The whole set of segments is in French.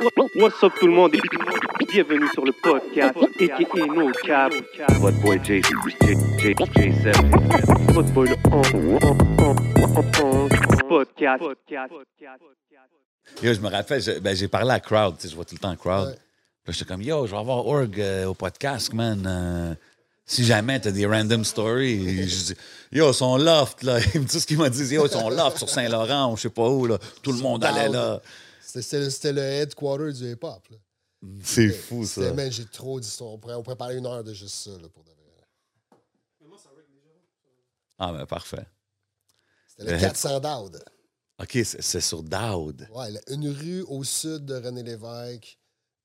What's up tout le monde? Et bienvenue sur le podcast a.k.a. No Cap. Votre boy J, J, J, J7. Votre boy le podcast. Yo, je me rappelle, ben, j'ai parlé à Crowd, tu sais, je vois tout le temps Crowd. Ouais. Puis j'étais comme, yo, je vais avoir Org euh, au podcast, man. Euh, si jamais t'as des random stories, je dis, yo, son loft, là. Il me dit ce qu'il m'a dit, yo, son loft sur Saint-Laurent, je sais pas où, là. Tout le monde allait là. C'était- le- headquarter du hip-hop. là. C'est fou, ça. man, j'ai trop d'histoires. On pourrait, on pourrait parler une heure de juste ça, là, pour de vrai. Ah, ben, parfait. C'était le Le 400 d'Aude. OK, c'est sur Dowd. Ouais, là, une rue au sud de René Lévesque,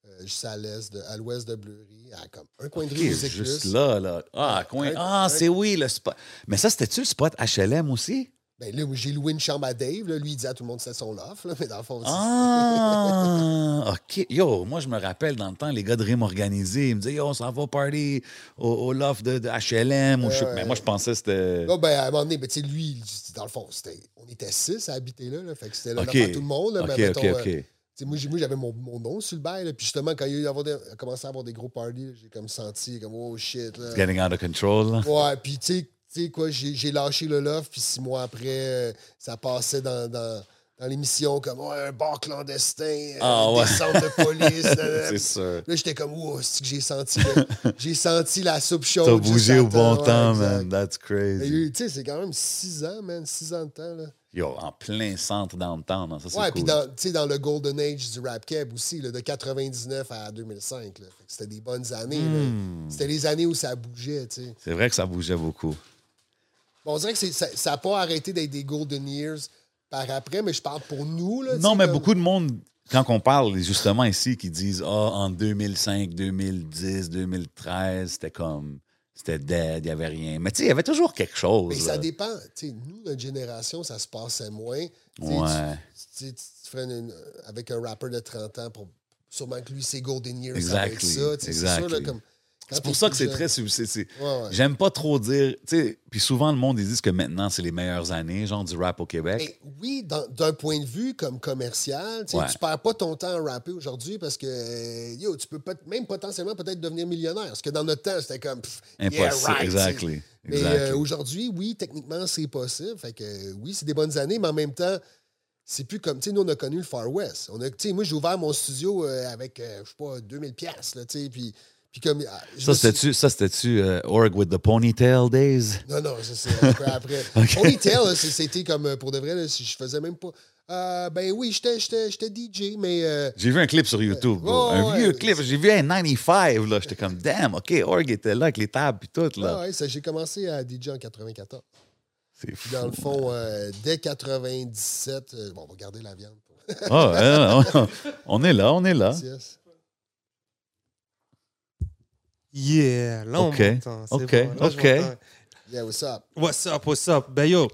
euh, juste à l'est, de- à l'ouest de Bleury, à comme un coin de OK, rue Musique juste Plus. là, là. Ah, coin. Un- Ah, un- c'est oui, le spot. Mais ça, c'était-tu le spot HLM aussi? Ben là, j'ai loué une chambre à Dave. Là. Lui, il disait à tout le monde que c'était son loft. Là, mais dans le fond, c'est- Ah, OK. Yo, moi, je me rappelle dans le temps, les gars de Rime organisé, ils me disaient, yo, on s'en va party au, au loft de, de HLM. ou je Mais moi, je pensais que c'était. Là, ben, à un moment donné, ben, tu sais, lui, dans le fond, c'était, on était six à habiter là. là fait que c'était là OK. à tout le monde. Là, OK, mais OK, mettons, OK. euh, moi, j'avais mon, mon nom sur le bail. puis justement, quand il y a, eu a commencé à avoir des gros parties, j'ai comme senti comme oh shit. Là. It's getting out of control. Ouais, puis tu sais- tu sais quoi, j'ai lâché le loft, puis six mois après, euh, ça passait dans, dans, dans l'émission comme un bar clandestin, euh, Ah, ouais. des centres de police. C'est sûr. Là, j'étais comme, wow, c'est que j'ai senti, j'ai senti la soupe chaude. T'as bougé au bon temps, man. That's crazy. Tu sais, c'est quand même six ans, man, six ans de temps, là. Yo, en plein centre downtown. hein, Ça, c'est Ouais, cool. puis dans, tu sais, dans le golden age du rap keb aussi, là, de 99 à 2005, là. Fait que C'était des bonnes années. Hmm. C'était les années où ça bougeait, tu sais. C'est vrai que ça bougeait beaucoup. Bon, on dirait que ça n'a pas arrêté d'être des golden years par après, mais je parle pour nous, là. Non, mais comme- beaucoup de monde, quand on parle justement ici, qui disent Ah, en 2005, 2010, 2013, c'était comme. C'était dead, il n'y avait rien. Mais tu sais, il y avait toujours quelque chose. Mais ça dépend. Tu sais, nous, notre génération, ça se passait moins. Ouais. Tu, tu tu ferais une- avec un rappeur de 30 ans pour. Sûrement que lui, c'est Golden Years. Exactly, être ça. sais, C'est sûr, là, exactly. comme. C'est pour ça que c'est très. Ouais, ouais. J'aime pas trop dire. Puis souvent, le monde, ils disent que maintenant, c'est les meilleures années, genre du rap au Québec. Mais oui, dans- d'un point de vue comme commercial, Ouais. tu perds pas ton temps à rapper aujourd'hui parce que euh, yo, tu peux pas, même potentiellement peut-être devenir millionnaire. Parce que dans notre temps, c'était comme pff, yeah, Impossible. right, exactly. Mais exactly. euh, aujourd'hui, oui, techniquement, c'est possible. Fait que euh, oui, c'est des bonnes années, mais en même temps, c'est plus comme, tu sais, nous, on a connu le Far West. On a, moi, j'ai ouvert mon studio euh, avec, euh, je sais pas, 2000 pièces là, tu sais, puis, puis comme... ah, ça, suis- c'était-tu, euh, Org with the Ponytail Days? non, non, ça, c'est après. Ponytail, c'était comme, euh, pour de vrai, là, si je faisais même pas... Euh, ben oui, j'étais- DJ, mais... euh, J'ai vu un clip sur YouTube. Ouais, un ouais. vieux clip. J'ai vu un 95, là. J'étais comme, damn, OK, Org était là avec les tables puis tout, là. ah ouais, j'ai commencé à DJ en 94. C'est fou. Dans le fond, dès 97... euh, bon, on va garder la viande. Ah, ouais, ouais, on est là, on est là. Yes. Yeah, là, on OK, m'entend, c'est OK, bon, là, OK. Yeah, what's up? What's up, what's up? Ben yo,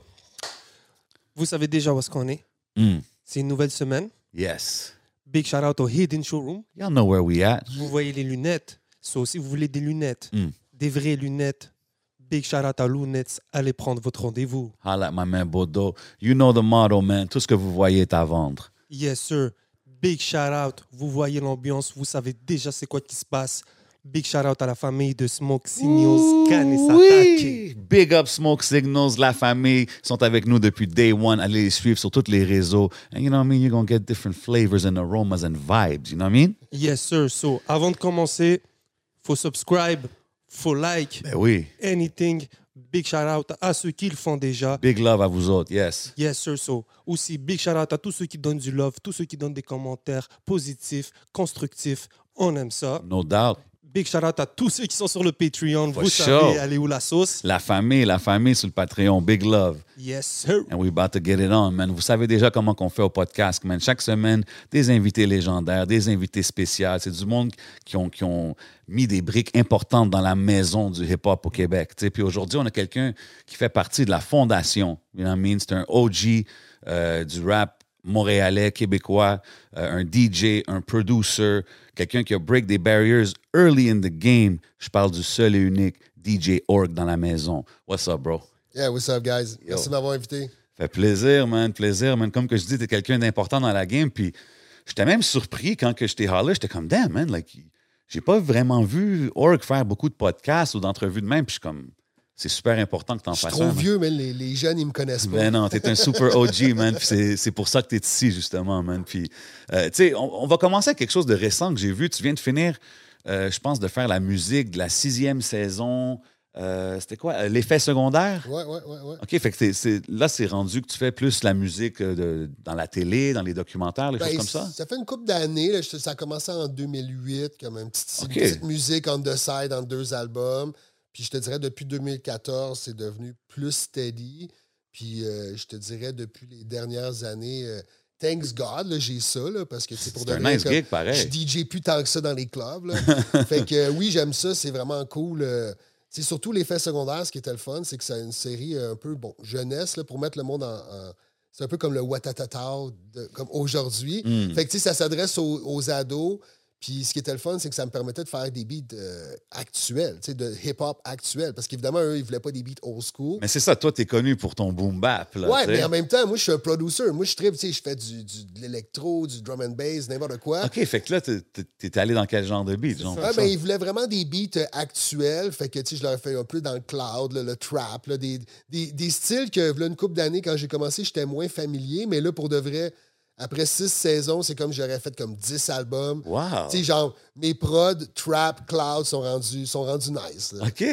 vous savez déjà où est-ce qu'on est? Mm. C'est une nouvelle semaine. Yes. Big shout out au Hidden Showroom. Y'all know where we at. Vous voyez les lunettes. So, si vous voulez des lunettes, Mm. des vraies lunettes, big shout out à Lunettes, allez prendre votre rendez-vous. Holla at my man Bodo. You know the motto, man. Tout ce que vous voyez est à vendre. Yes, sir. Big shout out. Vous voyez l'ambiance. Vous savez déjà c'est quoi qui se passe. Big shout out à la famille de Smoke Signals. Oui! Big up Smoke Signals, la famille sont avec nous depuis day one. Allez les suivre sur tous les réseaux. And you know what I mean? You're going to get different flavors and aromas and vibes. You know what I mean? Yes, sir. So, avant de commencer, faut subscribe, faut like, Ben oui. anything. Big shout out à ceux qui le font déjà. Big love à vous autres. Yes. Yes, sir. So, aussi, big shout out à tous ceux qui donnent du love, tous ceux qui donnent des commentaires positifs, constructifs. On aime ça. No doubt. Big shout out à tous ceux qui sont sur le Patreon. For Vous sure. savez, allez où la sauce? La famille, la famille sur le Patreon. Big love. Yes, sir. And we about to get it on, man. Vous savez déjà comment qu'on fait au podcast, man. Chaque semaine, des invités légendaires, des invités spéciaux. C'est du monde qui ont, qui ont mis des briques importantes dans la maison du hip-hop au Québec. tu sais. Puis aujourd'hui, on a quelqu'un qui fait partie de la fondation. You know what I mean? C'est un OG euh, du rap montréalais, québécois, euh, un DJ, un producer, quelqu'un qui a break des barriers early in the game. Je parle du seul et unique DJ Org dans la maison. What's up, bro? Yeah, what's up, guys? Merci de m'avoir invité. Fait plaisir, man, plaisir, man. Comme que je dis, t'es quelqu'un d'important dans la game, puis j'étais même surpris quand que j'étais holler, j'étais comme, damn, man, like, j'ai pas vraiment vu Org faire beaucoup de podcasts ou d'entrevues de même. Puis je suis comme, c'est super important que tu en Je suis fasses trop un. vieux, mais les, les jeunes, ils me connaissent pas. Ben non, t'es un super OG, man. C'est, pour ça que t'es ici, justement, man. Puis, euh, tu sais, on, on va commencer avec quelque chose de récent que j'ai vu. Tu viens de finir, euh, je pense, de faire la musique de la sixième saison. Euh, c'était quoi? L'effet secondaire? Ouais, ouais, ouais, ouais. OK, fait que là, c'est rendu que tu fais plus la musique de- dans la télé, dans les documentaires, les Ben, choses comme ça? Ça fait une couple d'années. Ça a commencé en 2008, comme une petite, une Ok. petite musique on the side entre deux albums. Puis je te dirais, depuis 2014, c'est devenu plus steady. Puis euh, je te dirais, depuis les dernières années, euh, thanks God, j'ai ça, là, parce que c'est pour C'est un de vrai, nice gig, Je pareil. DJ plus tant que ça dans les clubs. là. fait que euh, oui, j'aime ça, c'est vraiment cool. euh, c'est surtout l'effet secondaire, ce qui était le fun, c'est que c'est une série euh, un peu, bon, jeunesse, là, pour mettre le monde en. en- c'est un peu comme le Watatata de- comme aujourd'hui. Mm. Fait que tu sais, ça s'adresse aux, aux ados. Puis ce qui était le fun, c'est que ça me permettait de faire des beats euh, actuels, tu sais, de hip-hop actuel. Parce qu'évidemment, eux, ils voulaient pas des beats old school. Mais c'est ça, toi, t'es connu pour ton boom bap. Là, ouais, mais en même temps, moi, je suis un producer. Moi, je tripe, tu sais, je fais du, du- de l'électro, du drum and bass, n'importe quoi. OK, fait que là, t'es, allé dans quel genre de beat? genre, Ouais, pour ça? ben, ils voulaient vraiment des beats euh, actuels. Fait que, tu sais, je leur ai fait un peu dans le cloud, là, le trap, là, des, des, des styles que, là, une couple d'années, quand j'ai commencé, j'étais moins familier. Mais là, pour de vrai, après six saisons, c'est comme j'aurais fait comme 10 albums. Wow! Tu sais, genre, mes prods, trap, cloud sont rendus, sont rendus nice. là. OK.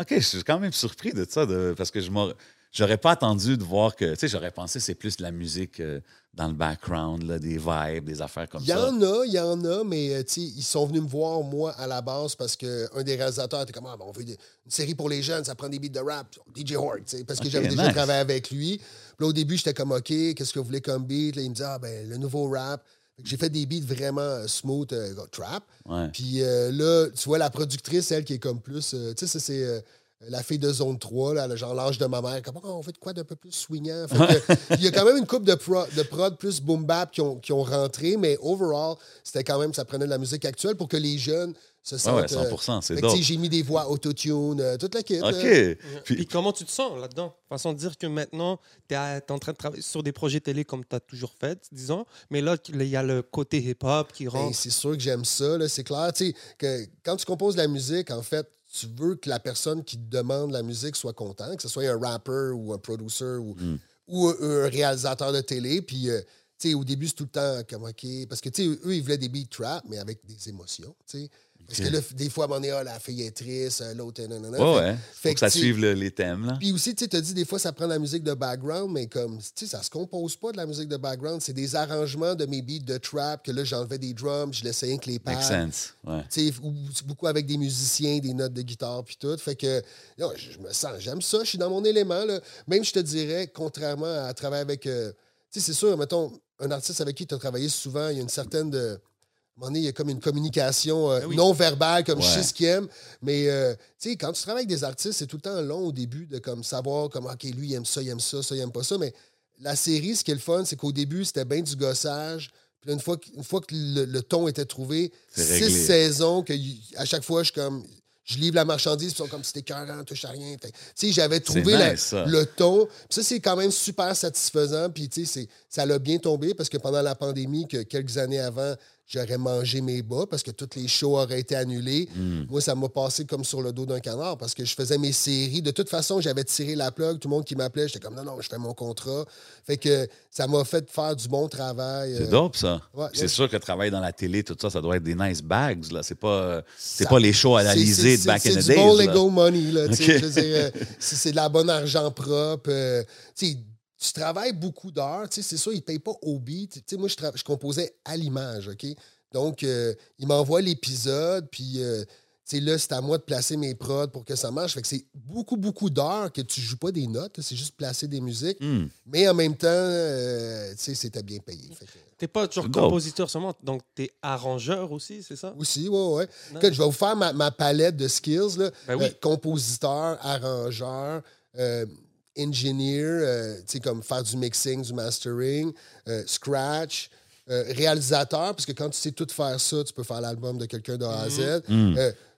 OK, je suis quand même surpris de ça, de- parce que je m'aurais- j'aurais pas attendu de voir que. Tu sais, j'aurais pensé que c'est plus de la musique euh, dans le background, là, des vibes, des affaires comme Il y ça. en a, il y en a, mais euh, tu sais, ils sont venus me voir, moi, à la base, parce qu'un des réalisateurs était comme, ah, ben, on veut une série pour les jeunes, ça prend des beats de rap, DJ sais, parce que j'avais déjà travaillé avec lui. Puis là, au début, j'étais comme, OK, qu'est-ce que vous voulez comme beat? Là, il me dit, ah, ben, le nouveau rap. J'ai fait des beats vraiment euh, smooth, euh, trap. Ouais. Puis euh, là, tu vois, la productrice, elle, qui est comme plus. euh, tu sais, c'est la fille de zone 3, là, genre l'âge de ma mère. Comme, Ah, on fait de quoi d'un peu plus swingant? Il y a quand même une coupe de, pro, de prod plus boom bap qui ont, qui ont rentré, mais overall, c'était quand même, ça prenait de la musique actuelle pour que les jeunes Ouais, sentent. ouais, 100 c'est dope. J'ai mis des voix autotune, euh, toute la kit. OK. Puis Puis, comment tu te sens là-dedans? Façon de dire que maintenant, tu es, en train de travailler sur des projets télé comme tu as toujours fait, disons, mais là, il y a le côté hip-hop qui Ben, rentre. c'est sûr que j'aime ça, là, c'est clair. Tu sais, que quand tu composes de la musique, en fait, tu veux que la personne qui te demande la musique soit contente, que ce soit un rapper ou un producer ou, Mm. ou un, réalisateur de télé. Puis, euh, tu sais, au début, c'est tout le temps comme OK. Parce que, tu sais, eux, ils voulaient des beats trap, mais avec des émotions, tu sais. Parce que là, des fois, à un moment donné, ah, la fille est triste, euh, l'autre, nanana. ouais. fait Faut que ça suive le- les thèmes, puis aussi, tu sais, dit, des fois, ça prend de la musique de background, mais comme, tu sais, ça se compose pas de la musique de background. C'est des arrangements de mes beats de trap que là, j'enlevais des drums, je laissais rien que les Make pads. sense. Ouais. Tu sais, ou- beaucoup avec des musiciens, des notes de guitare, puis tout. Fait que, non, je, me sens, j'aime ça, je suis dans mon élément, là. Même, je te dirais, contrairement à travailler avec. euh, tu sais, c'est sûr, mettons, un artiste avec qui tu as travaillé souvent, il y a une certaine. De, un moment donné, il y a comme une communication euh, Ben oui. non verbale, comme je Ouais. sais ce qu'il aime. Mais, euh, tu sais, quand tu travailles avec des artistes, c'est tout le temps long au début de comme savoir, comme, OK, lui, il aime ça, il aime ça, ça, il aime pas ça. Mais la série, ce qui est le fun, c'est qu'au début, c'était bien du gossage. Puis là, une fois que, une fois que le, le ton était trouvé, six réglé. saisons, que à chaque fois, je suis comme. Je livre la marchandise, puis ils sont comme c'était écœurant, touche à rien. Tu sais, j'avais trouvé nice, le ton. Puis ça, c'est quand même super satisfaisant. Puis, tu sais, c'est- ça l'a bien tombé parce que pendant la pandémie, que quelques années avant, j'aurais mangé mes bas parce que toutes les shows auraient été annulés. Hmm. Moi, ça m'a passé comme sur le dos d'un canard parce que je faisais mes séries. De toute façon, j'avais tiré la plug. Tout le monde qui m'appelait, j'étais comme non, non, je fais mon contrat. Fait que ça m'a fait faire du bon travail. C'est euh, dope, ça. ouais, c'est sûr que travailler dans la télé, tout ça, ça doit être des nice bags, là. C'est pas, c'est pas les shows C'est- c'est- de back c'est- in the C'est days. du bon là. legal money, là. je veux dire, euh, c'est c'est de la bonne argent propre. euh, tu travailles beaucoup d'heures. tu sais, C'est sûr, ils ne payent pas au beat. Tu sais, moi, je, je composais à l'image, OK? Donc, euh, ils m'envoient l'épisode, puis euh, tu sais, là, c'est à moi de placer mes prods pour que ça marche. Fait que c'est beaucoup, beaucoup d'heures que tu joues pas des notes. C'est juste placer des musiques. Hmm. Mais en même temps, euh, tu sais, c'était bien payé. Fait que- Tu pas toujours C'est dope. compositeur seulement, donc tu es arrangeur aussi, c'est ça? Aussi, ouais, ouais. Écoute, je vais vous faire ma, ma palette de skills. Là. Ben oui. Euh, compositeur, arrangeur, euh, engineer, euh, tu sais, comme faire du mixing, du mastering, euh, scratch, euh, réalisateur, parce que quand tu sais tout faire ça, tu peux faire l'album de quelqu'un de A à Z. Mm.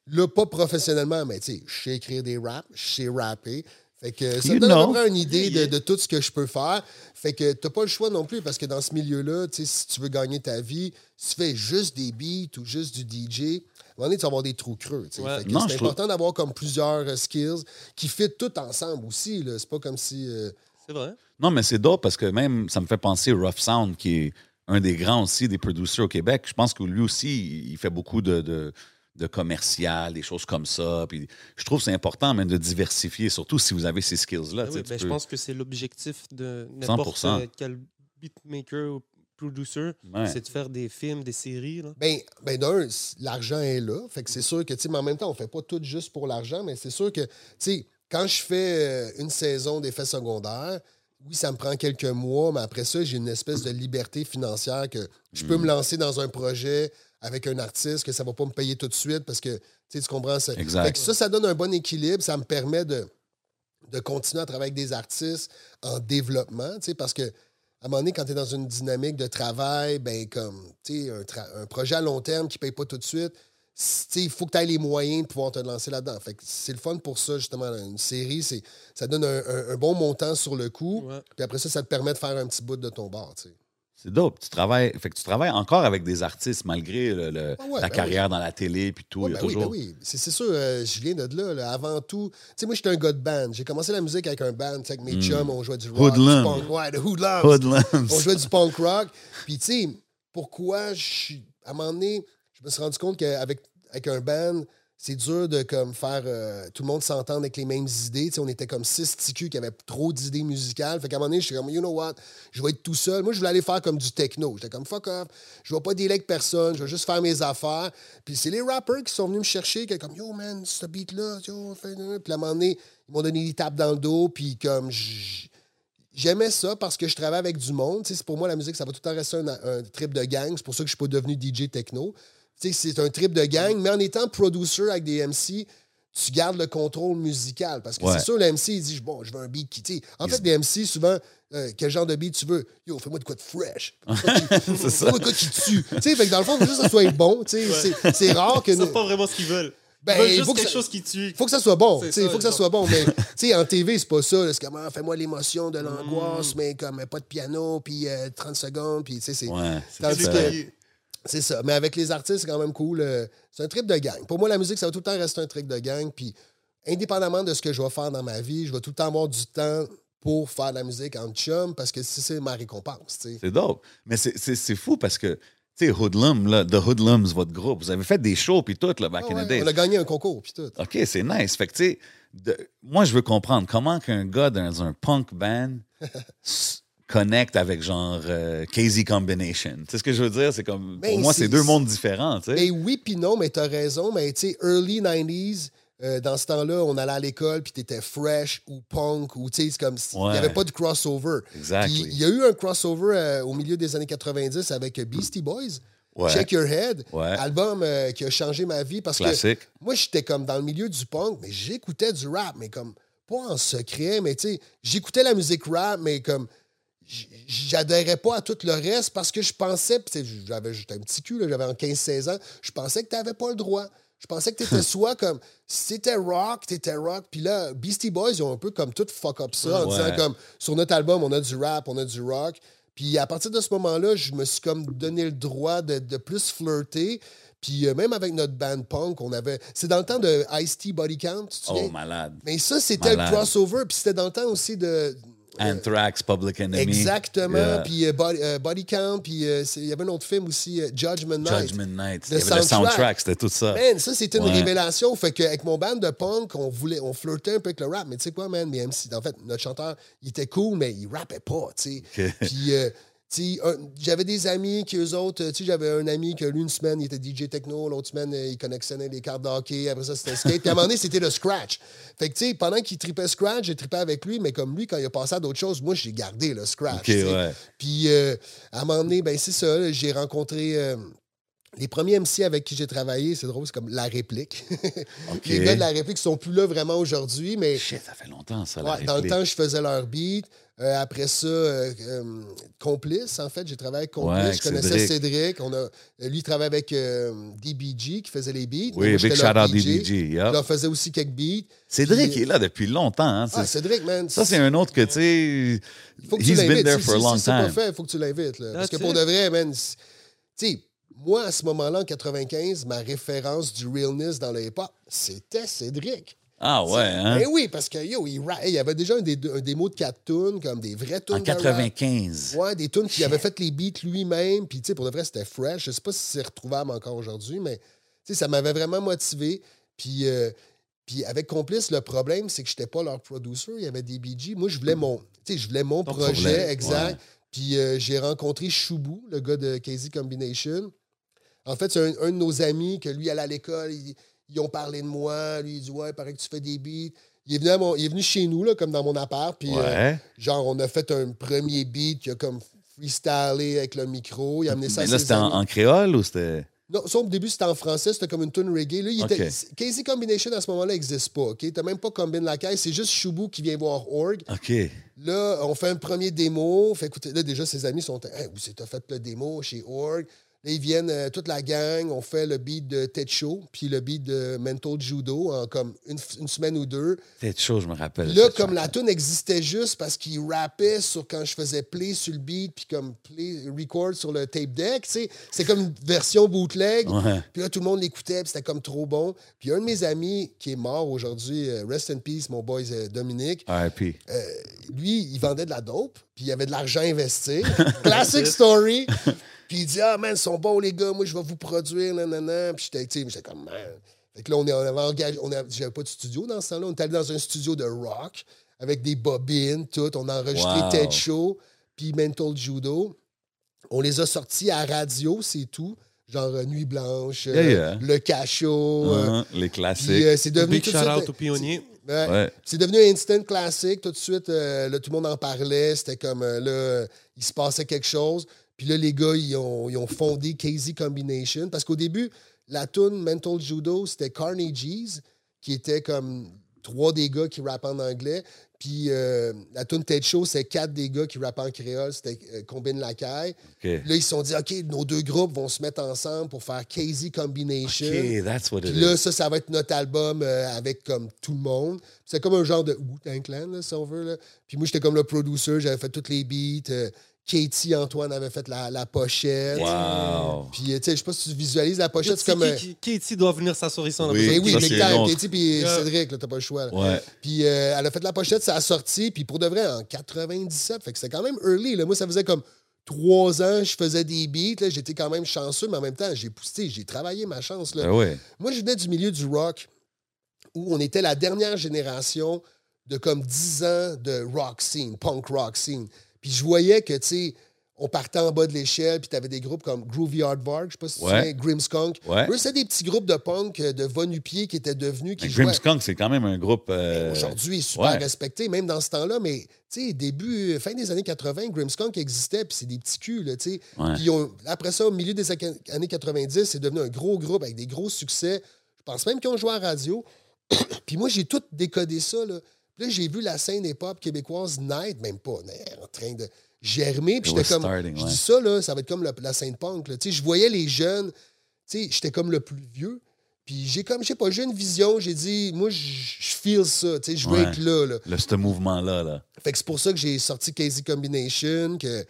Là, pas professionnellement, mais tu sais, je sais écrire des raps, je sais rapper. Fait que ça You donne à know. peu près une idée de, de tout ce que je peux faire. Fait que t'as pas le choix non plus parce que dans ce milieu-là, tu sais, si tu veux gagner ta vie, si tu fais juste des beats ou juste du DJ, à un moment donné, tu vas avoir des trous creux. Ouais. C'est trouve- important d'avoir comme plusieurs euh, skills qui fit tout ensemble aussi. là. C'est pas comme si. euh, C'est vrai. Non, mais c'est dope parce que même, ça me fait penser Rough Sound, qui est un des grands aussi des producers au Québec. Je pense que lui aussi, il fait beaucoup de, de, de commercial, des choses comme ça. Puis je trouve que c'est important même de diversifier, surtout si vous avez ces skills-là. Ah oui, tu ben, je pense que c'est l'objectif de n'importe 100%. euh, quel beatmaker ou producer, Ouais. c'est de faire des films, des séries. Là. Ben, ben d'un, l'argent est là. Fait que c'est sûr que, tu sais, mais en même temps, on fait pas tout juste pour l'argent, mais c'est sûr que, tu sais, quand je fais euh, une saison d'effets secondaires, oui, ça me prend quelques mois, mais après ça, j'ai une espèce de liberté financière que je peux me lancer dans un projet avec un artiste que ça va pas me payer tout de suite parce que, tu sais, tu comprends? ça. Exact. Fait que ça, ça donne un bon équilibre. Ça me permet de, de continuer à travailler avec des artistes en développement, tu sais, parce que à un moment donné, quand tu es dans une dynamique de travail, ben comme, tu sais, un, tra- un projet à long terme qui ne paye pas tout de suite, c- tu sais, il faut que tu aies les moyens de pouvoir te lancer là-dedans. Fait que c'est le fun pour ça, justement. Une série, c'est, ça donne un, un- un bon montant sur le coup. Ouais. Puis après ça, ça te permet de faire un petit bout de ton bar, tu sais. C'est dope. Tu travailles, fait que tu travailles encore avec des artistes malgré le- le- Ah ouais, la ben carrière dans la télé puis tout. Ouais, il y a ben oui, toujours... ben oui. C'est, sûr, euh, je viens de là, là. Avant tout, tu sais, moi, j'étais un gars de band. J'ai commencé la musique avec un band, tu sais, avec mes chums, on jouait du rock, du Hmm. Hoodlum. punk. Ouais, de Hoodlums. Hoodlums. on jouait du punk rock. Puis, tu sais, pourquoi je suis. À un moment donné, je me suis rendu compte qu'avec avec un band, c'est dur de comme faire euh, tout le monde s'entendre avec les mêmes idées. On était comme six ticus qui avaient trop d'idées musicales. Fait qu'à un moment donné, je suis comme, you know what, je vais être tout seul. Moi, je voulais aller faire comme du techno. J'étais comme, fuck off, je vais pas dealer avec personne, je vais juste faire mes affaires. Puis c'est les rappers qui sont venus me chercher, qui étaient comme, yo man, ce beat-là, yo, fais. Puis à un moment donné, ils m'ont donné des tapes dans le dos, puis comme, J'aimais ça parce que je travaille avec du monde. Pour moi, la musique, ça va tout le temps rester un, un trip de gang. C'est pour ça que je suis pas devenu DJ techno. Tu sais, c'est un trip de gang, mais en étant producer avec des MC, tu gardes le contrôle musical. Parce que Ouais. c'est sûr, le MC, il dit Bon, je veux un beat qui. tu sais, En fait, les MC, souvent, euh, quel genre de beat tu veux? Yo, fais-moi de quoi de fresh. Fais-moi de quoi qui tue. Tu sais, fait que dans le fond, il faut juste que ça soit bon. Tu sais, c'est- C'est rare que. Ils savent pas vraiment ce qu'ils veulent. Ben, juste faut que quelque ça- chose qui tue. faut que ça soit bon. C'est tu sais, Il faut que ça soit bon. Mais tu sais, en TV, c'est pas ça. C'est comme, ah, fais-moi l'émotion de Mm. l'angoisse, mais comme euh, pas de piano, puis euh, 30 secondes, puis tu sais, c'est. Ouais, c'est Tandis que- C'est ça. Mais avec les artistes, c'est quand même cool. euh, C'est un trip de gang. Pour moi, la musique, ça va tout le temps rester un trip de gang. Puis, indépendamment de ce que je vais faire dans ma vie, je vais tout le temps avoir du temps pour faire de la musique en chum parce que c'est c'est ma récompense. C'est dope. Mais c'est- fou parce que, tu sais, Hoodlum, là, The Hoodlums, votre groupe, vous avez fait des shows puis tout, là, back Ah in the days. on a gagné un concours, puis tout. OK, c'est nice. Fait que, tu sais, moi, je veux comprendre comment qu'un gars dans un punk band connecte avec genre euh, Casey Combination. Tu sais ce que je veux dire? C'est comme, Ben, pour moi, c'est- deux mondes différents, tu sais. Ben oui, puis non, mais t'as raison. Mais tu sais, early 90s, euh, dans ce temps-là, on allait à l'école, puis t'étais fresh ou punk, ou tu sais, c'est comme s'il n'y Ouais. avait pas de crossover. Exactly. Il y a eu un crossover euh, au milieu des années 90 avec Beastie Boys. Ouais. Check Your Head, Ouais. album euh, qui a changé ma vie parce Classique. que moi, j'étais comme dans le milieu du punk, mais j'écoutais du rap, mais comme pas en secret, mais tu sais, j'écoutais la musique rap, mais comme j'adhérais pas à tout le reste parce que je pensais, j'avais j'étais un petit cul, j'avais en 15-16 ans, je pensais que tu n'avais pas le droit. Je pensais que tu étais soit comme, si t'étais rock, t'étais rock. Puis là, Beastie Boys, ils ont un peu comme tout fuck up ça en Ouais. disant comme, sur notre album, on a du rap, on a du rock. Puis à partir de ce moment-là, je me suis comme donné le droit de, de plus flirter. Puis euh, même avec notre band punk, on avait. C'est dans le temps de Ice-T Body Count, tu te souviens? Oh, malade. Mais ça, c'était le crossover. Puis c'était dans le temps aussi de. Anthrax, Public Enemy. Exactement. Yeah. Puis euh, body, euh, Body Count. Puis euh, il y avait un autre film aussi, euh, Judgment Night. Judgment Night. Le soundtrack. soundtrack, c'était tout ça. Man, ça, c'était une Ouais. révélation. Fait qu'avec mon band de punk, on voulait, on flirtait un peu avec le rap. Mais tu sais quoi, man, mes MC, en fait, notre chanteur, il était cool, mais il rappait pas, tu sais. Puis, euh, j'avais des amis qui, eux autres, euh, j'avais un ami que lui, une semaine, il était DJ techno, l'autre semaine, euh, il connectionnait les cartes de hockey, après ça, c'était skate. Puis à un moment donné, c'était le scratch. Fait que, tu sais, pendant qu'il tripait scratch, j'ai trippé avec lui, mais comme lui, quand il a passé à d'autres choses, moi, j'ai gardé le scratch. Ok, tu sais. ouais. Puis, euh, à un moment donné, ben, c'est ça, j'ai rencontré. euh, les premiers MC avec qui j'ai travaillé, c'est drôle, c'est comme La Réplique. Les gars de La Réplique sont plus là vraiment aujourd'hui, mais Shit, ça fait longtemps, ça, la dans le temps, je faisais leur beat. Euh, après ça, euh, euh, Complice, en fait. J'ai travaillé avec Complice. Ouais, je connaissais Cédric. Cédric. On a, lui, il travaillait avec euh, DBG qui faisait les beats. Oui, big shout leur out. DBG. Yup. leur faisais aussi quelques beats. Cédric Puis- il est là depuis longtemps. Hein, Ah, c'est- Cédric, man. ça, c'est un autre que, tu sais, Il faut que tu l'invites. Si- for a si- long si c'est pas fait, il faut que tu l'invites. Parce que pour it. de vrai, man, tu sais, moi, à ce moment-là, en 95, ma référence du realness dans le hip-hop, c'était Cédric. Ah ouais, hein? Ben oui, parce que yo, il, il y avait déjà un, des, un démo de 4 tunes, comme des vrais tunes. En de rap. 95. Ouais, des tunes qui avait fait les beats lui-même. Puis, tu sais, pour de vrai, c'était fresh. Je sais pas si c'est retrouvable encore aujourd'hui, mais, tu sais, ça m'avait vraiment motivé. Puis, euh, puis avec Complice, le problème, c'est que j'étais pas leur producer. Il y avait des BG. Moi, je voulais mon, tu sais, je voulais mon Ton projet, problème, exact. ouais. Puis, euh, j'ai rencontré Choubou, le gars de KZ Combination. En fait, c'est un, un de nos amis que lui, allait à l'école, ils ont parlé de moi. Lui, il dit Ouais, il paraît que tu fais des beats. Il est venu, à mon- il est venu chez nous, là, comme dans mon appart. Puis, euh. Genre, on a fait un premier beat qui a comme freestylé avec le micro. Il a amené ça Mais là, c'était en, créole ou c'était? Non, au début, c'était en français. C'était comme une tune reggae. Là, il était... Casey Combination, à ce moment-là, n'existe pas. OK? T'as même pas Combine la caisse. C'est juste Choubou qui vient voir Org. OK. Là, on fait un premier démo. Fait écoutez, là, déjà, ses amis sont. Hey, où c'est que t'as fait le démo chez Org? Là, ils viennent, euh, toute la gang. On fait le beat de Ted Show, puis le beat de Mental Judo en comme une, une semaine ou deux. Chaud, je me rappelle. Là, comme la tune existait juste parce qu'il rappait sur quand je faisais play sur le beat, puis comme play, record sur le tape deck, tu sais. C'est comme une version bootleg. Ouais. Puis là, tout le monde l'écoutait, puis c'était comme trop bon. Puis un de mes amis qui est mort aujourd'hui, euh, Rest in Peace, mon boy euh, Dominique, RIP. euh, lui, il vendait de la dope, puis il avait de l'argent investi. Classic story. Puis il dit Ah, man, ils sont bons, les gars, moi, je vais vous produire, nanana. Puis j'étais, tu sais, j'étais comme, man. Fait que là, on, est, on avait engagé, on avait- j'avais pas de studio dans ce temps-là. On est allé dans un studio de rock avec des bobines, tout. On a enregistré Wow. Ted Show, puis Mental Judo. On les a sortis à radio, c'est tout. Genre euh, Nuit Blanche, euh, Yeah, yeah. Le Cachot. euh, Hein, les classiques. puis euh, c'est devenu Big tout shout suite- out aux pionniers. Ouais. Ouais. C'est devenu un instant classique. Tout de suite, euh, là, tout le monde en parlait. C'était comme, euh, là, euh, il se passait quelque chose. Puis là, les gars, ils ont, ils ont fondé KZ Combination. Parce qu'au début, la tune Mental Judo, c'était Carnegie's, qui était comme trois des gars qui rappaient en anglais. Puis euh, la tune Ted Show, c'est quatre des gars qui rappaient en créole. C'était euh, Combine Lacaille. OK. Là, ils se sont dit, OK, nos deux groupes vont se mettre ensemble pour faire KZ Combination. OK, that's what it Puis là, is. ça, ça va être notre album euh, avec comme tout le monde. C'est comme un genre de Wu-Tang Clan, là, si on veut. Là. Puis moi, j'étais comme le producer, j'avais fait tous les beats. Katie Antoine avait fait la, la pochette. Wow. Puis, euh, tu sais, je sais pas si tu visualises la pochette, c'est Katie, comme. qui- Katie doit venir s'asseoir ici. on a Oui. Mais de oui, Ça, autre. Katie puis Yeah. Cédric, là, t'as pas le choix. là. Ouais. Puis euh, elle a fait la pochette, ça a sorti, puis pour de vrai, en 97, fait que c'était quand même early. Là. Moi, ça faisait comme trois ans, je faisais des beats, là, j'étais quand même chanceux, mais en même temps, j'ai poussé, j'ai travaillé ma chance. Là. Ben ouais. Moi, je venais du milieu du rock où on était la dernière génération de comme 10 ans de rock scene, punk rock scene. Puis je voyais que, tu sais, on partait en bas de l'échelle, puis tu avais des groupes comme Groovy Hardvark, je sais pas si tu Ouais. souviens, Grimmskunk. Ouais. Eux, c'était des petits groupes de punk euh, de Vonupier qui étaient devenus, qui. Grimmskunk, c'est quand même un groupe. euh, Aujourd'hui, super ouais. respecté, même dans ce temps-là, mais tu sais, début, fin des années 80, Grimmskunk existait, puis c'est des petits culs, là, tu sais. Puis après ça, au milieu des années 90, c'est devenu un gros groupe avec des gros succès. Je pense même qu'ils ont joué à la radio. puis moi, j'ai tout décodé ça, là. Puis là, j'ai vu la scène hip-hop québécoise naître, même pas, en train de germer. Puis j'étais comme. starting, je ouais. dis ça, là, ça va être comme la, la scène punk, là. Je voyais les jeunes, j'étais comme le plus vieux. Puis j'ai comme, je sais pas, j'ai une vision, j'ai dit, moi, je je feel ça, tu sais, je veux Ouais. être là, là. Le, ce mouvement-là. Là. Fait que c'est pour ça que j'ai sorti Casey Combination, que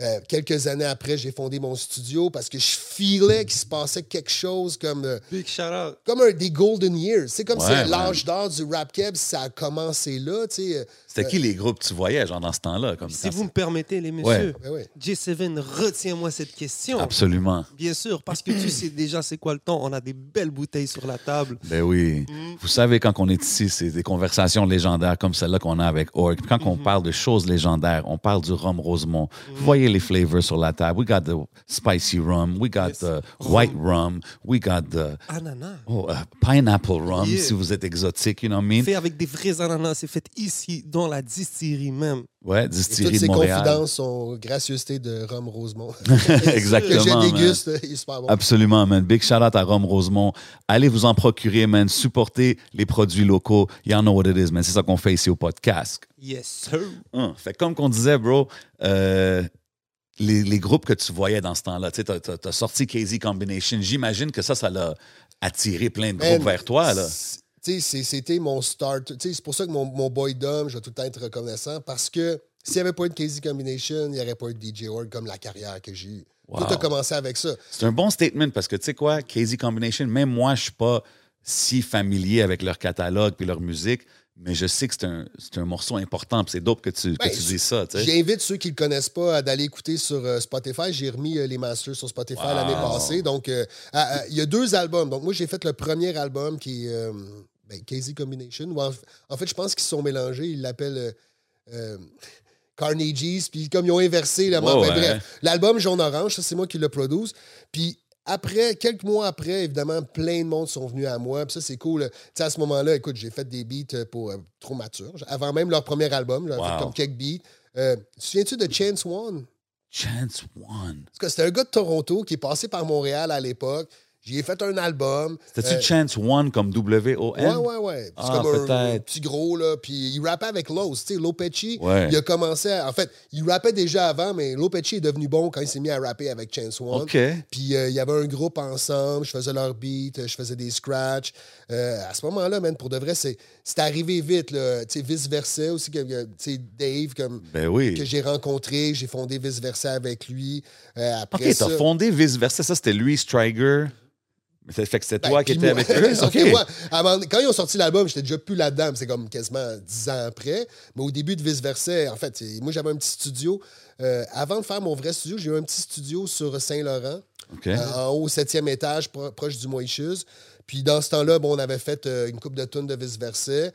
euh, quelques années après, j'ai fondé mon studio parce que je filais qu'il se passait quelque chose comme, euh, Big shout out. comme un des golden years. C'est comme Ouais, si l'âge d'or du rap keb, ça a commencé là, tu sais. Euh, C'était qui les groupes que tu voyais, genre, dans ce temps-là? Comme Si vous me permettez, les messieurs, ben ouais. J7, retiens-moi cette question. Absolument. Bien sûr, parce que tu sais déjà c'est quoi le temps. On a des belles bouteilles sur la table. Ben oui. Mm. Vous savez, quand on est ici, c'est des conversations légendaires comme celle-là qu'on a avec Org. Puis quand on Mm-hmm. parle de choses légendaires, on parle du rhum Rosemont. Vous voyez les flavors sur la table. We got the spicy rum. We got Yes. the white rum. We got the Ananas. oh, uh, pineapple rum, Yeah. si vous êtes exotique, you know what I mean? Fait avec des vrais ananas. C'est fait ici, dans la distillerie même. Ouais, distillerie toutes de ces Montréal. confidences sont gracieuseté de Rome Rosemont. Exactement, que je man. déguste, il est super bon. Absolument, man. Big shout out à Rome Rosemont. Allez vous en procurer, man. Supportez les produits locaux. You know what it is, man. C'est ça qu'on fait ici au podcast. Yes, sir. Hein. Fait que comme qu'on disait, bro, euh, les, les groupes que tu voyais dans ce temps-là, tu sais, t'as- t'as t'as sorti KZ Combination. J'imagine que ça, ça l'a attiré plein de groupes vers toi, là. C'était mon start. C'est pour ça que mon, mon boy Dom, je vais tout le temps être reconnaissant parce que s'il n'y avait pas eu de KZ Combination, il n'y aurait pas eu de DJ Org comme la carrière que j'ai eue. Wow. Tout a commencé avec ça. C'est un bon statement parce que tu sais quoi, KZ Combination, même moi, je suis pas si familier avec leur catalogue et leur musique, mais je sais que c'est un, un morceau important. puis C'est dope que tu, que Ben, tu dises ça. J'invite ceux qui ne le connaissent pas à d'aller écouter sur euh, Spotify. J'ai remis euh, les masters sur Spotify Wow. l'année passée. Donc, euh, il y a deux albums. Donc, moi, j'ai fait le premier album qui est ben, KZ Combination. Ou en, en fait, je pense qu'ils se sont mélangés. Ils l'appellent euh, euh, Carnegie's. Puis, comme ils ont inversé, là, Ouais, ben, bref. L'album Jaune-Orange, ça, c'est moi qui le produis. Puis, après, quelques mois après, évidemment, plein de monde sont venus à moi. Puis ça, c'est cool. Tu sais, à ce moment-là, écoute, j'ai fait des beats euh, pour euh, Trop Mature. Avant même leur premier album, j'avais Wow. fait comme quelques beats. Euh, souviens-tu de Chance One? Chance One. Parce que c'était un gars de Toronto qui est passé par Montréal à l'époque. J'y ai fait un album. C'était-tu Euh, Chance One comme W-O-N? Ouais, ouais, ouais. C'est Ah, comme un- petit gros, là. Puis il rappait avec Lowe's. Tu sais, Lopechi, Ouais. il a commencé à- En fait, il rappait déjà avant, mais Lopechi est devenu bon quand il s'est mis à rapper avec Chance One. OK. Puis euh, il y avait un groupe ensemble, je faisais leur beat, je faisais des scratchs. Euh, à ce moment-là, man, pour de vrai, c'est c'est arrivé vite. là. Tu sais, vice-versa aussi, tu sais, Dave, comme, Ben oui. que j'ai rencontré, j'ai fondé vice-versa avec lui. Après OK, t'as fondé vice-versa. Ça, c'était lui, Striker. Ça fait que c'était Ben, toi qui puis étais moi- avec eux? Sauf OK. que moi, avant- quand ils ont sorti l'album, j'étais déjà plus là-dedans. mais C'est comme quasiment dix ans après. Mais au début de Vice-Versa, en fait, c'est- moi, j'avais un petit studio. Euh, avant de faire mon vrai studio, j'ai eu un petit studio sur Saint-Laurent, OK. euh, en haut, au septième étage, pro- proche du Moïcheuse. Puis dans ce temps-là, bon, on avait fait euh, une coupe de tonnes de Vice-Versa.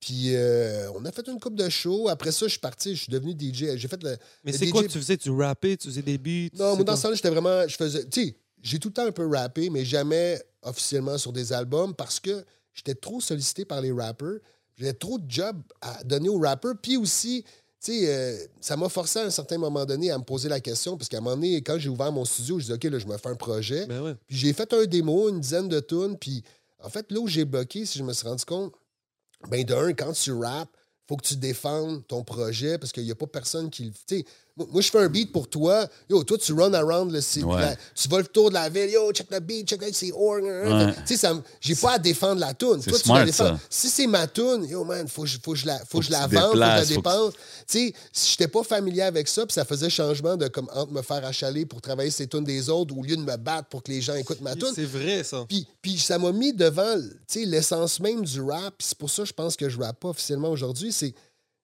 Puis euh, on a fait une coupe de show. Après ça, je suis parti, je suis devenu DJ. J'ai fait le. Mais c'est DJ quoi que tu faisais? Tu rappais, tu faisais des beats? non, c'est moi, dans ce temps-là, j'étais vraiment. Je faisais. Tu sais, j'ai tout le temps un peu rappé, mais jamais officiellement sur des albums parce que j'étais trop sollicité par les rappers. J'avais trop de jobs à donner aux rappers. Puis aussi, tu sais, euh, ça m'a forcé à un certain moment donné à me poser la question parce qu'à un moment donné, quand j'ai ouvert mon studio, je dis OK, là, je me fais un projet. Ben ouais. Puis j'ai fait un démo, une dizaine de tunes. Puis en fait, là où j'ai bloqué, si je me suis rendu compte, ben d'un, quand tu rappes, faut que tu défendes ton projet parce qu'il n'y a pas personne qui le. Tu sais, moi, je fais un beat pour toi. Yo, toi, tu run around le site. Ouais. la- Tu vas le tour de la ville. Yo, check le beat, check le c'est org. Ouais. Tu sais, j'ai pas à défendre la tune. C'est Toi, tu smart, la défends. ça. Si c'est ma tune, yo, man, faut, que je- faut, je la, faut, Faut que je que la tu vende, faut que je la dépense. Tu sais, si j'étais pas familier avec ça, puis ça faisait changement de comme entre me faire achaler pour travailler ces tunes des autres au lieu de me battre pour que les gens écoutent ma tune. C'est vrai, ça. Puis, puis ça m'a mis devant tu sais, l'essence même du rap. Puis C'est pour ça que je pense que je rappe pas officiellement aujourd'hui. C'est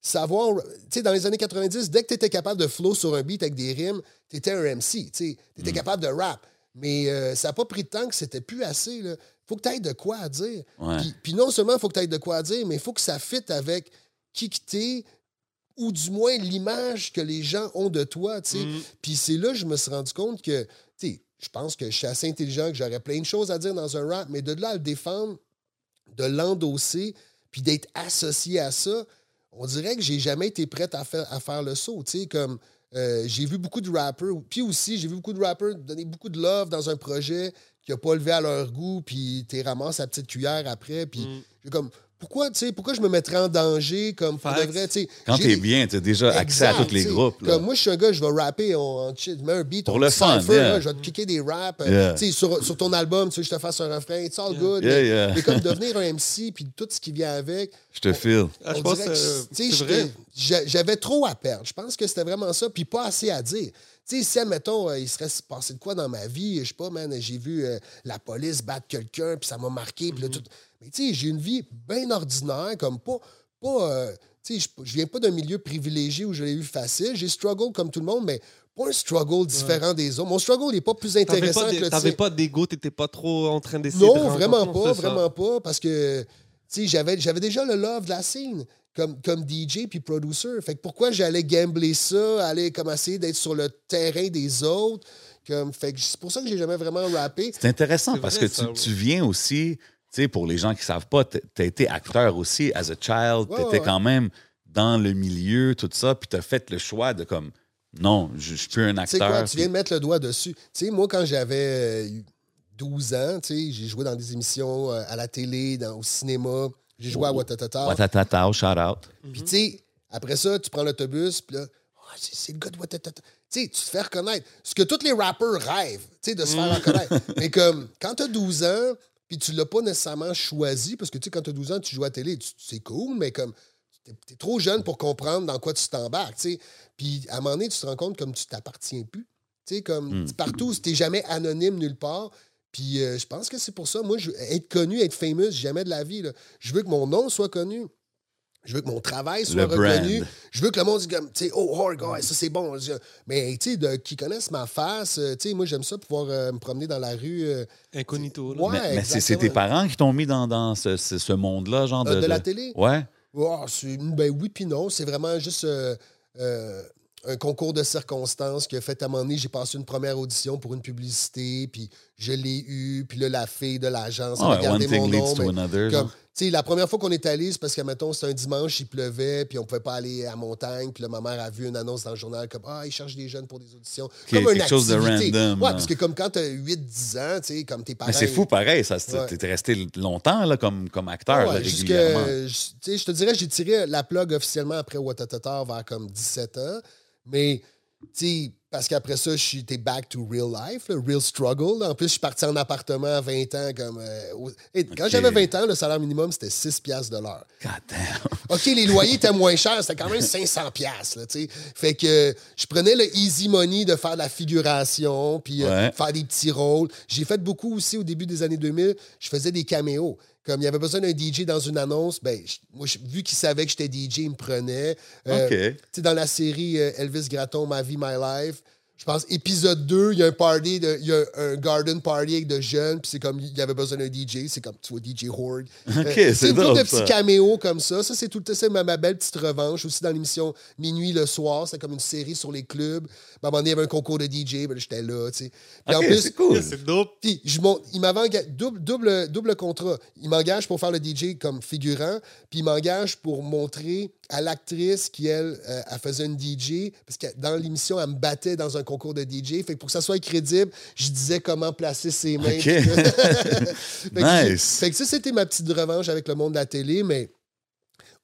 savoir. Tu sais, dans les années 90, dès que tu étais capable de flow sur un beat avec des rimes, tu étais un MC. Tu étais capable de rap. Mais euh, ça n'a pas pris de temps que c'était plus assez. Il faut que tu aies de quoi à dire. Ouais. Puis, puis non seulement il faut que tu aies de quoi à dire, mais il faut que ça fitte avec qui que t'es ou du moins l'image que les gens ont de toi. tu sais. Puis c'est là que je me suis rendu compte que, tu sais, je pense que je suis assez intelligent, que j'aurais plein de choses à dire dans un rap, mais de là à le défendre, de l'endosser, puis d'être associé à ça, on dirait que j'ai jamais été prête à faire, à faire le saut. Tu sais, comme euh, j'ai vu beaucoup de rappers, puis aussi j'ai vu beaucoup de rappers donner beaucoup de love dans un projet qui n'a pas levé à leur goût, puis t'es ramasses à petite cuillère après, puis j'ai comme pourquoi, tu sais, pourquoi je me mettrais en danger comme pour de vrai, tu sais. Quand t'es bien, t'as déjà accès à tous les groupes. là. Comme moi, je suis un gars, je vais rapper, on, on chill, mets un beat, Pour on le fun, yeah. là, je vais te kicker des raps. euh, Yeah. tu sais, Sur, sur ton album, tu veux que je te fasse un refrain, it's all good. Yeah, mais, yeah. mais comme devenir un MC, puis tout ce qui vient avec, Je te file. Ah, je on pense dirait que J'avais trop à perdre. Je pense que c'était vraiment ça, puis pas assez à dire. Tu sais, si, admettons, euh, il serait passé de quoi dans ma vie, je sais pas, man, j'ai vu euh, la police battre quelqu'un, puis ça m'a marqué, puis là, tout. Mais tu sais, j'ai une vie bien ordinaire, comme pas. pas euh, tu sais, je, viens pas d'un milieu privilégié où je l'ai eu facile. J'ai struggle comme tout le monde, mais pas un struggle différent des autres. Mon struggle n'est pas plus T'avais intéressant pas, que le t'avais tien. pas d'ego, t'étais pas trop en train d'essayer de Non, vraiment pas, ça. vraiment pas, parce que tu j'avais déjà le love de la scène comme, comme DJ puis producer. Fait que pourquoi j'allais gambler ça, aller comme essayer d'être sur le terrain des autres? Comme, fait que c'est pour ça que j'ai jamais vraiment rappé. C'est intéressant C'est parce vrai, que ça, tu, tu viens aussi, tu sais, pour les gens qui savent pas, tu as été acteur aussi as a child, Ouais, tu étais ouais. quand même dans le milieu, tout ça, puis tu as fait le choix de comme, non, je, suis plus un Tu sais quoi, acteur. tu viens de mettre le doigt dessus. Tu sais, moi, quand j'avais euh, 12 ans, tu sais, j'ai joué dans des émissions euh, à la télé, dans- au cinéma. J'ai joué à Watatata. Watatata, shout out. Puis, tu sais, après ça, tu prends l'autobus, puis là, Ah, c'est le gars de Watatata. Tu sais, tu te fais reconnaître. Ce que tous les rappeurs rêvent, tu sais, de se faire reconnaître. Mais comme, quand tu as 12 ans, puis tu l'as pas nécessairement choisi, parce que, tu sais, quand tu as 12 ans, tu joues à la télé, c'est cool, mais comme, tu es, trop jeune pour comprendre dans quoi tu t'embarques, tu sais. Puis, à un moment donné, tu te rends compte comme tu t'appartiens plus. Tu sais, comme, partout, tu n'es jamais anonyme nulle part. Puis, euh, je pense que c'est pour ça, moi, je, être connu, être famous, jamais de la vie. là. Je veux que mon nom soit connu. Je veux que mon travail soit Le brand. reconnu. Je veux que le monde dise comme, tu sais, oh, ouais, ça c'est bon. Mais, tu sais, qu'ils connaissent ma face, euh, tu sais, moi, j'aime ça pouvoir euh, me promener dans la rue. euh, Incognito. là. Ouais, mais mais c'est c'est tes parents qui t'ont mis dans, dans ce, ce- ce monde-là, genre de. Euh, de la télé? Ouais. Oh, ben oui, puis non. C'est vraiment juste euh, euh, un concours de circonstances qui a fait à un moment donné, j'ai passé une première audition pour une publicité, puis je l'ai eu, puis là, la fille de l'agence Ah a ouais, gardé one thing mon nom. mais another, comme, la première fois qu'on est allé, c'est parce que, mettons, c'était un dimanche, il pleuvait, puis on pouvait pas aller à montagne, puis là, ma mère a vu une annonce dans le journal comme Ah, ils cherchent des jeunes pour des auditions. comme une quelque chose de activité. random, Ouais, là. parce que comme quand tu as 8-10 ans, tu sais, comme tes parents. Mais c'est fou pareil, ça. Ouais. T'es resté longtemps là, comme, comme acteur, Ouais, là, jusque- régulièrement. je, te dirais, j'ai tiré la plug officiellement après Watatata vers comme 17 ans. Mais, sais, parce qu'après ça, t'es back to real life, là, real struggle. En plus, je suis parti en appartement à 20 ans. comme euh, au- Et Quand j'avais 20 ans, le salaire minimum, c'était 6 piastres de l'heure. God damn. OK, les loyers étaient moins chers, c'était quand même 500 pièces là, tu sais. Fait que je prenais le easy money de faire de la figuration, puis euh, faire des petits rôles. J'ai fait beaucoup aussi au début des années 2000, je faisais des caméos. Comme il y avait besoin d'un DJ dans une annonce, ben, je- moi, je- vu qu'il savait que j'étais DJ, il me prenait. Euh, OK. tu sais, dans la série euh, Elvis Gratton, Ma vie, My Life, je pense, épisode 2, il y a un party, de- il y a un garden party avec de jeunes, puis c'est comme, il y avait besoin d'un DJ, c'est comme, tu vois, DJ Horde. OK, c'est c'est une drôle, de petits caméos comme ça. Ça, c'est tout le c'est ma, ma belle petite revanche. Aussi dans l'émission Minuit le soir, c'est comme une série sur les clubs. À un moment donné, il y avait un concours de DJ, ben, là, j'étais là, tu sais. Puis en OK, plus, c'est cool. C'est dope. puis, je monte, il m'avait engagé double, double, double contrat. Il m'engage pour faire le DJ comme figurant, puis il m'engage pour montrer à l'actrice qui, elle, euh, elle faisait une DJ, parce que dans l'émission, elle me battait dans un concours de DJ. Fait que pour que ça soit crédible, je disais comment placer ses mains. Fait, que Nice. fait que ça, c'était ma petite revanche avec le monde de la télé, mais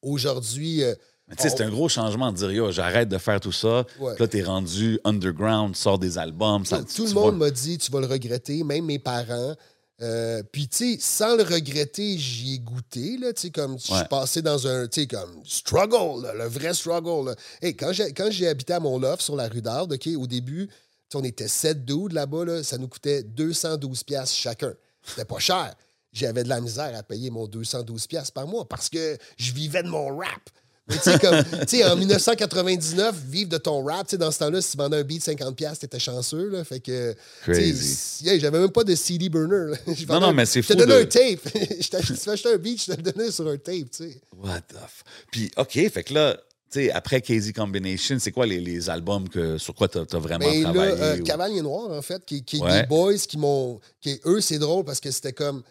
aujourd'hui, euh, Mais tu sais, c'est un gros changement de dire, yo, j'arrête de faire tout ça. Ouais. Là, t'es rendu underground, sors des albums. Ça, tout tu le monde m'a dit tu vas le regretter, même mes parents. Euh, puis, tu sais, sans le regretter, j'y ai goûté, là, tu sais, comme je Ouais. suis passé dans un, tu sais, comme struggle, là, le vrai struggle. là. Hey, quand j'ai habité à mon loft sur la rue d'Arde, OK, au début, on était 7 dudes là-bas, là, ça nous coûtait 212 pièces chacun. C'était pas cher. J'avais de la misère à payer mon 212 pièces par mois parce que je vivais de mon rap. Mais tu sais, comme, tu sais, en 1999, vivre de ton rap, tu sais, dans ce temps-là, si tu vendais un beat 50$, t'étais chanceux, là. Fait que. tu Crazy. yeah, j'avais même pas de CD burner, là. Non, un- mais c'est Je te fou donnais de- un tape. je tu m'achetais un beat, je te le donnais sur un tape, tu sais. What the f... Puis, OK, fait que là, tu sais, après KZ Combination, c'est quoi les, les albums que, sur quoi t'as as vraiment Mais là, travaillé? euh, ou- Cavalier Noir, en fait, qui, qui est des boys qui m'ont. Eux, c'est drôle parce que c'était comme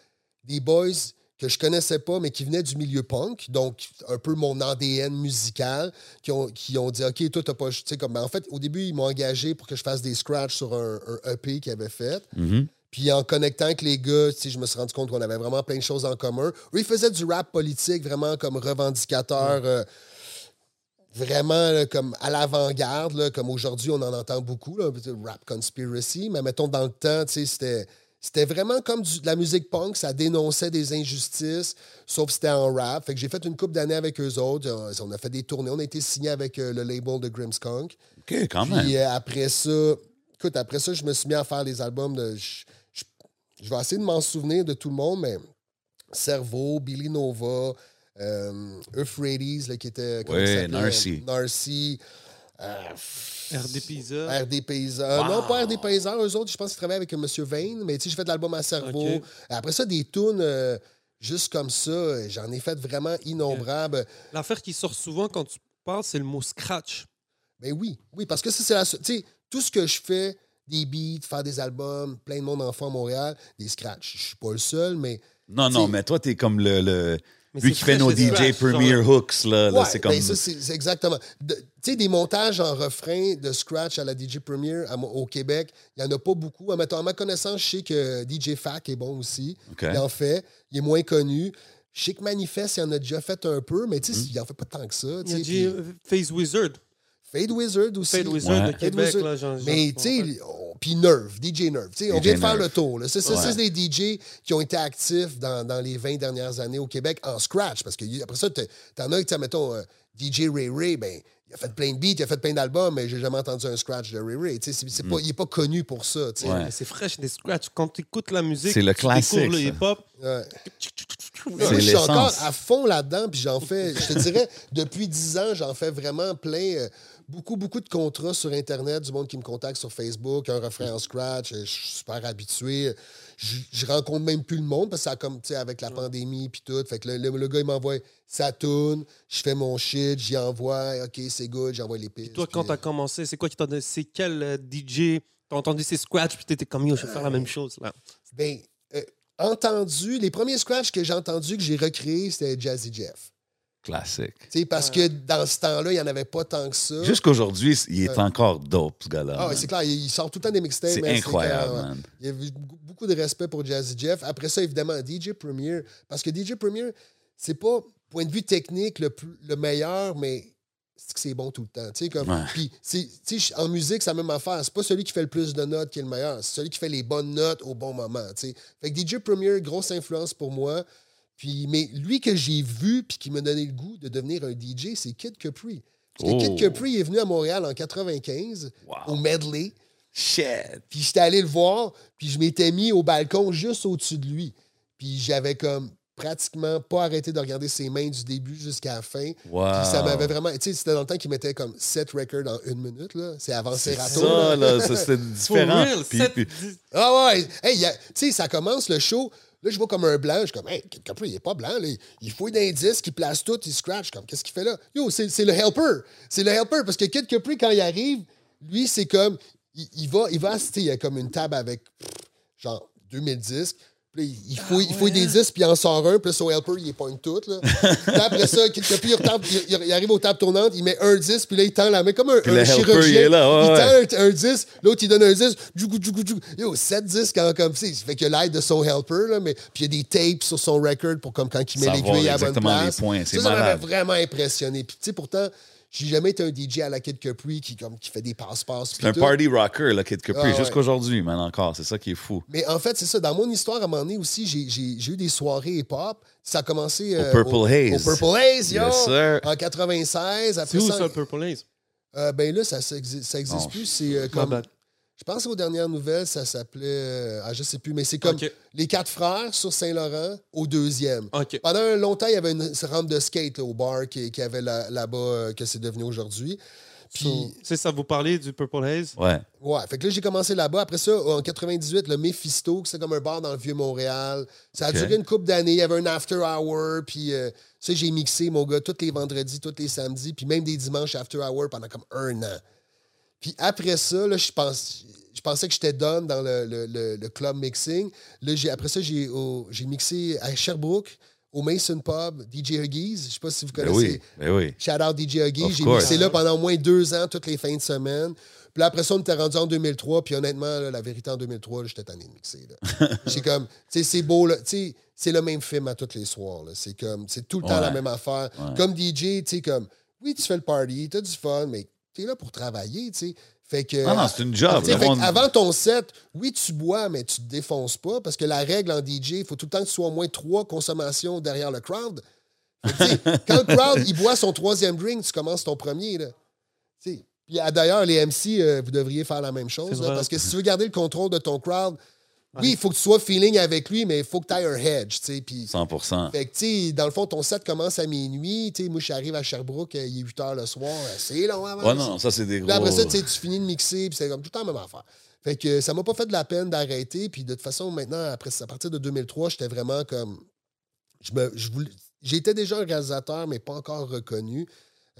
des boys que je connaissais pas, mais qui venaient du milieu punk, donc un peu mon ADN musical, qui ont, qui ont dit OK, toi, t'as pas. Comme. en fait, au début, ils m'ont engagé pour que je fasse des scratchs sur un, un EP qu'ils avaient fait. Mhm. Puis en connectant avec les gars, je me suis rendu compte qu'on avait vraiment plein de choses en commun. Eux, ils faisaient du rap politique vraiment comme revendicateur, euh, vraiment là, comme à l'avant-garde, comme aujourd'hui, on en entend beaucoup, là, rap conspiracy. Mais mettons, dans le temps, tu sais, c'était. C'était vraiment comme du- de la musique punk, ça dénonçait des injustices, sauf que c'était en rap. Fait que j'ai fait une couple d'années avec eux autres. On a fait des tournées, on a été signé avec euh, le label de Grimmskunk. OK, quand même. Puis euh, après ça, écoute, après ça, je me suis mis à faire les albums de. Je, je- je vais essayer de m'en souvenir de tout le monde, mais Cerveau, Billy Nova, euh, Euphrates, là, qui était. s'appelait? Narcy. Narcy. euh, RD Pizza. RD Paysans. Non, pas RD Paysans. Eux autres, je pense qu'ils travaillaient avec M. Vane, mais tu sais, j'ai fait de l'album à cerveau. Après ça, des tunes euh, juste comme ça, j'en ai fait vraiment innombrables. L'affaire qui sort souvent quand tu parles, c'est le mot scratch. Ben oui, oui, parce que ça, c'est la. Tu sais, tout ce que je fais, des beats, faire des albums, plein de monde en fond à Montréal, des scratchs. Je suis pas le seul, mais Non, non, mais toi, t'es comme le, le, Lui qui fait nos DJ Premier genre. Hooks, là, là, c'est comme... ben ça, c'est c'est exactement. De- Tu sais, des montages en refrain de scratch à la DJ Premier à au Québec, il n'y en a pas beaucoup. À, mettons, à ma connaissance, je sais que DJ Fac est bon aussi. Il en fait. Il est moins connu. Je sais que Manifest, il en a déjà fait un peu, mais tu sais, il en fait pas tant que ça. Il y a puis Phase Wizard. Fade Wizard aussi. Fade Wizard Ouais. de Québec. Wizard. Là, genre, Mais tu sais, on- puis Nerve, DJ Nerve. Sais, on vient de faire le tour. C'est ça, Ouais. c'est des DJ qui ont été actifs dans, dans les 20 dernières années au Québec en scratch. Parce que après ça, t'en as, mettons, euh, DJ Ray Ray, ben, il a fait plein de beats, il a fait plein d'albums, mais j'ai jamais entendu un scratch de Ray Ray. Tu sais, c'est- c'est pas- il n'est pas connu pour ça. Ouais. C'est fraîche des scratchs. Quand tu écoutes la musique, C'est le tu découvres classique, le hip-hop. Ouais. C'est Moi, je suis encore l'essence. à fond là-dedans, puis j'en fais, je te dirais, depuis 10 ans, j'en fais vraiment plein. euh, beaucoup, beaucoup de contrats sur Internet, du monde qui me contacte sur Facebook, un refrain en scratch, euh, je suis super habitué. Je, je rencontre même plus le monde parce que ça a comme, tu sais, avec la pandémie puis tout. Fait que le, le- le gars, il m'envoie sa tune, je fais mon shit, j'y envoie, OK, c'est good, j'envoie les pistes. Toi, quand puis, tu as commencé, c'est quoi qui t'a donné C'est quel euh, DJ T'as entendu ces scratchs, puis t'étais comme yo, je vais faire la même chose. là. Ben, euh, entendu, les premiers scratchs que j'ai entendus, que j'ai recréés, c'était Jazzy Jeff. Classique. Parce que dans ce temps-là, il n'y en avait pas tant que ça. Jusqu'aujourd'hui, il est encore dope, ce gars-là. Ah, c'est clair, il sort tout le temps des mixtapes. C'est incroyable, clair, ouais. man. Il y a eu beaucoup- de respect pour Jazzy Jeff. Après ça, évidemment, DJ Premier. Parce que DJ Premier, c'est pas, point de vue technique, le, plus- le meilleur, mais c'est que c'est bon tout le temps. Tu sais, comme, Ouais. en musique, c'est la même affaire. C'est pas celui qui fait le plus de notes qui est le meilleur. C'est celui qui fait les bonnes notes au bon moment. Fait que DJ Premier, grosse influence pour moi. Puis, mais lui que j'ai vu puis qui m'a donné le goût de devenir un DJ, c'est Kid Capri. Parce que Oh. Kid Capri est venu à Montréal en 95 Wow. au medley. Shit. Puis j'étais allé le voir, puis je m'étais mis au balcon juste au-dessus de lui. Puis j'avais comme pratiquement pas arrêté de regarder ses mains du début jusqu'à la fin. Wow. Puis ça m'avait vraiment. Tu sais, c'était dans le temps qu'il mettait comme 7 records en une minute, là. C'est avant C'est Serato. ça, là. là. C'était différent. real, Puis- Ah ouais! Hey, a- tu sais, ça commence le show. Là, je vois comme un blanc. Je suis comme, hey, Capri, il est pas blanc. Là. Il fouille disque, il place tout, il scratch. Comme, qu'est-ce qu'il fait là? Yo, c'est le helper. C'est le helper. Parce que Kid quand il arrive, lui, c'est comme, il, il va, il va, il y a comme une table avec, genre, 2000 disques. Puis il- il fouille, il fouille des disques, puis il en sort un. Puis son helper, il les pointe toutes. Là. Puis après ça, Capri, il, retape- il- il arrive aux tables tournantes, il met un disque, puis là, il tend la main comme un, Puis un helper, chirurgien. il est là, ouais, il ouais. tend un, un disque, l'autre, il donne un disque. Djougou, djougou, djougou. Yo, sept disques en, comme ça. Ça fait qu'il a l'aide de son helper, là, mais puis il y a des tapes sur son record pour comme quand il met l'aiguille à la bonne exactement les place. points, c'est ça, ça m'avait vraiment impressionné. Puis tu sais, pourtant, j'ai jamais été un DJ à la Kid Capri qui, comme, qui fait des passe-passe. C'est un tout. party rocker, là, Kid Capri, Ah, ouais. jusqu'aujourd'hui, man, encore. C'est ça qui est fou. Mais en fait, c'est ça. Dans mon histoire, à un moment donné aussi, j'ai- j'ai j'ai eu des soirées hip-hop. Ça a commencé euh, Purple Haze. Au Purple Haze, yo! Yes, sir. En 96. C'est où ça, ça, le Purple Haze? Euh, ben là, ça, ça existe, ça existe Oh, plus. C'est euh, comme. Je pense qu'aux dernières nouvelles, ça s'appelait. euh, ah, je sais plus, mais c'est comme les quatre frères sur Saint-Laurent au deuxième. Pendant un longtemps, il y avait une rampe de skate là, au bar qui, qui avait là- là-bas, euh, que c'est devenu aujourd'hui. Puis, So, C'est ça, vous parlez du Purple Haze? Ouais. ouais, fait que là, j'ai commencé là-bas. Après ça, en 98, le Mephisto, c'est comme un bar dans le Vieux-Montréal. Ça a duré une couple d'années. Il y avait un after hour. Puis, euh, ça, j'ai mixé, mon gars, tous les vendredis, tous les samedis, puis même des dimanches after hour pendant comme un an. Puis après ça, là, je pense. Je pensais que j'étais done dans le, le- le- le club mixing. Là, j'ai, après ça, j'ai, mixé à Sherbrooke, au Mason Pub, DJ Huggies. Je sais pas si vous Ben connaissez. oui, ben oui. Shout out DJ Huggies. J'ai mixé là pendant au moins deux ans, toutes les fins de semaine. Puis là, après ça, on était rendu en 2003. Puis honnêtement, là, la vérité, en 2003, là, j'étais tanné de mixer. J'ai comme, tu sais, c'est beau, là. Tu sais, c'est le même film à tous les soirs. C'est comme, c'est tout le temps Ouais. la même affaire. Comme DJ, tu sais, comme, oui, tu fais le party, t'as du fun, mais t'es là pour travailler, tu sais. Fait que. Ah non, c'est une job. Fait monde- avant ton set, oui, tu bois, mais tu te défonces pas parce que la règle en DJ, il faut tout le temps que tu sois au moins trois consommations derrière le crowd. Fait que, quand le crowd, il boit son troisième drink, tu commences ton premier. Là. Tu sais. Puis ah, d'ailleurs, les MC, euh, vous devriez faire la même chose. Là, parce que si tu veux garder le contrôle de ton crowd, oui, il faut que tu sois feeling avec lui, mais il faut que tu aies un hedge. tu sais, Puis 100 fait que, tu sais, dans le fond, ton set commence à minuit. Tu sais, moi, j'arrive à Sherbrooke, euh, il est 8 h le soir. euh, C'est long avant. Ouais, non, ça, c'est des gros. Après ça, tu finis de mixer, puis c'est comme tout le temps la même affaire. Fait que ça m'a pas fait de la peine d'arrêter. Puis de toute façon, maintenant, après, à partir de 2003, j'étais vraiment comme. J'étais déjà un réalisateur, mais pas encore reconnu.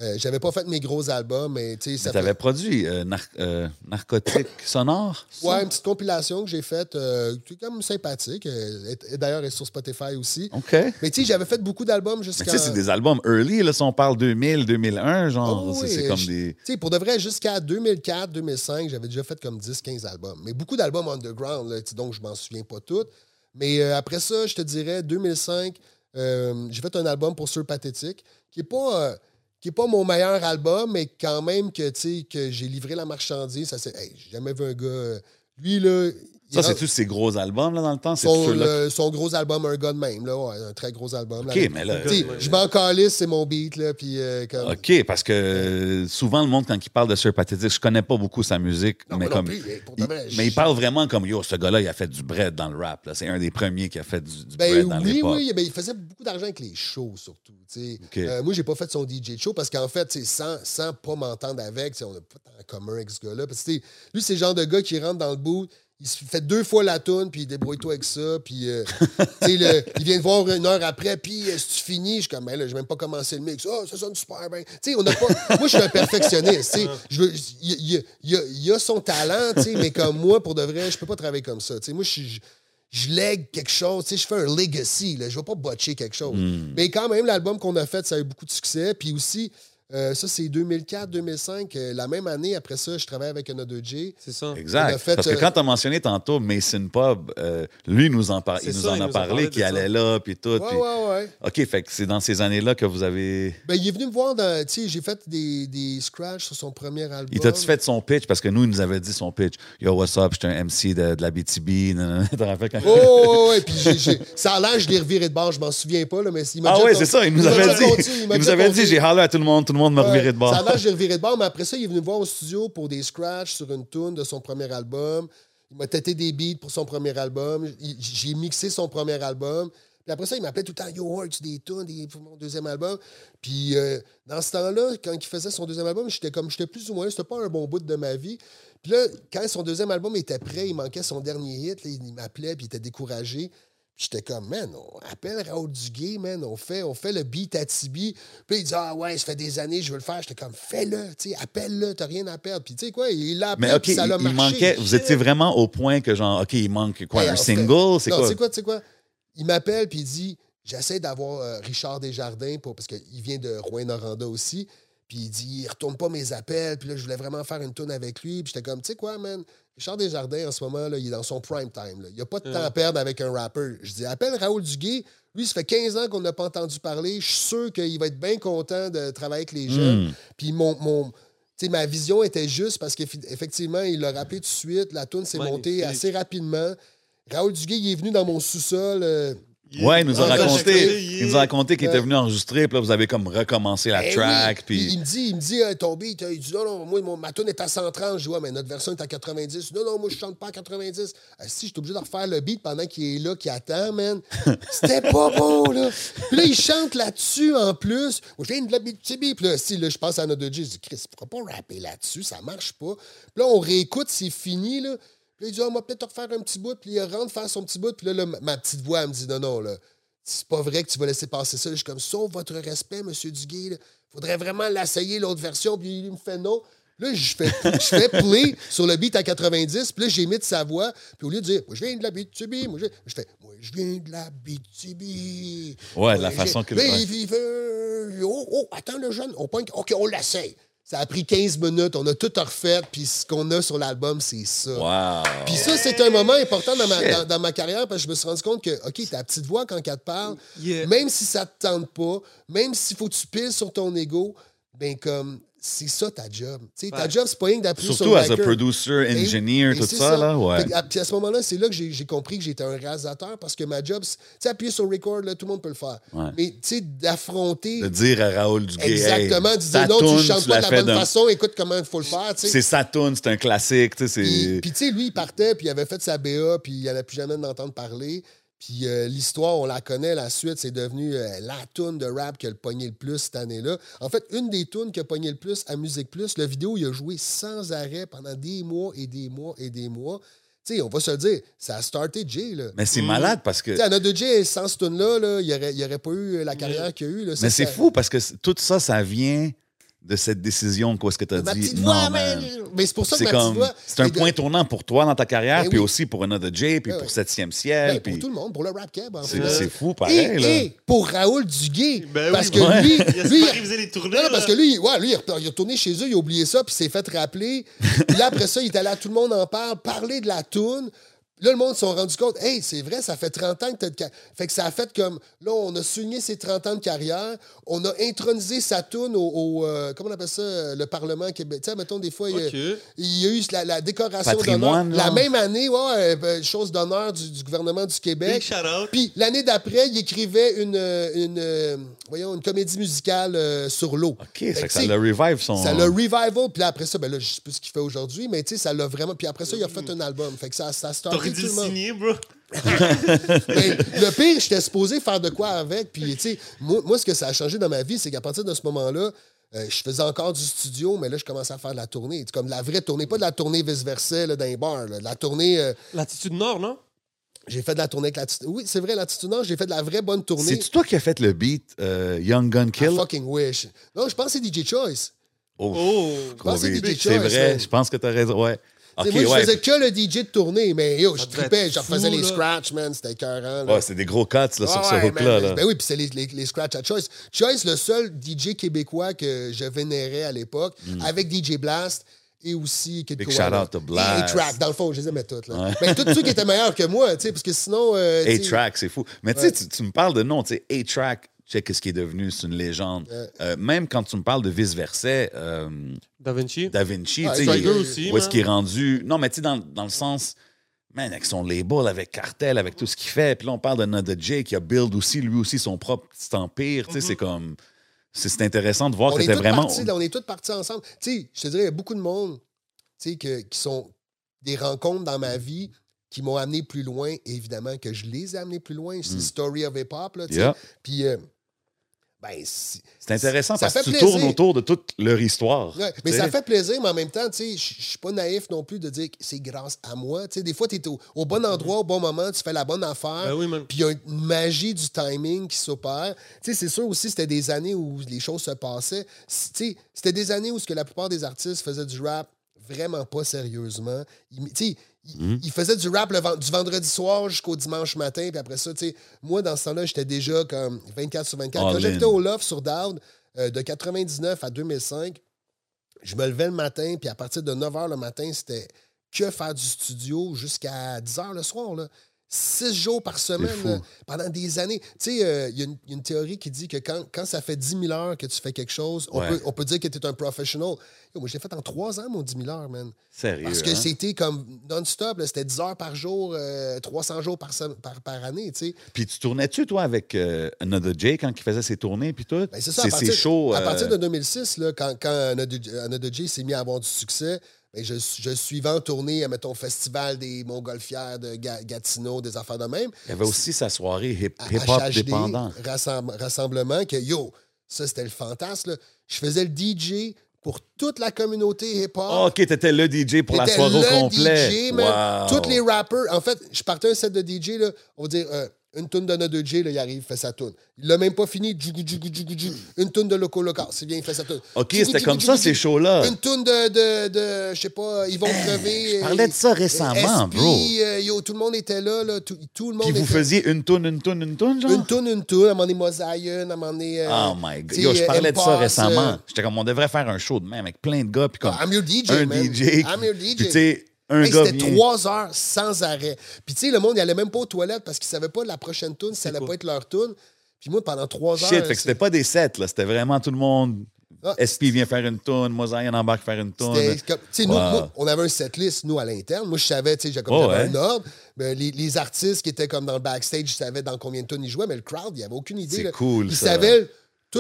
Euh, J'avais pas fait mes gros albums, mais tu sais, ça Tu avais produit euh, Nar- euh, Narcotique Sonore? ça? Ouais, une petite compilation que j'ai faite, qui est comme sympathique. et- et D'ailleurs, elle est sur Spotify aussi. OK. Mais tu sais, j'avais fait beaucoup d'albums jusqu'à. tu sais, c'est des albums early, là, si on parle 2000, 2001, genre, Oh, c'est- oui, c'est comme des... Tu sais, pour de vrai, jusqu'à 2004, 2005, j'avais déjà fait comme 10, 15 albums. Mais beaucoup d'albums underground, là, donc je m'en souviens pas toutes. Mais après ça, je te dirais, 2005, euh, j'ai fait un album pour Sur Pathétique, qui est pas. Qui est pas mon meilleur album, mais quand même que, que j'ai livré la marchandise. Ça, c'est, j'ai jamais vu un gars. euh, lui, là. Ça, c'est tous ces gros albums, là, dans le temps? C'est son, ceux-là? le- son gros album, un gars de même, là, ouais, un très gros album. OK, là, mais là... Tu sais, je m'en calisse, c'est mon beat, là, puis euh, comme... OK, parce que euh, souvent, le monde, quand il parle de Sir Pathétique, je connais pas beaucoup sa musique, Non, mais comme... plus, il- mais il parle vraiment comme, yo, ce gars-là, il a fait du bread dans le rap. là. C'est un des premiers qui a fait du, du Ben bread dans oui, oui, ben, il faisait beaucoup d'argent avec les shows, surtout. tu sais. OK. Euh, moi, j'ai pas fait son DJ show parce qu'en fait, tu sais, sans, sans pas m'entendre avec, on n'a pas tant en commun avec ce gars-là. Parce que lui, c'est le genre de gars qui rentre dans le bout, il se fait deux fois la toune, puis il débrouille-toi avec ça, puis euh, tu sais, le- il vient te voir une heure après, puis euh, si tu finis, je suis comme, ben là, j'ai même pas commencé le mix. Ah, ça sonne super bien. Tu sais, on n'a pas. moi, je suis un perfectionniste. Je veux- Il y, a- il il a son talent, tu sais, mais comme moi, pour de vrai, je peux pas travailler comme ça. Tu sais, moi, je je- lègue quelque chose, tu sais, je fais un legacy, là, je vais pas botcher quelque chose. Mais quand même, l'album qu'on a fait, ça a eu beaucoup de succès. Puis aussi, euh, ça, c'est 2004-2005. euh, la même année, après ça, je travaille avec Another J. C'est ça. Exact. fait, Parce que euh, quand tu as mentionné tantôt Mason Pub, euh, lui nous en, par- il nous ça, en il a nous parlé, parlé qu'il allait là, puis tout. Ouais, puis- ouais, ouais. OK, fait que c'est dans ces années-là que vous avez... Ben, il est venu me voir dans. Tu sais, j'ai fait des, des scratchs sur son premier album. Il t'a-tu fait son pitch? Parce que nous, il nous avait dit son pitch. Yo, what's up? J'étais un MC de, de la BTB. nanana. Tu te rappelles quand... Oh, ouais. Puis ça a l'air, je l'ai reviré de bord, je m'en souviens pas, là, mais il m'a Ah ouais, c'est ça. Il nous avait dit. Il m'a nous avait dit, j'ai hollé à tout le monde, tout le monde m'a reviré de bord. Ça a l'air, j'ai reviré de bord, mais après ça, il est venu me voir au studio pour des scratchs sur une tune de son premier album. Il m'a têté des beats pour son premier album. J'ai mixé son premier album. Puis après ça, il m'appelait tout le temps Yo, Hart, des tunes des- pour mon deuxième album. Puis euh, dans ce temps-là, quand il faisait son deuxième album, j'étais comme j'étais plus ou moins, c'était pas un bon bout de ma vie. Puis là, quand son deuxième album était prêt, il manquait son dernier hit, là, il m'appelait, puis il était découragé. J'étais comme, man, on appelle Raoul Duguay, man, on fait, on fait le beat à Tibi. Puis il dit, ah ouais, ça fait des années, je veux le faire. J'étais comme, fais-le, tu sais, appelle-le, t'as rien à perdre. Puis tu sais quoi, il l'a appelé, Mais ça il, l'a marché. manquait... Vous étiez vraiment au point que genre, OK, il manque quoi? Hey, un single? C'est non, quoi? c'est quoi, tu sais quoi? Il m'appelle puis il dit J'essaie d'avoir euh, Richard Desjardins pour, parce qu'il vient de Rouen-Noranda aussi. Puis il dit Il retourne pas mes appels. Puis là, je voulais vraiment faire une tune avec lui. Puis j'étais comme Tu sais quoi, man? Richard Desjardins, en ce moment, là, il est dans son prime time. là. Il n'y a pas de temps à perdre avec un rapper. Je dis Appelle Raoul Duguay. Lui, ça fait 15 ans qu'on n'a pas entendu parler. Je suis sûr qu'il va être bien content de travailler avec les jeunes. Puis mon. ma vision était juste parce qu'effectivement, il l'a rappelé tout de suite. La tune s'est montée assez rapidement. Raoul Duguay, il est venu dans mon sous-sol. euh, Ouais, il nous a Ah, raconté, il nous a raconté qu'il était venu enregistrer, puis là, vous avez comme recommencé la Eh track, oui. puis... Il, me dit, il me dit euh, ton beat, euh, il dit non, non, moi, mon, ma tune est à 130. Je dis, ouais, mais notre version est à 90. Non, non, moi, je chante pas à 90. Ah, si, je suis obligé de refaire le beat pendant qu'il est là, qu'il attend, man. C'était pas bon, là. Puis là, il chante là-dessus en plus. Je viens de la BTB. Puis là, si, là, je pense à notre J. Je dis, Chris, pourquoi pas rapper là-dessus? Ça marche pas. Puis là, on réécoute, c'est fini, là. Puis là, il dit, Ah, on va peut-être refaire un petit bout. Puis il rentre faire son petit bout. Puis là, là, ma- petite voix, elle me dit, non, non, là. C'est pas vrai que tu vas laisser passer ça. Je suis comme, sauf votre respect, monsieur Duguay. là. Faudrait vraiment l'essayer, l'autre version. Puis il me fait non. Là, je fais, je fais play sur le beat à 90. Puis là, j'ai mis de sa voix. Puis au lieu de dire, moi, je viens de la BTB, moi, je, je fais, moi, je viens de la BTB. Ouais, de la façon qu'il- Là, il, il fait, oh, oh, attends, le jeune, on pogne. OK, on l'essaye. Ça a pris 15 minutes, on a tout refait, puis ce qu'on a sur l'album, c'est ça. Wow! Puis ça, c'est un moment important dans ma, dans, dans ma carrière parce que je me suis rendu compte que, OK, ta petite voix quand elle te parle, Yeah. même si ça te tente pas, même s'il faut que tu piles sur ton ego, ben comme, c'est ça ta job. Ta job, c'est pas rien d'appuyer sur Surtout le as a producer, engineer, et tout ça, là, ouais. Fait que, à- puis à ce moment-là, c'est là que j'ai j'ai compris que j'étais un réalisateur parce que ma job, c'est- tu sais, appuyer sur record, là, tout le monde peut le faire. Ouais. Mais, tu sais, d'affronter. De dire à Raoul Duguay, Exactement, hey, de ta dire non, tu chantes pas de la bonne d'un- façon, écoute comment il faut le faire. C'est sa tune, c'est un classique, tu sais, Puis, tu sais, lui, il partait, puis il avait fait sa BA, puis il n'allait plus jamais d'entendre parler. Puis euh, l'histoire, on la connaît, la suite, c'est devenu euh, la tune de rap qui a le pogné le plus cette année-là. En fait, une des tunes qui a pogné le plus à Musique Plus, la vidéo, il a joué sans arrêt pendant des mois et des mois et des mois. Tu sais, on va se le dire, ça a starté Jay, là. Mais c'est malade parce que... Tu sais, Anna de Jay, sans ce tune-là, là, il n'y aurait, il aurait pas eu la carrière qu'il a là. Ça, Mais c'est ça- fou parce que tout ça, ça vient de cette décision qu'est-ce que tu as Ma dit? petite Non, voix, man. man. Mais c'est pour ça que C'est ma petite comme, voix. c'est un point tournant pour toi dans ta carrière, Ben puis oui. aussi pour Another J, puis Ben pour. Septième ciel. Ben, puis pour tout le monde, pour le rap cab. en c'est fait. c'est fou, pareil. Et, là. et pour Raoul Duguay. Ben parce oui, que ouais. lui, Il a lui, les tournées. Non, non, parce que lui, ouais, lui, il est- retourné chez eux, il a oublié ça, puis il s'est fait rappeler. Puis là, après ça, il est allé à Tout le monde en parle, parler de la toune. Là, le monde s'est rendu compte, hey, c'est vrai, ça fait 30 ans que carrière. Fait que ça a fait comme, là, on a souligné ses 30 ans de carrière, on a intronisé sa toune au, au, euh, comment on appelle ça, euh, le Parlement québécois. Tu sais, mettons, des fois, il y a- Ok. il y a eu la, la décoration d'honneur. Patrimoine, La même année, ouais, euh, chose d'honneur du, du gouvernement du Québec. Puis l'année d'après, il écrivait une, une, voyons, une comédie musicale euh, sur l'eau. OK, Fait ça, que, tu le revive son. ça l'a revival, puis après ça, ben là, je sais plus ce qu'il fait aujourd'hui, mais tu sais, ça l'a vraiment. Puis après ça, il a fait un album. Fait que ça, ça a le le monde. signer, bro. Mais le pire, j'étais supposé faire de quoi avec. Puis, tu sais, moi, moi, ce que ça a changé dans ma vie, c'est qu'à partir de ce moment-là, euh, je faisais encore du studio, mais là, je commençais à faire de la tournée. C'est Comme de la vraie tournée, pas de la tournée vice-versa dans les bars. là. De la tournée. euh, L'attitude nord, non? j'ai fait de la tournée avec l'attitude. Oui, c'est vrai, l'attitude Nord, j'ai fait de la vraie bonne tournée. C'est toi qui as fait le beat euh, Young Gun I Kill? fucking wish. Non, je pense que c'est DJ Choice. Oh, Oh. gros pense que c'est vrai, je pense que tu as raison. Ouais. Tu sais, OK, moi, ouais. je faisais que le DJ de tournée, mais yo, je tripais, je refaisais fou, les là. scratchs, man, c'était écœurant. Ouais, c'est des gros cuts là, sur ce hook-là. là. Ben oui, puis c'est les, les, les scratchs à Choice. Choice, le seul DJ québécois que je vénérais à l'époque, avec DJ Blast et aussi Kid Mm. Big Koala. shout-out to Et Blast. A-Track, dans le fond, je les aimais toutes. Là. Mais tous ceux qui étaient meilleurs que moi, tu sais, parce que sinon... euh, A-Track, c'est fou. Mais tu sais, tu, tu me parles de nom, tu sais, A-Track, check ce qui est devenu, c'est une légende. Euh, même quand tu me parles de vice-versa, euh, Da Vinci. Da Vinci, Ah, tu sais, aussi, où est-ce qu'il est rendu? Non, mais tu sais, dans, dans le sens, man, avec son label, avec Cartel, avec tout ce qu'il fait. Puis là, on parle de Nada J qui a build aussi, lui aussi, son propre petit empire. Tu sais, c'est comme. C'est c'est intéressant de voir on que tous vraiment. partis, là, on est tous partis ensemble. Tu sais, je te dirais, il y a beaucoup de monde tu sais, que, qui sont des rencontres dans ma vie qui m'ont amené plus loin, et évidemment que je les ai amenés plus loin. C'est Story of Hip Hop. Là, tu sais. Mm. Yeah. Puis, euh, ben, c'est- intéressant Ça parce que tu plaisir. tournes autour de toute leur histoire. Ouais, mais ça fait plaisir, mais en même temps, tu sais, je suis pas naïf non plus de dire que c'est grâce à moi. Tu sais, des fois, tu es au, au bon endroit, au bon moment, tu fais la bonne affaire. Ben oui. Puis il y a une magie du timing qui s'opère. Tu sais, c'est sûr aussi, c'était des années où les choses se passaient. C- Tu sais, c'était des années où ce que la plupart des artistes faisaient du rap vraiment pas sérieusement. Ils, ils- ils faisaient du rap le du vendredi soir jusqu'au dimanche matin. Puis après ça, tu sais, moi, dans ce temps-là, j'étais déjà comme 24 sur 24. All Quand j'habitais au Loft sur Dowd, euh, de 99 à 2005, je me levais le matin, puis à partir de 9 h le matin, c'était que faire du studio jusqu'à 10 h le soir. Là. Six jours par semaine, là, pendant des années. Tu sais, euh, il y, a une- il y a une théorie qui dit que quand, quand ça fait 10 000 heures que tu fais quelque chose, on, Ouais. peut, on peut dire que tu es un professional. Yo, moi, j'ai fait en 3 ans mon 10 000 heures, man. Sérieux. Parce que hein? c'était comme non-stop. C'était 10 heures par jour, euh, 300 jours par, par, par année, tu sais. Puis tu tournais-tu, toi, avec euh, Another J quand il faisait ses tournées, puis tout? Ben, c'est ça, à c'est partir, shows. à euh, partir de 2006, là, quand, quand Another Another J s'est mis à avoir du succès, ben, je, je suivais en tournée, mettons, au festival des Montgolfières de Ga- Gatineau, des affaires de même. Il y avait aussi sa soirée hip- À hip-hop HHD, dépendant. rassem- rassemblement, que yo, ça c'était le fantasme. là. Je faisais le DJ pour toute la communauté hip-hop. Ah, OK, t'étais le DJ pour la soirée au le complet. DJ, man. Wow. Tous les rappers. En fait, je partais un set de DJ, là, on va dire euh, une tune de notre DJ, là, il arrive, il fait sa tune. Il l'a même pas fini. Djougou, djougou, djougou, djougou. Une tune de Loco Local, c'est bien, il fait sa tune. OK, c'était comme ça, ces shows-là. Une tune de, de, de je sais pas, ils vont crever. Je parlais de ça récemment, SP, bro. euh, yo, tout le monde était là, là tout, le monde Puis vous faisiez une toune, une toune, une toune, genre? Une tune, une tune, à un moment donné, Mosaïen, à un moment donné. euh, Oh my God. Yo, je parlais de ça récemment. euh, J'étais comme, on devrait faire un show de même avec plein de gars, puis comme I'm your DJ, un. DJ. I'm your DJ. Tu sais, Hey, C'était trois heures sans arrêt. Puis, tu sais, le monde, il allait même pas aux toilettes parce qu'il savait pas la prochaine tune, si ça allait quoi? pas être leur tune. Puis, moi, pendant trois heures. Shit, fait que c'était pas des sets, là. C'était vraiment tout le monde. Ah, SP vient faire une toune, Mosaïen embarque faire une toune. Comme- tu sais, nous, Wow. nous, on avait un setlist, nous, à l'interne. Moi, je savais, tu sais, j'avais comme Oh, ouais. un ordre. Ben, les, les artistes qui étaient comme dans le backstage, je savais dans combien de tunes ils jouaient, mais le crowd, il n'y avait aucune idée. C'est cool, Ils savaient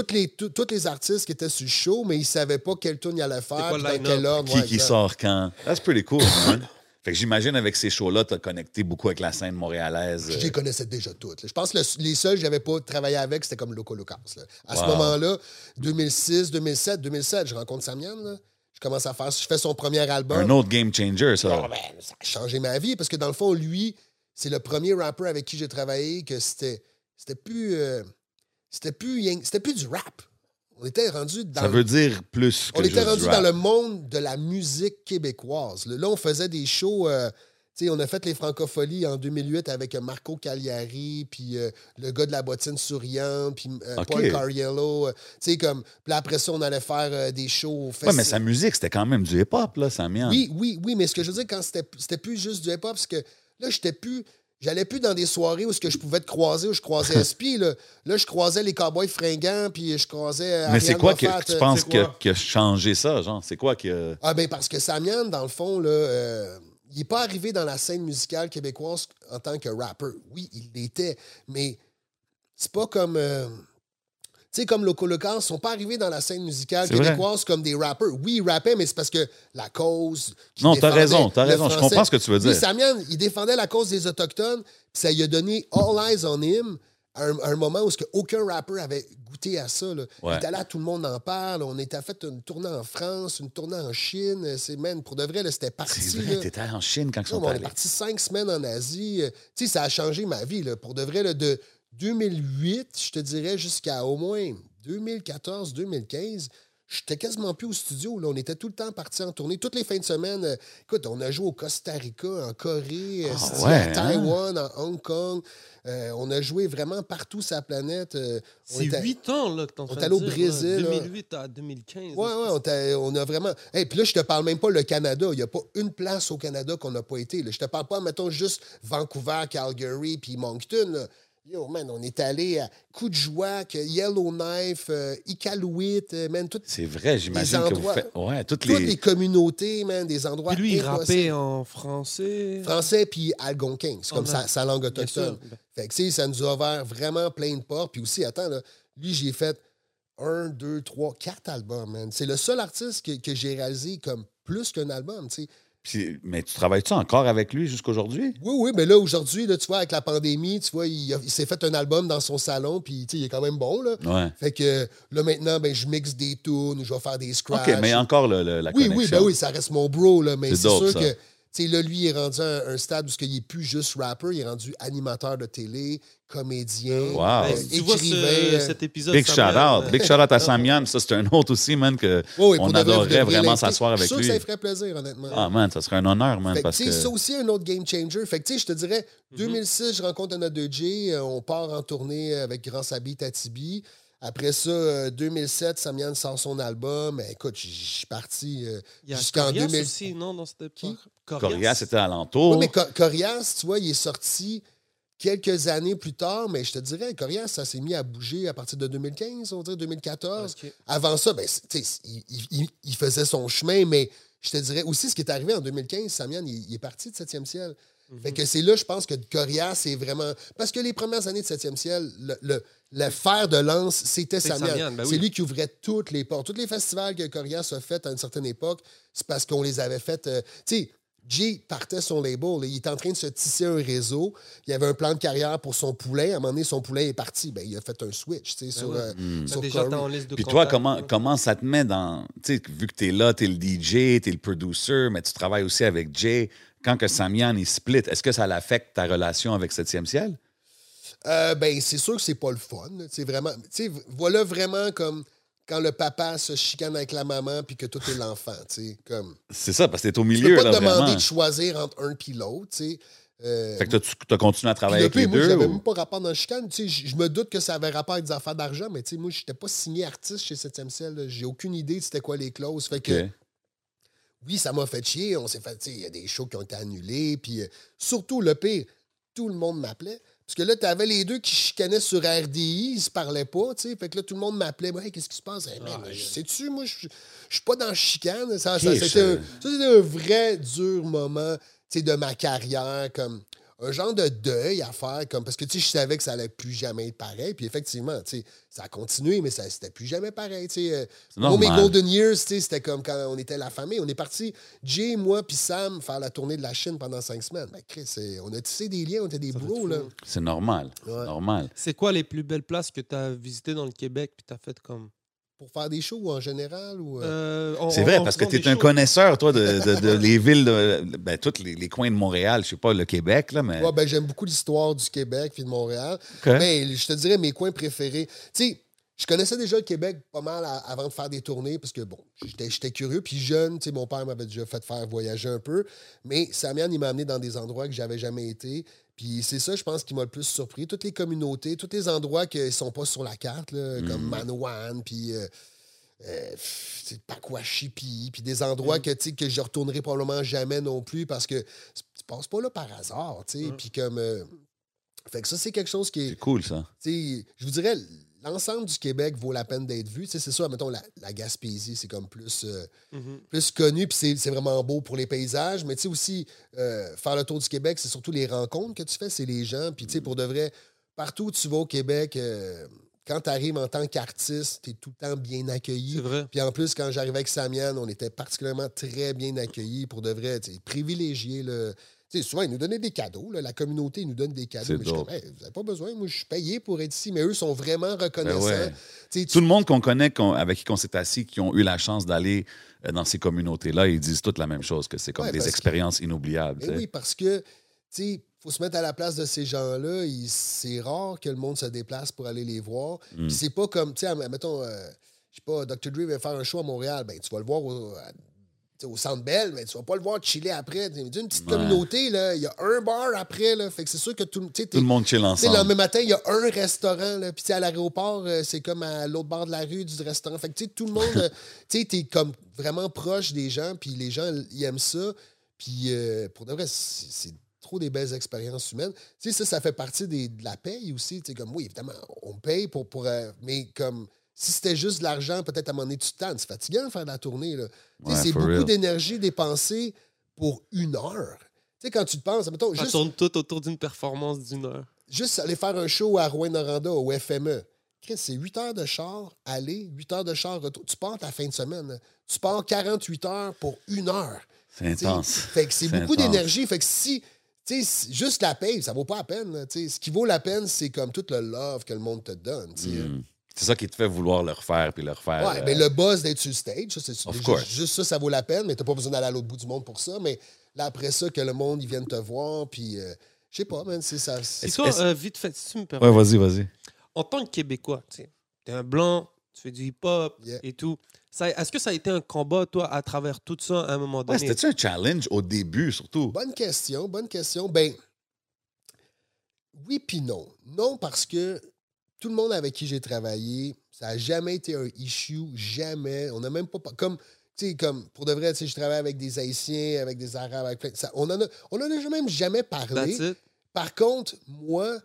toutes les, tous tous les artistes qui étaient sur le show, mais ils savaient pas quelle tune il allait faire, quoi dans quel ordre. Qui, ouais, qui sort quand? That's pretty cool, man. Fait que j'imagine avec ces shows-là, t'as connecté beaucoup avec la scène montréalaise. Je euh, les connaissais déjà toutes. là. Je pense que le- les seuls que j'avais pas travaillé avec, c'était comme Loco Locas. là. À ce moment-là, 2006, 2007, 2007, je rencontre Samian. là. Je commence à faire, je fais son premier album. Un autre game changer, ça. Ah, ben, ça a changé ma vie parce que dans le fond, lui, c'est le premier rapper avec qui j'ai travaillé que c'était, c'était plus, euh, c'était plus, c'était plus du rap. On était rendu dans Ça veut dire plus que on était rendu du dans le monde de la musique québécoise. Là, on faisait des shows. euh, tu sais, on a fait les Francopholies en 2008 avec euh, Marco Cagliari, puis euh, le gars de la bottine souriante, puis euh. Paul Cariello. euh, tu sais, comme. Puis après ça, on allait faire des shows festival. mais sa musique, c'était quand même du hip-hop, là, Samian. Oui, oui, oui, mais ce que je veux dire, quand c'était c'était plus juste du hip-hop, c'est que là, j'étais plus. J'allais plus dans des soirées où ce que je pouvais te croiser, où je croisais SP. Là, là je croisais les cowboys fringants, puis je croisais. Mais c'est quoi que, Moffat, que tu euh, penses qui a, changé ça, genre? C'est quoi que. Ah ben parce que Samian, dans le fond, là, euh, il n'est pas arrivé dans la scène musicale québécoise en tant que rapper. Oui, il l'était, mais c'est pas comme... euh, sais, comme Loco Locas, ils sont pas arrivés dans la scène musicale vrai. québécoise comme des rappers. Oui, ils rappaient, mais c'est parce que la cause... Non, t'as raison, t'as raison. Je comprends ce que tu veux dire. Samian, il défendait la cause des Autochtones, puis ça lui a donné All Eyes on Him à un, à un moment où ce que aucun rappeur avait goûté à ça. Là. Ouais. Il était là, tout le monde en parle. On était fait une tournée en France, une tournée en Chine. C'est, man, pour de vrai, c'était parti. C'est vrai, t'étais en Chine quand ils sont on est parti cinq semaines en Asie. Euh, Tu sais, ça a changé ma vie. Là. Pour de vrai, là, de 2008, je te dirais, jusqu'à au moins 2014, 2015, j'étais quasiment plus au studio. Là. On était tout le temps partis en tournée. Toutes les fins de semaine, euh, écoute, on a joué au Costa Rica, en Corée, euh, Ah ouais, à hein? Taïwan, en Hong Kong. Euh, on a joué vraiment partout sur la planète. Euh, C'est 8 ans là, que t'es en on est allé au Brésil, là, là. 2008 à 2015. Ouais, ouais, on a vraiment. Et puis là, je te parle même pas le Canada. Il n'y a pas une place au Canada qu'on n'a pas été. Là. Je te parle pas, mettons, juste Vancouver, Calgary, puis Moncton. Yo, man, on est allé à Coudjouac, Yellowknife, euh, Iqaluit, euh, man, toutes, C'est vrai, j'imagine que vous endroits- faites. Ouais, toutes toutes les. les communautés, man, des endroits Puis lui, il rappait en français. Français puis algonquin. C'est comme Ah, sa, ouais. sa langue autochtone. Fait que, tu sais, ça nous a ouvert vraiment plein de portes. Puis aussi, attends, là, lui, j'ai fait un, deux, trois, quatre albums, man. C'est le seul artiste que, que j'ai réalisé comme plus qu'un album, tu sais. Puis- mais tu travailles-tu encore avec lui jusqu'aujourd'hui? Oui, oui, mais là, aujourd'hui, tu vois, avec la pandémie, tu vois, il, s'est fait un album dans son salon, puis, il est quand même bon, là. Ouais. Fait que là, maintenant, ben, je mixe des tunes, je vais faire des scratchs. OK, mais encore le- le- la Oui, connexion. oui, ben oui, ça reste mon bro, là, mais C'est sûr ça. que, tu sais, là, lui, il est rendu à un, un stade où ce qu'il est plus juste rapper, il est rendu animateur de télé, comédien, Wow. euh, tu vois ce- écrivain. euh, cet épisode. Big shout-out. Big shout-out à Samian. Ça, c'est un autre aussi, man, que pour on adorerait vraiment s'asseoir avec Je suis lui. sûr que ça ferait plaisir, honnêtement. Ah, man, ça serait un honneur, man, Fait parce que. ça aussi, un autre game changer. Fait que, tu sais, je te dirais, Mhm. 2006, je rencontre un autre 2J, euh, on part en tournée avec Grand Sabi Tatibi. Après ça, euh, 2007, Samian sort son album. Mais écoute, je suis parti euh, Il y a jusqu'en Corias 2000. aussi, non, dans cette époque? Corias était alentour. Oui, mais Co- Corias, tu vois, il est sorti quelques années plus tard, mais je te dirais, Corias, ça s'est mis à bouger à partir de 2015, on dirait 2014. Ok. Avant ça, ben, il faisait son chemin, mais je te dirais aussi ce qui est arrivé en 2015, Samian, il, il est parti de 7e ciel. Fait que c'est là, je pense que Corias, c'est vraiment. Parce que les premières années de 7e ciel, le, le, le fer de lance, c'était C'est Samian. Samian, ben c'est oui. lui qui ouvrait toutes les portes. Tous les festivals que Corias a fait à une certaine époque, c'est parce qu'on les avait fait. euh, tu sais, Jay partait son label. là. Il était en train de se tisser un réseau. Il avait un plan de carrière pour son poulet. À un moment donné, son poulet est parti. Ben, il a fait un switch tu sais, sur, euh, Hmm. sur déjà, en liste de Puis toi, comment, comment ça te met dans. Tu sais, vu que tu es là, tu es le DJ, tu es le producer, mais tu travailles aussi avec Jay. Quand que Samian il split, est-ce que ça l'affecte ta relation avec 7e ciel? Euh, ben, c'est sûr que c'est pas le fun. C'est vraiment. Tu voilà vraiment comme quand le papa se chicane avec la maman puis que tout est l'enfant. tu Comme. C'est ça, parce que t'es au Tu peux milieu, pas là, te demander vraiment. de choisir entre un et l'autre. tu. Euh, Fait que tu as continué à Puis travailler le avec les moi, deux? j'avais ou- même pas rapport dans le chicane. Je me doute que ça avait rapport avec des affaires d'argent, mais moi, je n'étais pas signé artiste chez 7e ciel. J'ai aucune idée de c'était quoi les clauses. Fait que. Oui, ça m'a fait chier. On s'est fait, il y a des shows qui ont été annulés. Puis euh, surtout, le pire, tout le monde m'appelait. Parce que là, tu avais les deux qui chicanaient sur RDI, ils se parlaient pas, tu sais. Fait que là, tout le monde m'appelait. Hey, qu'est-ce qui se passe? Hey, man, je- sais-tu, moi, je je suis pas dans le chicane. Ça, c'était un, ça, c'était un vrai dur moment, tu sais, de ma carrière, comme un genre de deuil à faire, comme parce que, tu sais, je savais que ça allait plus jamais être pareil. Puis effectivement, tu sais, ça a continué, mais ça c'était plus jamais pareil, tu sais. euh, C'est moi, mes. Golden Years, tu sais, c'était comme quand on était la famille. On est parti, Jay, moi, puis Sam, faire la tournée de la Chine pendant cinq semaines. Ben, Chris, c'est- on a tissé des liens, on était des bros, là. C'est normal. Ouais. normal. C'est quoi les plus belles places que tu as visitées dans le Québec puis tu as fait comme. Pour faire des shows en général ou. euh, Euh, C'est vrai, parce que tu es un shows. connaisseur, toi, de, de- de les villes, de, ben, tous les, les coins de Montréal. Je sais pas, le Québec, là, mais. Ouais, ben, j'aime beaucoup l'histoire du Québec puis de Montréal. Mais je te dirais mes coins préférés. Tu sais, je connaissais déjà le Québec pas mal à- avant de faire des tournées parce que, bon, j'étais j'étais curieux. Puis jeune, tu sais, mon père m'avait déjà fait faire voyager un peu. Mais Samian, il m'a amené dans des endroits que j'avais jamais été. Puis c'est ça, je pense, qui m'a le plus surpris. Toutes les communautés, tous les endroits qui ne sont pas sur la carte, là, comme Manoan, puis euh, euh, Pakwashipi, puis des endroits que, tu sais, que je retournerai probablement jamais non plus parce que tu passes pas là par hasard. tu sais. Puis comme. euh, fait que ça, c'est quelque chose qui est. C'est cool, ça. Je vous dirais, l'ensemble du Québec vaut la peine d'être vu. Tu sais, C'est sûr, mettons, la, la Gaspésie, c'est comme plus, euh, plus connu, puis c'est- vraiment beau pour les paysages. Mais tu sais aussi, euh, faire le tour du Québec, c'est surtout les rencontres que tu fais, c'est les gens. Puis tu sais, pour de vrai, partout où tu vas au Québec, euh, quand tu arrives en tant qu'artiste, tu es tout le temps bien accueilli. Puis en plus, quand j'arrivais avec Samian, on était particulièrement très bien accueillis pour de vrai, tu sais, souvent, ils nous donnaient des cadeaux. là. La communauté nous donne des cadeaux. Mais je suis dope. comme, Hey, vous n'avez pas besoin. Moi, je suis payé pour être ici. Mais eux sont vraiment reconnaissants. Ben ouais. Tu sais, tu- Tout le monde qu'on connaît, avec qui on s'est assis, qui ont eu la chance d'aller euh, dans ces communautés-là, ils disent toutes la même chose, que c'est comme Ouais, des que- expériences inoubliables. Ben oui, parce que, tu sais, faut se mettre à la place de ces gens-là. C'est rare que le monde se déplace pour aller les voir. Mm. Puis c'est pas comme, tu sais, mettons, euh, je sais pas, Dr. Dre va faire un show à Montréal, ben tu vas le voir au, à- au Centre Bell, mais tu vas pas le voir chiller après. D'une petite Ouais. communauté, il y a un bar après, là, fait que c'est sûr que tout, Tout le monde chill sais, le ensemble. lendemain matin, il y a un restaurant. Là, puis à l'aéroport, euh, c'est comme à l'autre bord de la rue du restaurant. Fait que tu sais, tout le monde, euh, tu sais, t'es comme vraiment proche des gens, puis les gens, ils aiment ça. Puis euh, pour de vrai, c'est trop des belles expériences humaines. Tu sais, ça, ça fait partie des- de la paye aussi. Tu comme, oui, évidemment, on paye pour... pour euh, mais comme, si c'était juste de l'argent, peut-être à un moment donné, tu te tannes. C'est fatigant de faire de la tournée. Ouais, c'est beaucoup d'énergie dépensée pour une heure. Tu sais, quand tu te penses, mettons, Ça juste tourne tout autour d'une performance d'une heure. juste aller faire un show à Rouen-Noranda au FME. Chris, c'est 8 heures de char, aller, 8 heures de char, retour. Tu pars ta fin de semaine. là. Tu pars 48 heures pour une heure. C'est intense. Fait que c'est beaucoup d'énergie. Fait que si, tu sais, si- juste la paye, ça vaut pas la peine. là. Ce qui vaut la peine, c'est comme tout le love que le monde te donne. Mm. C'est ça qui te fait vouloir le refaire puis le refaire. Ouais, euh, mais le buzz d'être sur le stage, ça, c'est Of juste, course. juste ça, ça vaut la peine, mais t'as pas besoin d'aller à l'autre bout du monde pour ça. Mais là, après ça, que le monde, ils viennent te voir, puis euh, je sais pas, man, c'est ça. Et Est-ce- toi, euh, vite fait, si tu me permets, Ouais, vas-y, vas-y. en tant que Québécois, tu sais, t'es un blanc, tu fais du hip-hop Yeah. et tout. Ça- Est-ce que ça a été un combat, toi, à travers tout ça à un moment Ouais, donné? C'était-tu un challenge au début, surtout? Bonne question, bonne question. Ben, oui puis non. Non parce que tout le monde avec qui j'ai travaillé, ça n'a jamais été un issue, jamais. On n'a même pas... Comme, tu sais, comme, pour de vrai, tu sais, je travaille avec des Haïtiens, avec des Arabes, avec plein... ça- on en a, on en a même jamais parlé. Par contre, moi,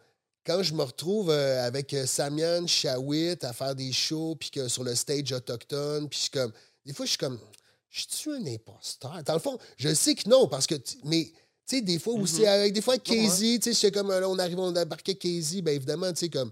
quand je me retrouve euh, avec euh, Samian Shawit à faire des shows, puis que sur le stage autochtone, puis je suis comme. Des fois, je suis comme. Je suis un imposteur. Dans le fond, je sais que non, parce que. Mais. Tu sais, des fois aussi, Mhm. avec des fois, avec. Casey, tu sais, c'est comme, là, on arrive, on embarquait Casey, ben évidemment, tu sais, comme,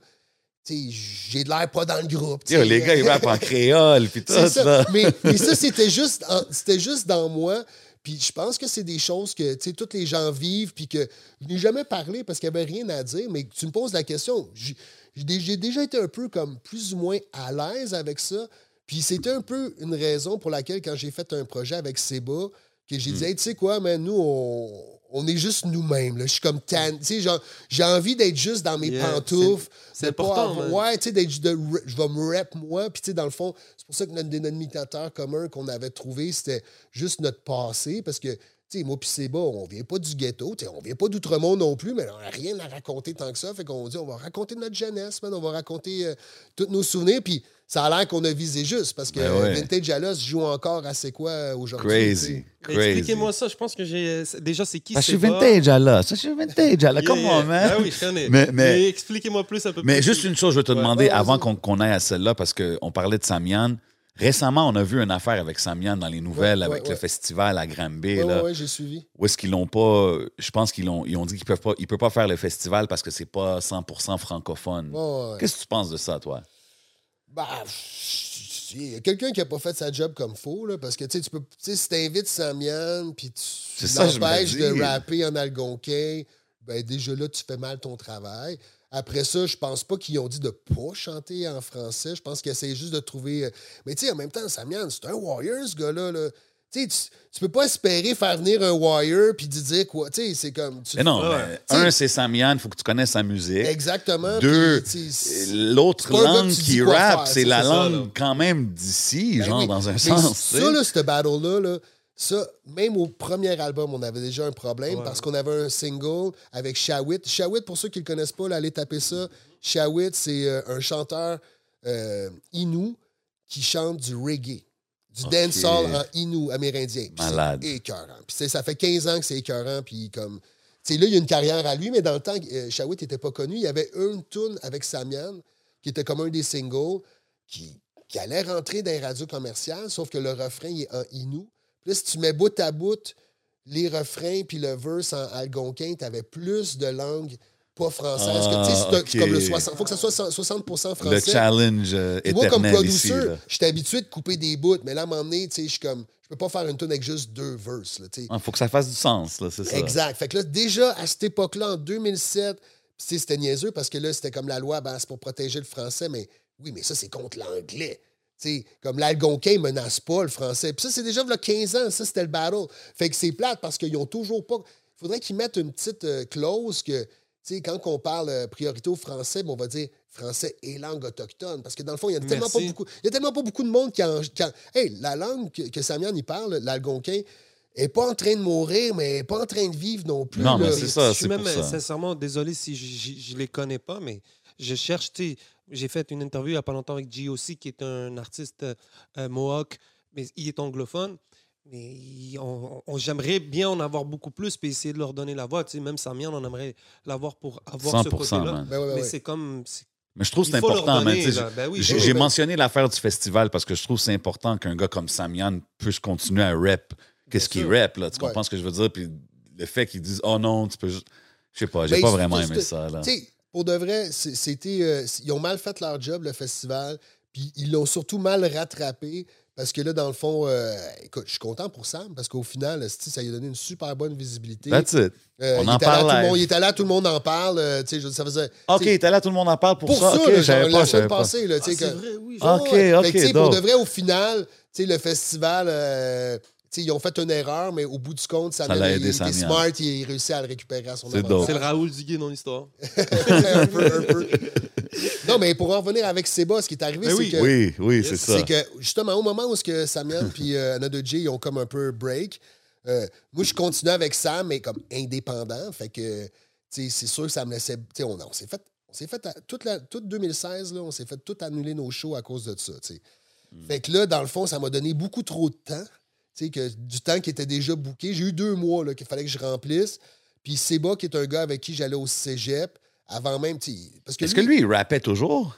j'ai de l'air pas dans le groupe. Yo, les gars, ils rappent en créole puis tout. Ça. Mais, mais ça, c'était juste, c'était juste dans moi. Puis je pense que c'est des choses que, tu sais, tous les gens vivent, puis que je n'ai jamais parlé parce qu'il n'y avait rien à dire, mais tu me poses la question. J'ai j'ai dé- j'ai déjà été un peu comme plus ou moins à l'aise avec ça. Puis c'était un peu une raison pour laquelle, quand j'ai fait un projet avec Seba, que j'ai dit, Hey, tu sais quoi, man, nous, on, on est juste nous-mêmes. là. Je suis comme tan. J'ai envie d'être juste dans mes Yeah, pantoufles. c'est pas important, avoir- man. Ouais, tu sais, d'être- de re- je vais me rep moi. Puis, tu sais, dans le fond, c'est pour ça que notre dénominateur commun qu'on avait trouvé, c'était juste notre passé. Parce que, tu sais, moi puis Seba, on vient pas du ghetto. tu sais, On vient pas d'Outremont non plus, mais on n'a rien à raconter tant que ça. Fait qu'on dit, on va raconter notre jeunesse, man. On va raconter euh, tous nos souvenirs. Puis, ça a l'air qu'on a visé juste. Parce que Ben ouais. Vintage Alos joue encore à c'est quoi aujourd'hui. Crazy. Mais. Expliquez-moi ça. Je pense que j'ai. Déjà, c'est qui que je c'est suis vintage. Ça, je suis vintage. Yeah, yeah. on, man. Ah oui, je connais. Mais- Mais, mais- expliquez-moi plus un peu Mais plus. juste une chose, je vais te Ouais. demander Ouais, avant qu'on aille à celle-là, parce qu'on parlait de Samian. Récemment, on a vu une affaire avec Samian dans les nouvelles, Ouais, avec ouais, le ouais. festival à Granby. Ouais, j'ai suivi. Où est-ce qu'ils l'ont pas. Je pense qu'ils ont, ils ont dit qu'ils peuvent pas. Ils peuvent pas faire le festival parce que c'est pas 100% francophone. Ouais, ouais. Qu'est-ce que tu penses de ça, toi? Bah, il y a quelqu'un qui n'a pas fait sa job comme faut, là, parce que tu peux, si t'invites Samian, puis tu l'empêches de rapper en algonquin, ben déjà là, tu fais mal ton travail. Après ça, je pense pas qu'ils ont dit de pas chanter en français. Je pense qu'ils essaient juste de trouver. euh, Mais tu sais, en même temps, Samian, c'est un warrior, ce gars-là. là. Tu tu, tu peux pas espérer faire venir un wire puis te dire quoi. Tu sais, c'est comme. tu- Mais non, mais un, c'est Samian, il faut que tu connaisses sa musique. Exactement. Deux, l'autre langue qui rappe, c'est la langue quand même d'ici, Ben genre, oui. dans un Mais sens. Ça, là, ce battle-là, là, ça, même au premier album, on avait déjà un problème Ouais. parce qu'on avait un single avec Shawit. Shawit, pour ceux qui ne le connaissent pas, là, allez taper ça. Shawit, c'est euh, un chanteur euh, Innu qui chante du reggae. Du Ok. dancehall en Innu amérindien. Puis c'est Malade. écœurant. Puis ça fait 15 ans que c'est écœurant. Puis comme. Tu sais, là, il y a une carrière à lui, mais dans le temps, euh, Shawit n'était pas connu. Il y avait une tune avec Samian, qui était comme un des singles, qui, qui allait rentrer dans les radios commerciales, sauf que le refrain il est en Innu. Puis là, si tu mets bout à bout les refrains puis le verse en algonquin, tu avais plus de langue pas française. Ah, c'est comme le 60. faut que ça soit 60 Le français. challenge euh, Puis moi, comme éternel ici. producer, j'étais habitué de couper des bouts, mais là, à un moment donné, tu sais, je suis comme. Je peux pas faire une tune avec juste deux verses. Il faut que ça fasse du sens, là, c'est ça. Exact. Fait que là, déjà, à cette époque-là, en 2007, puis tu sais, c'était niaiseux parce que là, c'était comme la loi, ben, c'est pour protéger le français, mais oui, mais ça, c'est contre l'anglais. Tu sais, comme l'algonquin menace pas le français. Puis ça, c'est déjà il y a 15 ans, ça, c'était le battle. Fait que c'est plate parce qu'ils ont toujours pas. Il faudrait qu'ils mettent une petite euh, clause que, quand on parle euh, priorité au français, ben, on va dire français et langue autochtone. Parce que dans le fond, il y a tellement pas beaucoup. Il y a tellement pas beaucoup de monde qui en. qui en- hey, la langue que, que Samian y parle, l'algonquin, est pas en train de mourir, mais elle est pas en train de vivre non plus. Non, là. mais c'est ça, Je suis c'est même pour ça. sincèrement désolé si je ne les connais pas, mais je cherche. tu sais, J'ai fait une interview il n'y a pas longtemps avec G.O.C., qui est un artiste euh, euh, Mohawk, mais il est anglophone. Mais on- on- j'aimerais bien en avoir beaucoup plus puis essayer de leur donner la voix. Tu sais, même Samian, on aimerait l'avoir pour avoir ce 100%, côté-là. Ben ouais, ouais, Mais c'est comme. Mais je trouve que c'est important. Ben oui, J'ai oui. mentionné l'affaire du festival parce que je trouve que c'est important qu'un gars comme Samian puisse continuer à rap. Qu'est-ce qu'il rap, là? Tu Ouais. comprends ce que je veux dire? Puis le fait qu'ils disent, oh non, tu peux juste. Je sais pas, j'ai Ben, pas vraiment aimé ça, là. Tu sais, pour de vrai, c'était. euh, ils ont mal fait leur job, le festival. Puis ils l'ont surtout mal rattrapé. Parce que là, dans le fond, euh, écoute, je suis content pour Sam parce qu'au final, ça lui a donné une super bonne visibilité. That's it. Euh, On il en était là, parle tout le monde- Il était là, tout le monde en parle. euh, tu sais, je- ça faisait. OK, sais, t'es là, tout le monde en parle pour, pour ça. ça, OK, là, genre, pas, la semaine pas. passée, là, Ah, c'est vrai, oui. OK, Ouais. OK, Fait que, tu sais, pour de vrai, au final, tu sais, le festival, euh, tu sais, ils ont fait une erreur, mais au bout du compte, ça, Ça l'a il- aidé il était smart, il a réussi à le récupérer à son avantage. C'est le Raoul Duguay dans l'histoire. un peu, un peu. Non, mais pour en revenir avec Seba, ce qui est arrivé, Ben c'est oui. que. Oui, oui, c'est ça. C'est que justement, au moment où ce que Samian puis euh, Another J ils ont comme un peu break, euh, moi je continuais avec Sam, mais comme indépendant. Fait que tu sais, c'est sûr que ça me laissait. tu sais, On, on s'est fait. On s'est fait à- toute, la, toute 2016, là, on s'est fait tout annuler nos shows à cause de ça. tu sais. Fait que là, dans le fond, ça m'a donné beaucoup trop de temps. tu sais, Que, du temps qui était déjà booké. J'ai eu deux mois qu'il fallait que je remplisse. Puis Seba, qui est un gars avec qui j'allais au cégep, avant même. Parce que Est-ce que lui, il rappait toujours?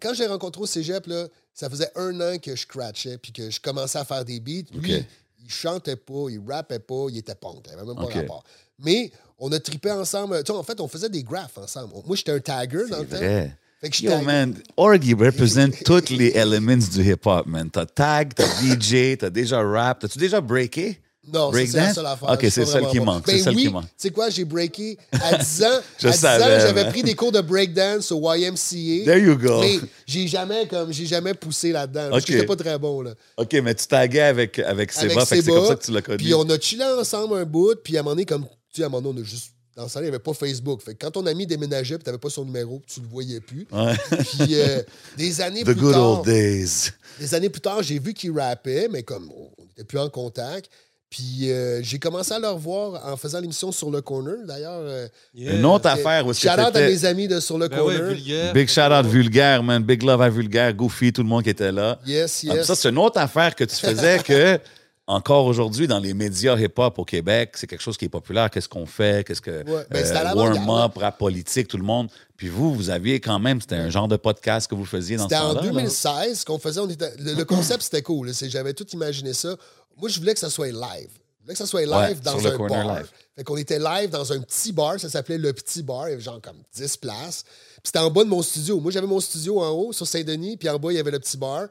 quand j'ai rencontré au cégep, là, ça faisait un an que je scratchais puis que je commençais à faire des beats. Lui, il chantait pas, il rappait pas, il était punk. Il avait même pas OK. rapport. Mais on a trippé ensemble. Tu sais, en fait, on faisait des graphes ensemble. Moi, j'étais un tagger dans le temps. Vrai. Fait que je Yo, man, Orgy représente tous les elements du hip-hop, man. T'as tag, t'as DJ, t'as déjà rap. T'as-tu déjà breaké? Non, c'est la seule affaire. OK, c'est pas celle qui manque, c'est Ben celle oui, qui manque. Tu sais quoi, j'ai breaké à 10 ans. Je à 10 savais, ans, j'avais pris des cours de breakdance au YMCA. There you go. Mais j'ai jamais, comme, j'ai jamais poussé là-dedans. là, Parce que OK. j'étais pas très bon, là. OK, mais tu taguais avec, avec Seba, c'est comme ça que tu l'as connu. Puis on a chillé ensemble un bout, puis à un moment donné, comme tu sais, à un moment donné, on a juste. Dans ce temps-là, il n'y avait pas Facebook. Fait que quand ton ami déménageait, puis tu n'avais pas son numéro, tu le voyais plus. Ouais. Puis euh, des années The plus good tard, old days. des années plus tard, j'ai vu qu'il rappait, mais comme on n'était plus en contact. Puis euh, j'ai commencé à le revoir en faisant l'émission sur le corner. D'ailleurs, euh, Yeah. Une autre affaire que shout out à mes amis de sur le Ben ouais, corner. vulgaire. Big shout out vulgaire, man. Big love à vulgaire, Goofy, tout le monde qui était là. yes, Ah, yes. Ça, c'est une autre affaire que tu faisais que, encore aujourd'hui, dans les médias hip-hop au Québec, c'est quelque chose qui est populaire. Qu'est-ce qu'on fait? Qu'est-ce que. Ouais, ben, warm-up, rap politique, tout le monde. Puis vous, vous aviez quand même, c'était un genre de podcast que vous faisiez dans ce C'était en temps-là. là. 2016 qu'on faisait. On était, le, le concept, c'était cool. J'avais tout imaginé ça. Moi, je voulais que ça soit live. Je voulais que ça soit live Ouais, dans un bar. live. Fait qu'on était live dans un petit bar. Ça s'appelait Le Petit Bar. Il y avait genre comme 10 places. Puis c'était en bas de mon studio. Moi, j'avais mon studio en haut, sur Saint-Denis. Puis en bas, il y avait le petit bar.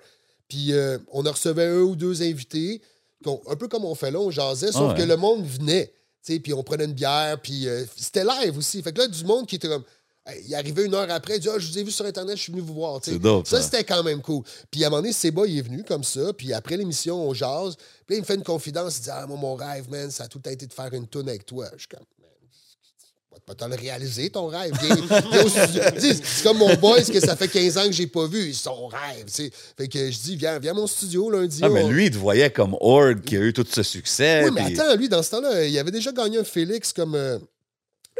Puis euh, on recevait un ou deux invités. un peu comme on fait là, on jasait. Sauf Ah ouais. que le monde venait. Puis on prenait une bière. Puis euh, c'était live aussi. Fait que là, du monde qui était comme... Il est arrivé une heure après, il dit Ah, Je vous ai vu sur Internet, je suis venu vous voir. dope, Ça, ça. c'était quand même cool. Puis à un moment donné, Seba, il est venu comme ça. Puis après l'émission, on jase. Puis là, il me fait une confidence. Il dit Ah, moi, mon rêve, man, ça a tout été de faire une tourne avec toi. Je suis comme. Pas te le réaliser, ton rêve. C'est comme mon boy, que ça fait 15 ans que j'ai pas vu. Son rêve. tu sais. Fait que je dis, viens, viens à mon studio lundi. Ah, mais on- lui, il te voyait comme Org qui a eu tout ce succès. oui, mais attends, lui, dans ce temps-là, il avait déjà gagné un Félix comme euh,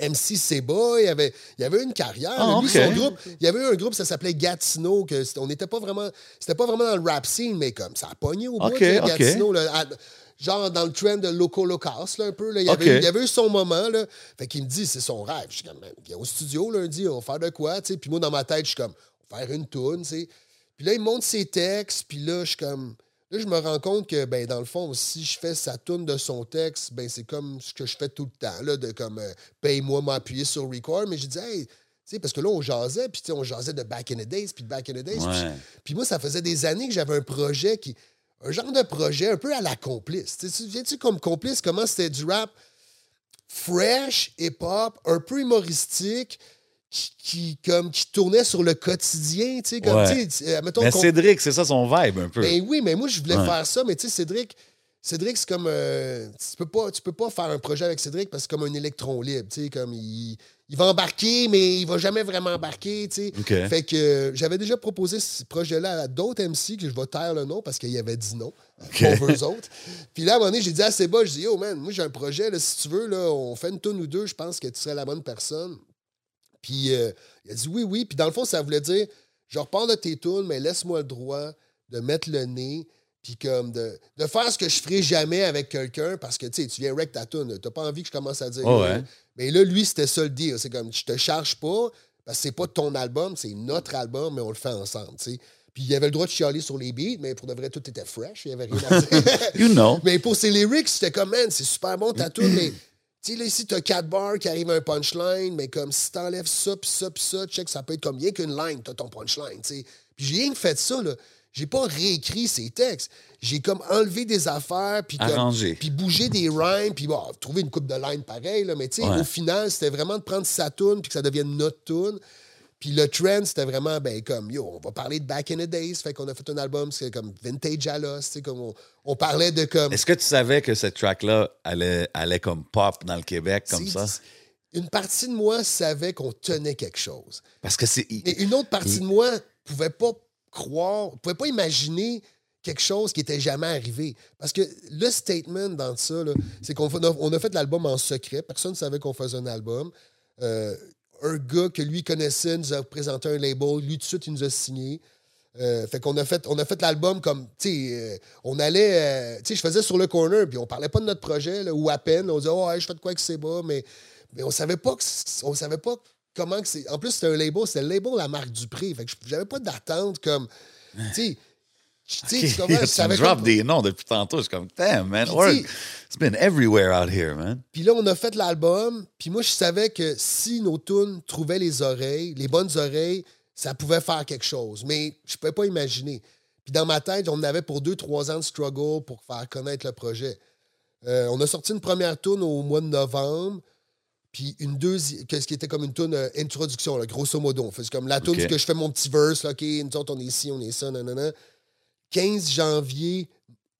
MC Seba. Il avait, il avait une carrière. Ah, lui, ok. son groupe, il y avait eu un groupe, ça s'appelait Gatineau. Que on n'était pas vraiment. C'était pas vraiment dans le rap scene, mais comme ça a pogné au bout Ok, de ok. Gatineau. là, à- genre dans le trend de Loco Locas, là, un peu. Là, il, y avait, il y avait eu son moment. Là. Fait qu'il me dit, c'est son rêve. Je suis comme, Man, viens au studio lundi, on va faire de quoi? tu sais. Puis moi, dans ma tête, je suis comme, on va faire une toune. tu sais. Puis là, il monte ses textes, puis là, je suis comme. Là, je me rends compte que, ben, dans le fond, si je fais sa tourne de son texte, ben, c'est comme ce que je fais tout le temps, là, de comme, euh, paye-moi m'appuyer sur record. Mais j'ai dit, hey, tu sais, parce que là, on jasait, puis on jasait de back in the days, puis de back in the days. Puis- Ouais. Puis moi, ça faisait des années que j'avais un projet qui. Un genre de projet un peu à la complice. Tu viens-tu comme complice, comment c'était du rap fresh, hip-hop, un peu humoristique, qui, qui, comme, qui tournait sur le quotidien, tu sais, comme, Ouais. tu sais, euh, mettons Mais Cédric, c'est ça son vibe un peu. ben oui, mais moi, je voulais Ouais. faire ça, mais tu sais, Cédric, Cédric, c'est comme. euh, tu, peux pas, tu peux pas faire un projet avec Cédric parce que c'est comme un électron libre. Tu sais, comme il, il va embarquer, mais il va jamais vraiment embarquer. Tu sais. Fait que euh, j'avais déjà proposé ce projet-là à d'autres MC que je vais taire le nom parce qu'il y avait dit non. Pour eux autres. Puis là, à un moment donné, j'ai dit à Seba, je dis, yo, man, moi, j'ai un projet, là, si tu veux, là, on fait une tonne ou deux, je pense que tu serais la bonne personne. Puis euh, il a dit oui, oui. Puis dans le fond, ça voulait dire je repars de tes tunes, mais laisse-moi le droit de mettre le nez, puis comme de, de faire ce que je ferai jamais avec quelqu'un parce que tu sais, tu viens rec ta tune. T'as pas envie que je commence à dire. Oh, ouais. Mais là, lui, c'était ça le deal. C'est comme je te charge pas parce que c'est pas ton album, c'est notre album, mais on le fait ensemble. tu sais. Puis il avait le droit de chialer sur les beats, mais pour de vrai, tout était fresh. Il y avait rien à dire. You know. Mais pour ses lyrics, c'était comme, man, c'est super bon ta tune, mais tu sais, là, ici, t'as quatre bars qui arrivent à un punchline, mais comme si t'enlèves ça, puis ça, puis ça, check, ça peut être comme rien qu'une line, t'as ton punchline, tu sais. Puis j'ai rien que fait ça, là. J'ai pas réécrit ses textes. J'ai comme enlevé des affaires, puis. Puis bougé des rhymes, puis bon, trouver une coupe de line pareil, là. Mais tu sais, Ouais. au final, c'était vraiment de prendre sa tune, puis que ça devienne notre tune. Puis le trend, c'était vraiment, ben, comme, yo, on va parler de Back in the Days. Fait qu'on a fait un album, c'est comme Vintage tu sais, comme on, on parlait de comme. Est-ce que tu savais que cette track-là allait, allait comme pop dans le Québec, comme ça? Une partie de moi savait qu'on tenait quelque chose. Parce que c'est. Mais une autre partie de moi pouvait pas croire, pouvait pas imaginer quelque chose qui était jamais arrivé. Parce que le statement dans ça, c'est qu'on fa- on a fait l'album en secret. Personne ne savait qu'on faisait un album. Euh, un gars que lui connaissait nous a présenté un label. Lui, tout de suite, il nous a signé. Euh, fait qu'on a fait, on a fait l'album comme, tu sais, euh, on allait, euh, tu sais, je faisais sur le corner, puis on parlait pas de notre projet, là, ou à peine. On disait, oh, hey, je fais de quoi que c'est bas, mais, mais on savait pas que, on savait pas comment que c'est. En plus, c'était un label, c'était le label La Marque du Prix. Fait que j'avais pas d'attente comme, tu sais, tu sais, tu comprends, je tu me comme- des noms depuis tantôt. Je suis comme, damn, man. Sais- it's been everywhere out here, man. Puis là, on a fait l'album. Puis moi, je savais que si nos tunes trouvaient les oreilles, les bonnes oreilles, ça pouvait faire quelque chose. Mais je ne pouvais pas imaginer. Puis dans ma tête, on avait pour deux, trois ans de struggle pour faire connaître le projet. Euh, on a sorti une première tune au mois de novembre. Puis une deuxième, ce qui était comme une tune euh, introduction, là, grosso modo. On fait comme la tune Ok. que je fais mon petit verse, là, OK, nous autres, on est ici, on est ça, nanana. 15 janvier,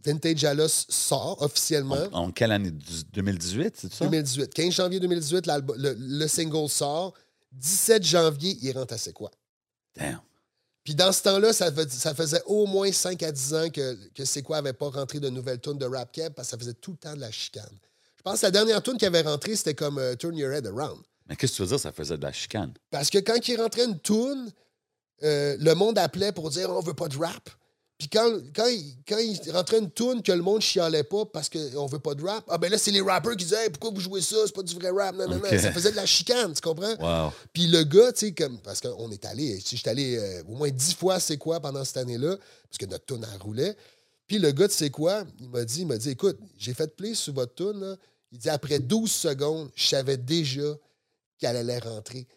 Vintage Alos sort officiellement. En, en quelle année? Du- 2018, c'est ça? 2018. 15 janvier 2018, l'album- le, le single sort. 17 janvier, il rentre à C'est quoi? Damn. Puis dans ce temps-là, ça, ça faisait au moins 5 à 10 ans que, que C'est quoi avait pas rentré de nouvelles tunes de rap cap parce que ça faisait tout le temps de la chicane. Je pense que la dernière tune qui avait rentré, c'était comme euh, Turn Your Head Around. Mais qu'est-ce que tu veux dire, ça faisait de la chicane? Parce que quand il rentrait une tune, euh, le monde appelait pour dire on veut pas de rap. Puis quand, quand, il, quand il rentrait une tune que le monde chialait pas parce qu'on veut pas de rap, ah ben là, c'est les rappers qui disaient Hey, pourquoi vous jouez ça, c'est pas du vrai rap. Non, non, non. Ça faisait de la chicane, tu comprends? Wow. Puis le gars, tu sais, comme, parce qu'on est allé, sais, j'étais allé euh, au moins dix fois, c'est quoi, pendant cette année-là, parce que notre tune en roulait. Puis le gars, tu sais quoi, il m'a dit, il m'a dit, écoute, j'ai fait play sur votre tune, là. Il dit, après 12 secondes, je savais déjà qu'elle allait rentrer.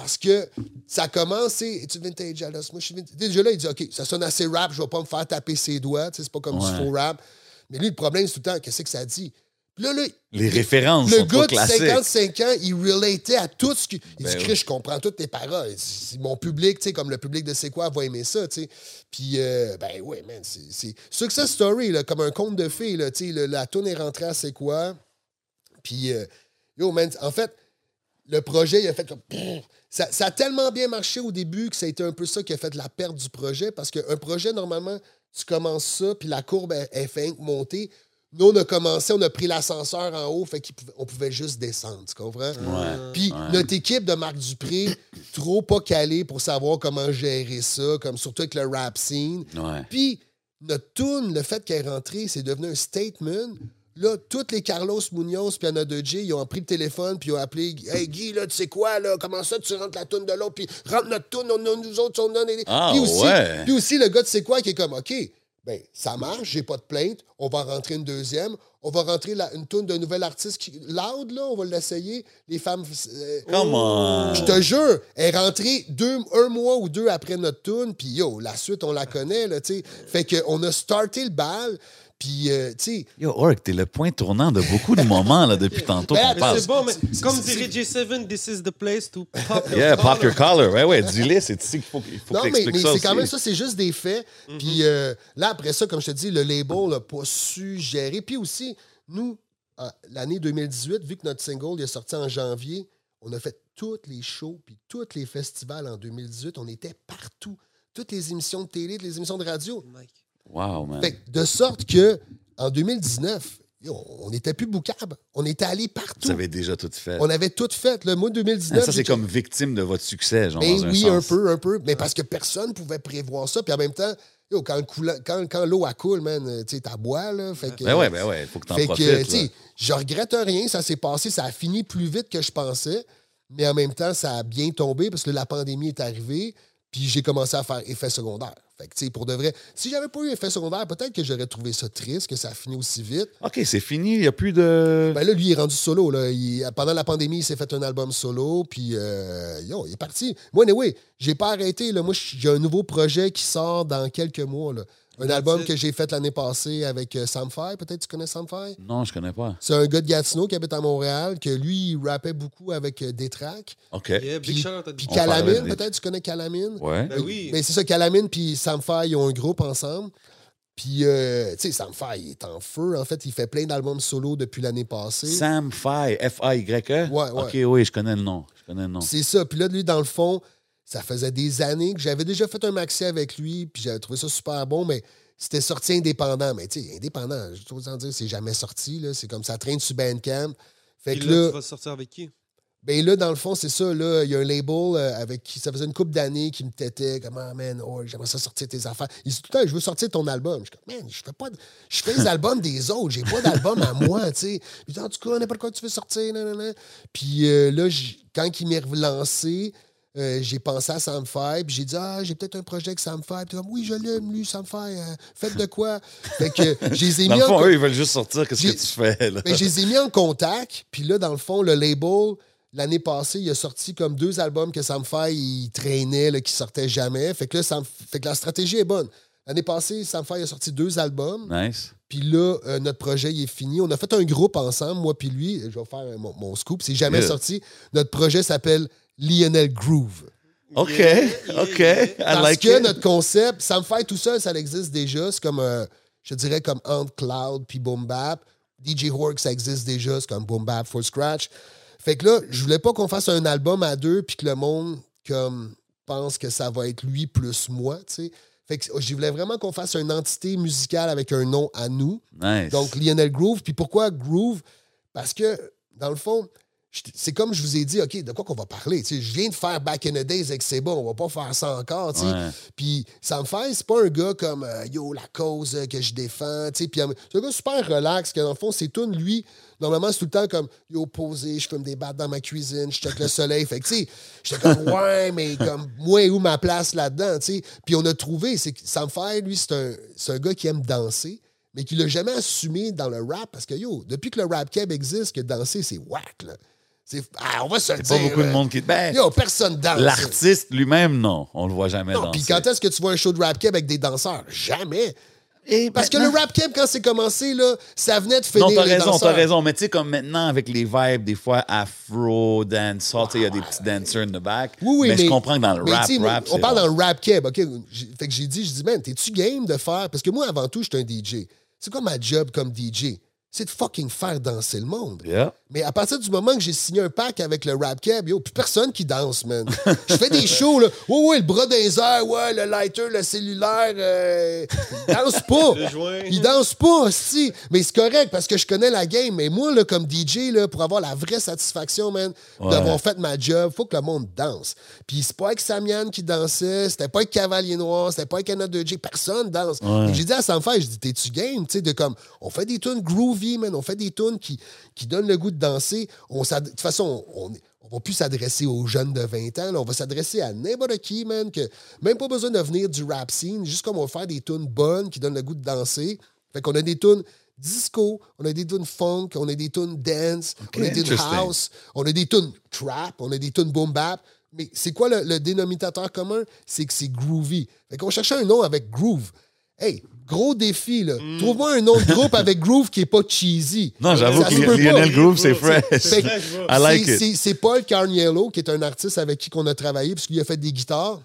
Parce que ça commence, c'est, es-tu vintage, Alice? Moi, je suis vintage. Déjà là, il dit, OK, ça sonne assez rap, je vais pas me faire taper ses doigts, tu sais, c'est pas comme Ouais. du faux rap. Mais lui, le problème, c'est tout le temps, qu'est-ce que ça dit? Puis là, là, Les références le sont gars pas de classiques. 55 ans, il relatait à tout ce qu'il. Il Ben dit, oui. Chris, je comprends toutes tes paroles. Mon public, tu sais, comme le public de C'est quoi, va aimer ça, tu sais. Puis, euh, ben ouais, man, c'est-. Success Story, là, comme un conte de fées, là, tu sais, la tourne est rentrée à C'est quoi. Puis, euh, yo, man, en fait, le projet, il a fait comme. Ça, ça a tellement bien marché au début que ça a été un peu ça qui a fait la perte du projet parce qu'un projet, normalement, tu commences ça, puis la courbe, elle, elle fait monter. Nous, on a commencé, on a pris l'ascenseur en haut, fait qu'on pouvait juste descendre, tu comprends? Ouais. Puis Ouais. notre équipe de Marc Dupré, trop pas calée pour savoir comment gérer ça, comme surtout avec le rap scene. Ouais. Puis notre tune, le fait qu'elle est rentrée, c'est devenu un statement. Là, toutes les Carlos Munoz puis Anna de J, ils ont pris le téléphone puis ils ont appelé Hey Guy, là, tu sais quoi, là, comment ça tu rentres la tune de l'autre, puis rentre notre tune, on, on- nous autres, on donne. Ah, puis aussi, ouais. puis aussi, le gars, tu sais quoi, qui est comme OK, ben, ça marche, j'ai pas de plainte, on va rentrer une deuxième, on va rentrer la- une tune d'un nouvel artiste qui, loud, là, on va l'essayer. Les femmes. euh, Come on. je te jure, elle est rentrée deux, un mois ou deux après notre tune, puis yo, la suite, on la connaît, là, tu sais. Fait qu'on a starté le bal, puis, euh, tu sais, Yo, Ork, t'es le point tournant de beaucoup de moments là, depuis tantôt Ben, qu'on parle. c'est bon, mais comme dirait J7, this is the place to pop your Yeah, pop your collar. Ouais, ouais, dis-le, c'est ici qu'il faut, il faut non, que mais, mais c'est quand même ça, c'est juste des faits. Puis euh, là, après ça, comme je te dis, le label n'a pas su gérer. Puis aussi, nous, euh, l'année 2018, vu que notre single il est sorti en janvier, on a fait tous les shows puis tous les festivals en 2018. On était partout. Toutes les émissions de télé, toutes les émissions de radio. Wow, man. Fait que de sorte que en 2019, yo, on n'était plus boucable. On était allé partout. Vous avez déjà tout fait. On avait tout fait. Le mois 2019. Ah, ça, c'est comme victime de votre succès, genre, Ben dans un oui, sens. un peu, un peu. Mais parce que personne ne pouvait prévoir ça. Puis en même temps, yo, quand, le coulant- quand, quand l'eau coule, man, euh, tu sais, t'as bois, là. Fait que, Ben ouais, ben ouais, il faut que t'en fait que, profites. tu sais, là. je regrette rien, ça s'est passé, ça a fini plus vite que je pensais, mais en même temps, ça a bien tombé parce que la pandémie est arrivée, puis j'ai commencé à faire effet secondaire. Fait que, tu sais, pour de vrai, si j'avais pas eu effet secondaire, peut-être que j'aurais trouvé ça triste, que ça a fini aussi vite. OK, c'est fini, il n'y a plus de... Ben là, lui, il est rendu solo. Là. Il- pendant la pandémie, il s'est fait un album solo, puis euh, yo, il est parti. Moi, oui, j'ai pas arrêté. Là. Moi, j'ai un nouveau projet qui sort dans quelques mois. là. Un album que j'ai fait l'année passée avec euh, Sam Fay. Peut-être tu connais Sam Fay? Non, je connais pas. C'est un gars de Gatineau qui habite à Montréal, que lui, il rappait beaucoup avec euh, des tracks. OK. Yeah, Puis, puis Calamine, des- peut-être tu connais Calamine? Ouais. Ben oui. Mais c'est ça, Calamine puis Sam Fay, ils ont un groupe ensemble. Puis, euh, tu sais, Sam Fay, il est en feu. En fait, il fait plein d'albums solo depuis l'année passée. Sam Fay, F-A-Y-E? Ouais, ouais. OK, oui, je connais le nom. Je connais le nom. C'est ça. Puis là, lui, dans le fond, ça faisait des années que j'avais déjà fait un maxi avec lui, puis j'avais trouvé ça super bon, mais c'était sorti indépendant. Mais tu sais, indépendant, je trouve dire, c'est jamais sorti. là. C'est comme ça traîne sur Bandcamp. Fait Puis que là, là, tu vas sortir avec qui? ben là, dans le fond, c'est ça. Là, il y a un label euh, avec qui ça faisait une couple d'années qui me têtait comme Ah, man, oh, j'aimerais ça sortir tes affaires. Il dit tout le temps, je veux sortir ton album. Je suis comme, man, je fais pas de- je fais les albums des autres, j'ai pas d'album à moi, tu sais. En tout cas, n'importe quoi tu veux sortir, nan, nan, nan. Puis euh, là, quand il m'est relancé, euh, j'ai pensé à Sam puis j'ai dit Ah, j'ai peut-être un projet avec Sam Fay. Puis comme Oui, je l'aime, lui, Sam euh, faites de quoi? Fait que je les ai Dans mis le en fond, co- eux, ils veulent juste sortir. Qu'est-ce que tu fais, là? mais je les ai mis en contact. Puis là, dans le fond, le label, l'année passée, il a sorti comme deux albums que Sam il traînait, là, qui sortaient jamais. Fait que là, Sam- fait que la stratégie est bonne. L'année passée, Sam a sorti deux albums. Nice. Puis là, euh, notre projet, il est fini. On a fait un groupe ensemble, moi puis lui. Je vais faire mon, mon scoop. C'est jamais Yeah. sorti. Notre projet s'appelle Lionel Groove. OK, OK. I Parce like que it. notre concept, Sam Fay tout seul, ça existe déjà. C'est comme, je dirais, comme Ant Cloud puis Boom Bap. DJ Hork, ça existe déjà. C'est comme Boom Bap for Scratch. Fait que là, je voulais pas qu'on fasse un album à deux puis que le monde comme pense que ça va être lui plus moi, tu sais. Fait que je voulais vraiment qu'on fasse une entité musicale avec un nom à nous. Nice. Donc, Lionel Groove. Puis pourquoi Groove? Parce que, dans le fond, c'est comme je vous ai dit, OK, de quoi qu'on va parler? Je viens de faire Back in the Days avec Seba, on va pas faire ça encore. Ouais. Puis Sam Fay, c'est pas un gars comme euh, Yo, la cause euh, que je défends. Puis euh, c'est un gars super relax, que dans le fond, c'est tout, lui. Normalement, c'est tout le temps comme Yo, posé, je fume des battes dans ma cuisine, je check le soleil. Fait que, tu sais, j'étais comme Ouais, mais comme, moi, où ma place là-dedans. Puis on a trouvé, c'est que Sam Fay, lui, c'est un, un gars qui aime danser mais qui l'a jamais assumé dans le rap parce que yo, depuis que le rap cab existe, que danser c'est whack là. C'est ah, on va se le Pas dire. beaucoup de là. monde qui... Ben, Yo, personne danse. l'artiste lui-même, non. On le voit jamais Non, danser. puis quand est-ce que tu vois un show de rap cab avec des danseurs? Jamais. Et Parce que le rap camp, quand c'est commencé, là, ça venait de finir Non, t'as raison, t'as raison. Mais tu sais, comme maintenant, avec les vibes, des fois, afro, tu sais, il y a des petits dancers in the back. Oui, oui, mais, je comprends que dans le mais rap, rap, on parle dans le rap keb, OK? Fait que j'ai dit, je dis, man, t'es-tu game de faire... Parce que moi, avant tout, j'étais un DJ. C'est quoi ma job comme DJ? C'est de fucking faire danser le monde. Yeah. Mais à partir du moment que j'ai signé un pack avec le rap cab, yo, plus personne qui danse, man. Je fais des shows, là. Ouais, ouais, le bras des airs, ouais, le lighter, le cellulaire, euh, il danse pas. Il danse pas, si. Mais c'est correct parce que je connais la game. Mais moi, là, comme DJ, là, pour avoir la vraie satisfaction, man, Ouais. d'avoir fait ma job, faut que le monde danse. Puis c'est pas avec Samian qui dansait, c'était pas avec Cavalier Noir, c'était pas avec Anna 2J, personne danse. Ouais. J'ai dit à Sam Fer, je dis, t'es-tu game, tu sais, de comme, on fait des tunes groovy, man, on fait des tunes qui, qui donnent le goût de danser. On de toute façon, on, on va plus s'adresser aux jeunes de 20 ans, là. on va s'adresser à n'importe qui, man, que même pas besoin de venir du rap scene, juste comme on va faire des tunes bonnes qui donnent le goût de danser. Fait qu'on a des tunes disco, on a des tunes funk, on a des tunes dance, on a des tunes house, on a des tunes trap, on a des tunes boom bap. Mais c'est quoi le, le dénominateur commun? C'est que c'est groovy. Fait qu'on cherchait un nom avec groove. Hey, gros défi, là. Mm. Trouve-moi un de groupe avec groove qui est pas cheesy. Non, j'avoue que Lionel pas. Groove, c'est fresh. Fait que I like c'est- it. c'est- C'est Paul Carniello, qui est un artiste avec qui on a travaillé, parce qu'il a fait des guitares.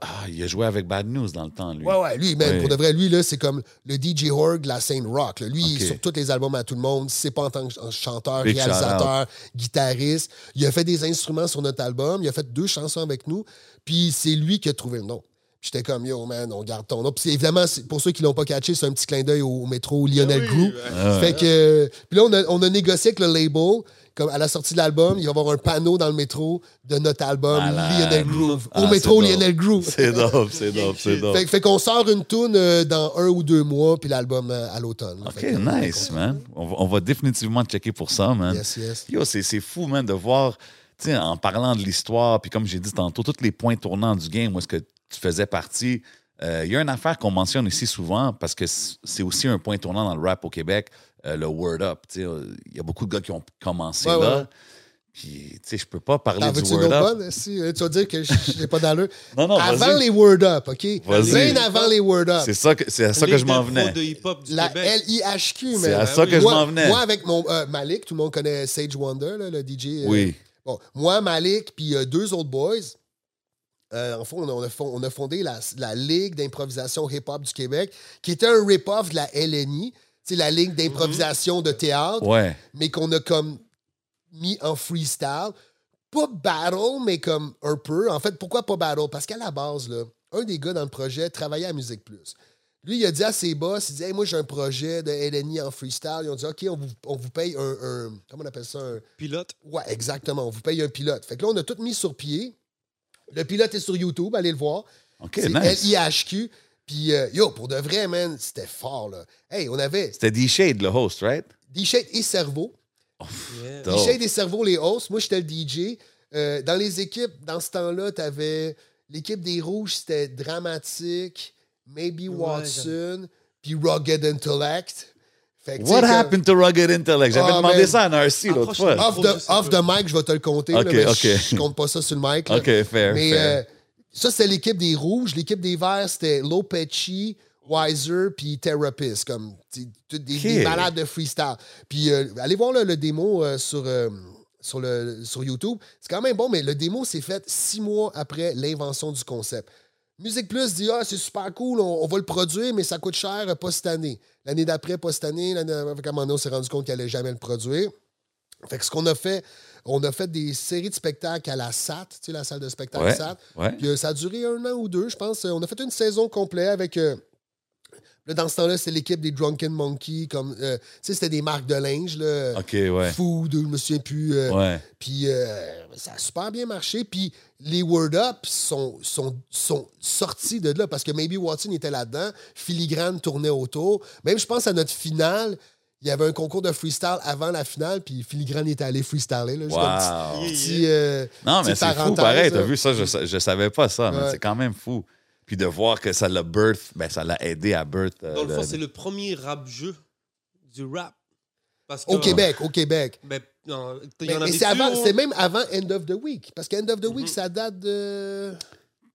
Ah, il a joué avec Bad News dans le temps, lui. Ouais, ouais, lui, Ouais. pour de vrai, lui, là, c'est comme le DJ Horg la scène rock. là. Lui, il est sur tous les albums à tout le monde. C'est pas en tant que ch- chanteur, Big réalisateur, guitariste. Il a fait des instruments sur notre album. Il a fait deux chansons avec nous. Puis c'est lui qui a trouvé le nom. J'étais comme, yo, man, on garde ton nom. Puis évidemment, pour ceux qui l'ont pas catché, c'est un petit clin d'œil au, au métro Lionel Oui, Groove. ouais. Fait que, puis là, on a, on a négocié avec le label. Comme à la sortie de l'album, il va y avoir un panneau dans le métro de notre album. Lionel Groove. Au Ah, métro. Lionel Groove. C'est dope, c'est dope, c'est dope. Fait, fait qu'on sort une tune euh, dans un ou deux mois, puis l'album euh, à l'automne. OK, Fait nice, man. On va, on va définitivement checker pour ça, man. Yes, yes. Yo, c'est fou, man, de voir, tu sais, en parlant de l'histoire, puis comme j'ai dit tantôt, tous les points tournants du game où est-ce que tu faisais partie. Euh, Il y a une affaire qu'on mentionne ici souvent, parce que c'est aussi un point tournant dans le rap au Québec, euh, le word up. Tu sais, Il y a beaucoup de gars qui ont commencé Ouais, là. ouais. Puis, tu sais, je peux pas parler du word up. Si, euh, tu vas dire que je n'ai pas d'allure? Non, non, avant les word up, OK? Bien avant les word up. C'est ça que, c'est à ça que je m'en venais. de hip-hop du La Québec. LIHQ, C'est à ça que je Moi- m'en venais. Moi, avec mon euh, Malik, tout le monde connaît Sage Wonder, là, le DJ. euh, Oui. Bon, moi, Malik, puis euh, deux autres boys. Euh, en fait, on a, on a fon- on a fondé la, la Ligue d'improvisation hip-hop du Québec, qui était un rip-off de la LNI, c'est la Ligue d'improvisation de théâtre, Ouais. mais qu'on a comme mis en freestyle. Pas battle, mais comme un peu. En fait, pourquoi pas battle? Parce qu'à la base, là, un des gars dans le projet travaillait à Musique Plus. Lui, il a dit à ses boss, il dit Hey, moi j'ai un projet de LNI en freestyle. Ils ont dit OK, on vous, on vous paye un, un- Comment on appelle ça? Un, Pilote. Ouais, exactement. On vous paye un pilote. Fait que là, on a tout mis sur pied. Le pilote est sur YouTube, allez le voir. OK, c'est nice. LIHQ. Puis, euh, yo, pour de vrai, man, c'était fort, là. Hey, on avait C'était D-Shade, le host, right? D-Shade et Cerveau. Yeah. Dope. D-Shade et Cerveau, les hosts. Moi, j'étais le DJ. Euh, dans les équipes, dans ce temps-là, t'avais... L'équipe des Rouges, c'était Dramatique, Maybe Watson, puis Rugged Intellect. Que, What que- happened to Rugged Intellect? J'avais Ah, demandé man. ça à Narcy l'autre fois. Approche- Off the, off the mic, je vais te le compter. là, mais. Je, je compte pas ça sur le mic. là. OK, fair, Mais fair. euh, ça, c'était l'équipe des rouges. L'équipe des verts, c'était Lopechi, Wiser, puis Therapist, comme des, malades de freestyle. Puis euh, allez voir là, le démo euh, sur, euh, sur, le, sur YouTube. C'est quand même bon, mais le démo s'est fait six mois après l'invention du concept. Musique Plus dit Ah, c'est super cool, on, on va le produire, mais ça coûte cher, euh, pas cette année. L'année d'après, pas cette année. L'année un moment donné, on s'est rendu compte qu'elle allait jamais le produire. Fait que ce qu'on a fait, on a fait des séries de spectacles à la SAT, tu sais, la salle de spectacle Ouais, SAT. ouais. Puis, euh, ça a duré un an ou deux, je pense. On a fait une saison complète avec. euh, là, dans ce temps-là, c'était l'équipe des Drunken Monkey. Comme, euh, tu sais, c'était des marques de linge. Là, OK, ouais. Food, je me souviens plus. euh, Ouais. Puis euh, ça a super bien marché. Puis les Word Up sont, sont, sont sortis de là parce que Maybe Watson était là-dedans. Filigrane tournait autour. Même, je pense, à notre finale, il y avait un concours de freestyle avant la finale. Puis Filigrane était allé freestyler. Là, juste un petit- Wow. petit, euh, Non, mais c'est fou, pareil. T'as vu ça? Je, je savais pas ça, mais Ouais. c'est quand même fou. Puis de voir que ça l'a birth, ben ça l'a aidé à birth. euh, Dans le fond, c'est le premier rap-jeu du rap. Parce que, Au Québec, au Québec. Ben, non, y Mais, en mais avait c'est avant- c'est hein. même avant End of the Week. Parce que End of the Week, Mhm. ça date de.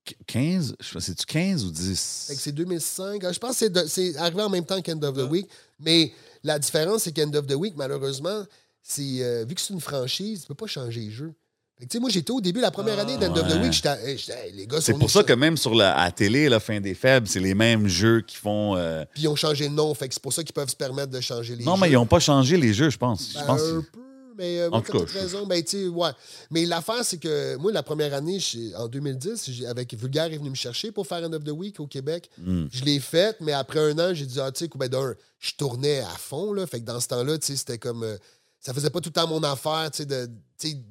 Qu- 15, je sais pas, c'est-tu 15 ou 10? Fait que c'est 2005. Ah, Je pense que c'est arrivé en même temps qu'End of the Week. Mais la différence, c'est qu'End of the Week, malheureusement, c'est euh, vu que c'est une franchise, tu peux pas changer les jeux. Tu sais, moi, j'étais au début, la première année d'End of the. Week, j'étais les gars C'est pour ça que même sur la à la télé, la fin des faibles, c'est les mêmes jeux qui font. euh, Puis ils ont changé de nom, fait que c'est pour ça qu'ils peuvent se permettre de changer les Non, jeux. mais ils n'ont pas changé les jeux, je pense. Je Ben, pense un peu, mais euh, En tout cas, raison. Ben, ouais. Mais l'affaire, c'est que moi, la première année, en 2010, j'ai- avec Vulgaire est venu me chercher pour faire un of the Week au Québec. Hmm. Je l'ai fait, mais après un an, j'ai dit, ah, tu sais, ben, d'un, je tournais à fond, là. Fait que dans ce temps-là, tu sais, c'était comme. euh, ça faisait pas tout le temps mon affaire, de-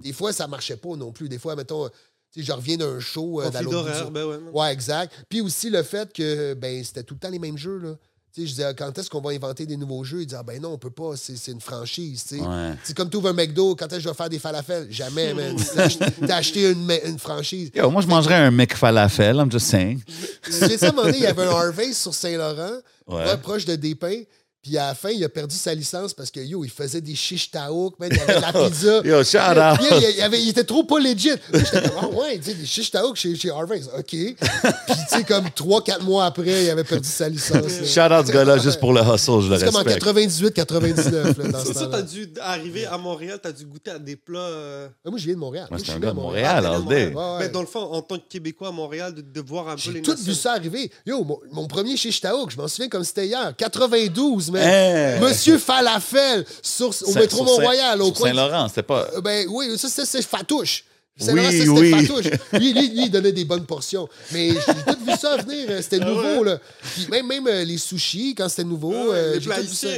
Des fois, ça marchait pas non plus. Des fois, mettons, tu sais, je reviens d'un show euh, d'horaire, ben ouais. exact. Puis aussi le fait que ben, c'était tout le temps les mêmes jeux. Là. Tu sais, je disais, quand est-ce qu'on va inventer des nouveaux jeux? Il disait, ah, ben non, on peut pas, c'est c'est une franchise. Ouais. C'est comme tu ouvres un McDo, quand est-ce que je vais faire des falafels? Jamais, man. T'as ach- T'as acheté une, une franchise. Yo, moi, je mangerais un mec falafel, I'm just saying. Sais, à un moment donné, il y avait un Harvey sur Saint-Laurent, ouais, proche de Despins. Puis à la fin, il a perdu sa licence parce que, yo, il faisait des chiches taouk, man, il y avait de la pizza. Yo, shout out. il, y avait- il était trop pas legit. Moi, J'étais comme, ah ouais, tu sais, des chiches taouk chez, chez Harvey's. OK. Puis, tu sais, comme 3-4 mois après, il avait perdu sa licence. là. Shout out ce gars-là juste pour le hustle, je le C'est comme en respecte. 98-99, là, dans ce C'est ça, t'as dû arriver à Montréal, t'as dû goûter à des plats. euh, Ah, Moi, je viens de Montréal. Moi, je un suis né gars à de Montréal. Montréal, Montréal. day. Ouais, ouais. Mais dans le fond, en tant que Québécois à Montréal, de, de voir un peu J'ai les tout nations. vu ça arriver. Yo, mon, mon premier chez Taouk, je m'en souviens comme c'était hier. 92, man. Hey. Monsieur Falafel sur, au Saint- métro Mont-Royal. au coin Saint-Laurent, c'était pas. Euh, Ben oui, ça, c'est- c'est Fatouche. Oui, Saint-Laurent, ça, c'était oui. Fatouche. Lui, lui, lui, il donnait des bonnes portions. Mais j'ai tout vu ça venir. euh, C'était nouveau, là. Puis même, même euh, les sushis, quand c'était nouveau, Ah ouais, euh, les j'ai plats tout vu ça.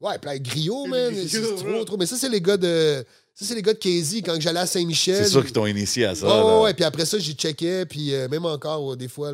Ouais, plein Les man. griots, C'est trop, trop. Mais ça, c'est les gars de. Ça, c'est les gars de Casey quand j'allais à Saint-Michel. C'est sûr qu'ils t'ont initié à ça. Là. ouais. Puis après ça, j'y checkais. Puis euh, même encore, euh, des fois,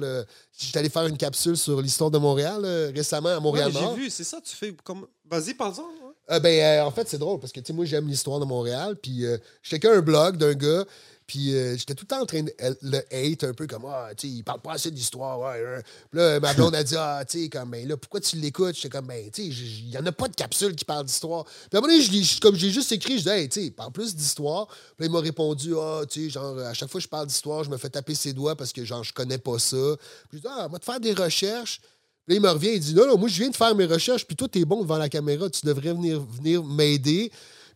j'étais allé faire une capsule sur l'histoire de Montréal euh, récemment à Ouais, Montréal-Nord. j'ai vu, c'est ça, tu fais comme. Vas-y, parle-en. ouais. Euh, ben, euh, en fait, c'est drôle parce que, tu sais, moi, j'aime l'histoire de Montréal. Puis, euh, je checkais un blog d'un gars. Puis, euh, j'étais tout le temps en train de euh, le hate un peu comme, ah, tu sais, il parle pas assez d'histoire. Ouais, hein. Puis là, ma blonde a dit, ah, tu sais, comme, ben là, pourquoi tu l'écoutes? J'étais comme, ben, tu sais, il y en a pas de capsule qui parle d'histoire. Puis donné, je comme j'ai juste écrit, je dis, tu sais, parle plus d'histoire. Puis là, il m'a répondu, ah, tu sais, genre, à chaque fois que je parle d'histoire, je me fais taper ses doigts parce que, genre, je connais pas ça. Puis je dis, ah, va te faire des recherches. Puis là, il me revient, il dit Non, non, moi, je viens de faire mes recherches, puis toi, t'es bon devant la caméra, tu devrais venir, venir m'aider.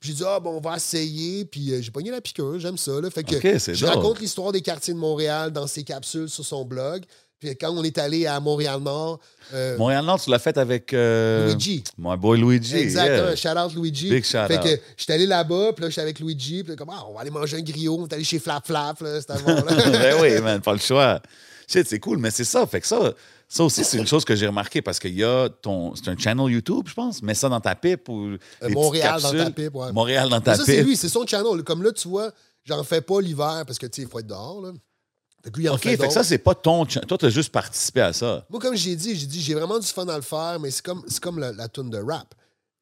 J'ai dit Ah, bon, on va essayer. Puis euh, j'ai pogné la piqûre, j'aime ça. Là. Fait que je drôle. raconte l'histoire des quartiers de Montréal dans ses capsules sur son blog. Puis quand on est allé à Montréal-Nord, euh, Montréal-Nord, tu l'as fait avec. euh, Luigi. My boy Luigi. Exactement, yeah. shout out Luigi. Big shout fait que j'étais allé là-bas, puis là, j'étais avec Luigi, puis là, comme, ah, on va aller manger un griot, on est allé chez Flap Flap, là, c'était là. ben oui, man, pas le choix. Shit, c'est cool, mais c'est ça. Fait que ça, ça aussi, c'est une chose que j'ai remarqué parce qu'il y a ton. C'est un channel YouTube, je pense. Mets ça dans ta pipe ou. petites Montréal dans ta pipe, ouais. Montréal dans Mais ta ça, c'est pipe. lui, c'est son channel. Comme là, tu vois, j'en fais pas l'hiver parce que, tu sais, il faut être dehors, là. Fait que lui, il en OK, fait, fait que ça, c'est pas ton. Toi, t'as juste participé à ça. Moi, comme j'ai dit, j'ai dit, j'ai vraiment du fun à le faire, mais c'est comme, c'est comme la, la toune de rap.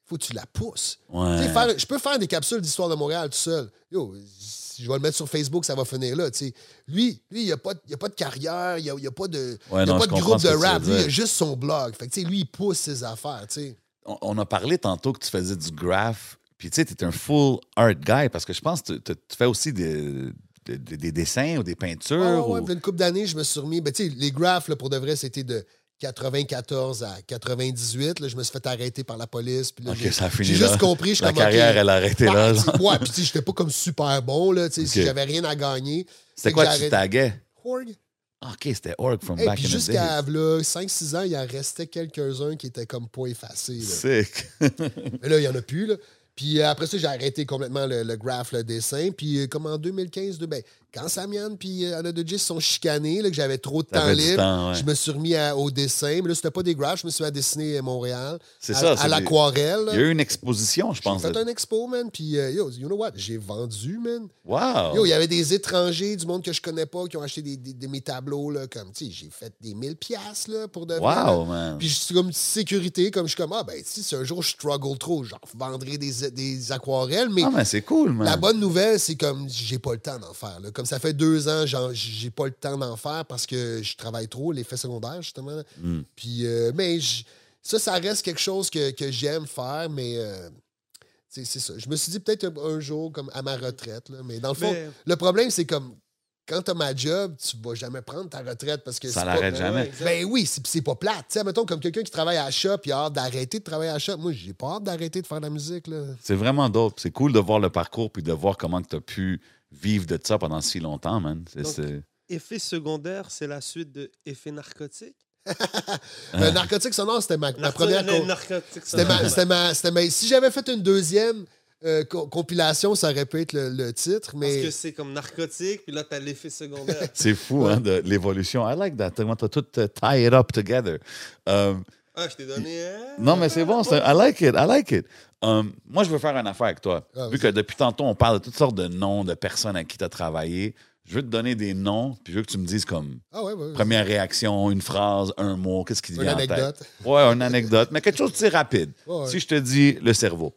Faut que tu la pousses. Ouais. Tu sais, faire- je peux faire des capsules d'histoire de Montréal tout seul. Yo, je vais le mettre sur Facebook, ça va finir là. Lui, lui, il n'y a, pas- il a pas de carrière, il n'y a, il y a pas de, Ouais, il y a non, pas de groupe de rap. Lui, il a juste son blog. Fait que, lui, il pousse ses affaires. On, on a parlé tantôt que tu faisais du graph. Puis, tu sais, tu es un full art guy parce que je pense que tu- fais aussi des, des, des dessins ou des peintures. Ouais, ouais, ou- une couple d'années, je me suis remis. Ben, les graphes, là, pour de vrai, c'était de 94 à 98. Là, je me suis fait arrêter par la police. Puis là, OK, j'ai- juste compris. La carrière, elle a arrêté là. Ouais, puis j'étais pas comme super bon, là, si j'avais rien à gagner. C'était quoi que tu taguais? Org. OK, c'était Org from back in the jusqu'à day. là, 5-6 ans, il en restait quelques-uns qui étaient comme pas effacés. là. Sick. Mais là, il n'y en a plus. Là. Puis euh, après ça, j'ai arrêté complètement le, le graph, le dessin. Puis euh, comme en 2015, de, ben, quand Samian puis euh, Anna de Gis sont chicanés, là, que j'avais trop de temps libre, temps, ouais. je me suis remis à- au dessin. Mais là, c'était pas des graphs, je me suis mis à dessiner à Montréal. C'est à, ça, À l'aquarelle. Il y a eu une exposition, je J'ai pense. fait de- un expo, man. Puis, euh, yo, you know what? J'ai vendu, man. Wow! Yo, il y avait des étrangers, du monde que je connais pas, qui ont acheté des, des- des- mes tableaux, là, comme, tu sais, j'ai fait des 1000 piastres, là, pour de wow, man! Puis je suis comme sécurité, comme je suis comme, ah, ben, si si un jour je struggle trop, genre, je vendrai des, des aquarelles, mais Ah, mais c'est cool, man! la bonne nouvelle, c'est comme, j'ai pas le temps d'en faire, là. Comme ça fait deux ans, j'ai pas le temps d'en faire parce que je travaille trop, l'effet secondaire, justement. Mm. Puis, euh, mais ça, ça reste quelque chose que, que j'aime faire, mais. euh, c'est ça. Je me suis dit peut-être un, un jour, comme à ma retraite, là, mais dans le fond, Mais- le problème, c'est comme quand t'as ma job, tu vas jamais prendre ta retraite parce que Ça c'est l'arrête pas... jamais. Ben oui, c'est pas plate. Tu sais, mettons, comme quelqu'un qui travaille à la shop, il a hâte d'arrêter de travailler à la shop. Moi, j'ai pas hâte d'arrêter de faire de la musique, là. C'est vraiment dope. C'est cool de voir le parcours puis de voir comment tu as pu vivre de ça pendant si longtemps, man. Donc, Effet secondaire, c'est la suite de effet narcotique? Le narcotique sonore, c'était ma, ma première... C'était ma, sonore. c'était ma- ma- Si j'avais fait une deuxième euh, co- compilation, ça aurait pu être le, le titre, Parce mais... que c'est comme narcotique, puis là, t'as l'effet secondaire. C'est fou, hein, de l'évolution. I like that. Comment t'as tout euh, tie it up together. Um, ah, je t'ai donné. hein? non, mais c'est bon. I like it. I like it. Um, moi, je veux faire une affaire avec toi. Ah, Vu que depuis tantôt, on parle de toutes sortes de noms de personnes à qui tu as travaillé, je veux te donner des noms, puis je veux que tu me dises comme Ah ouais, ouais. ouais. première réaction, une phrase, un mot, qu'est-ce qui te Une vient en anecdote. tête. Ouais, une anecdote, mais quelque chose de rapide. Ouais. Si je te dis le cerveau.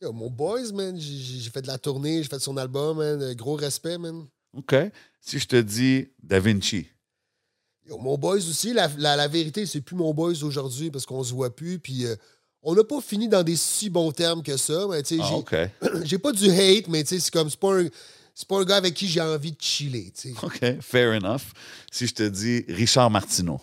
Yo, mon boys, man, j'ai- fait de la tournée, j'ai fait son album, man. Gros respect, man. OK. Si je te dis Da Vinci. Yo, mon boys aussi, la, la- la vérité, c'est plus mon boys aujourd'hui parce qu'on se voit plus. Puis euh, on n'a pas fini dans des si bons termes que ça. Mais tu sais, Ah, j'ai- pas du hate, mais tu sais, c'est comme, c'est pas un. C'est pas un gars avec qui j'ai envie de chiller. OK. Fair enough. Si je te dis Richard Martineau.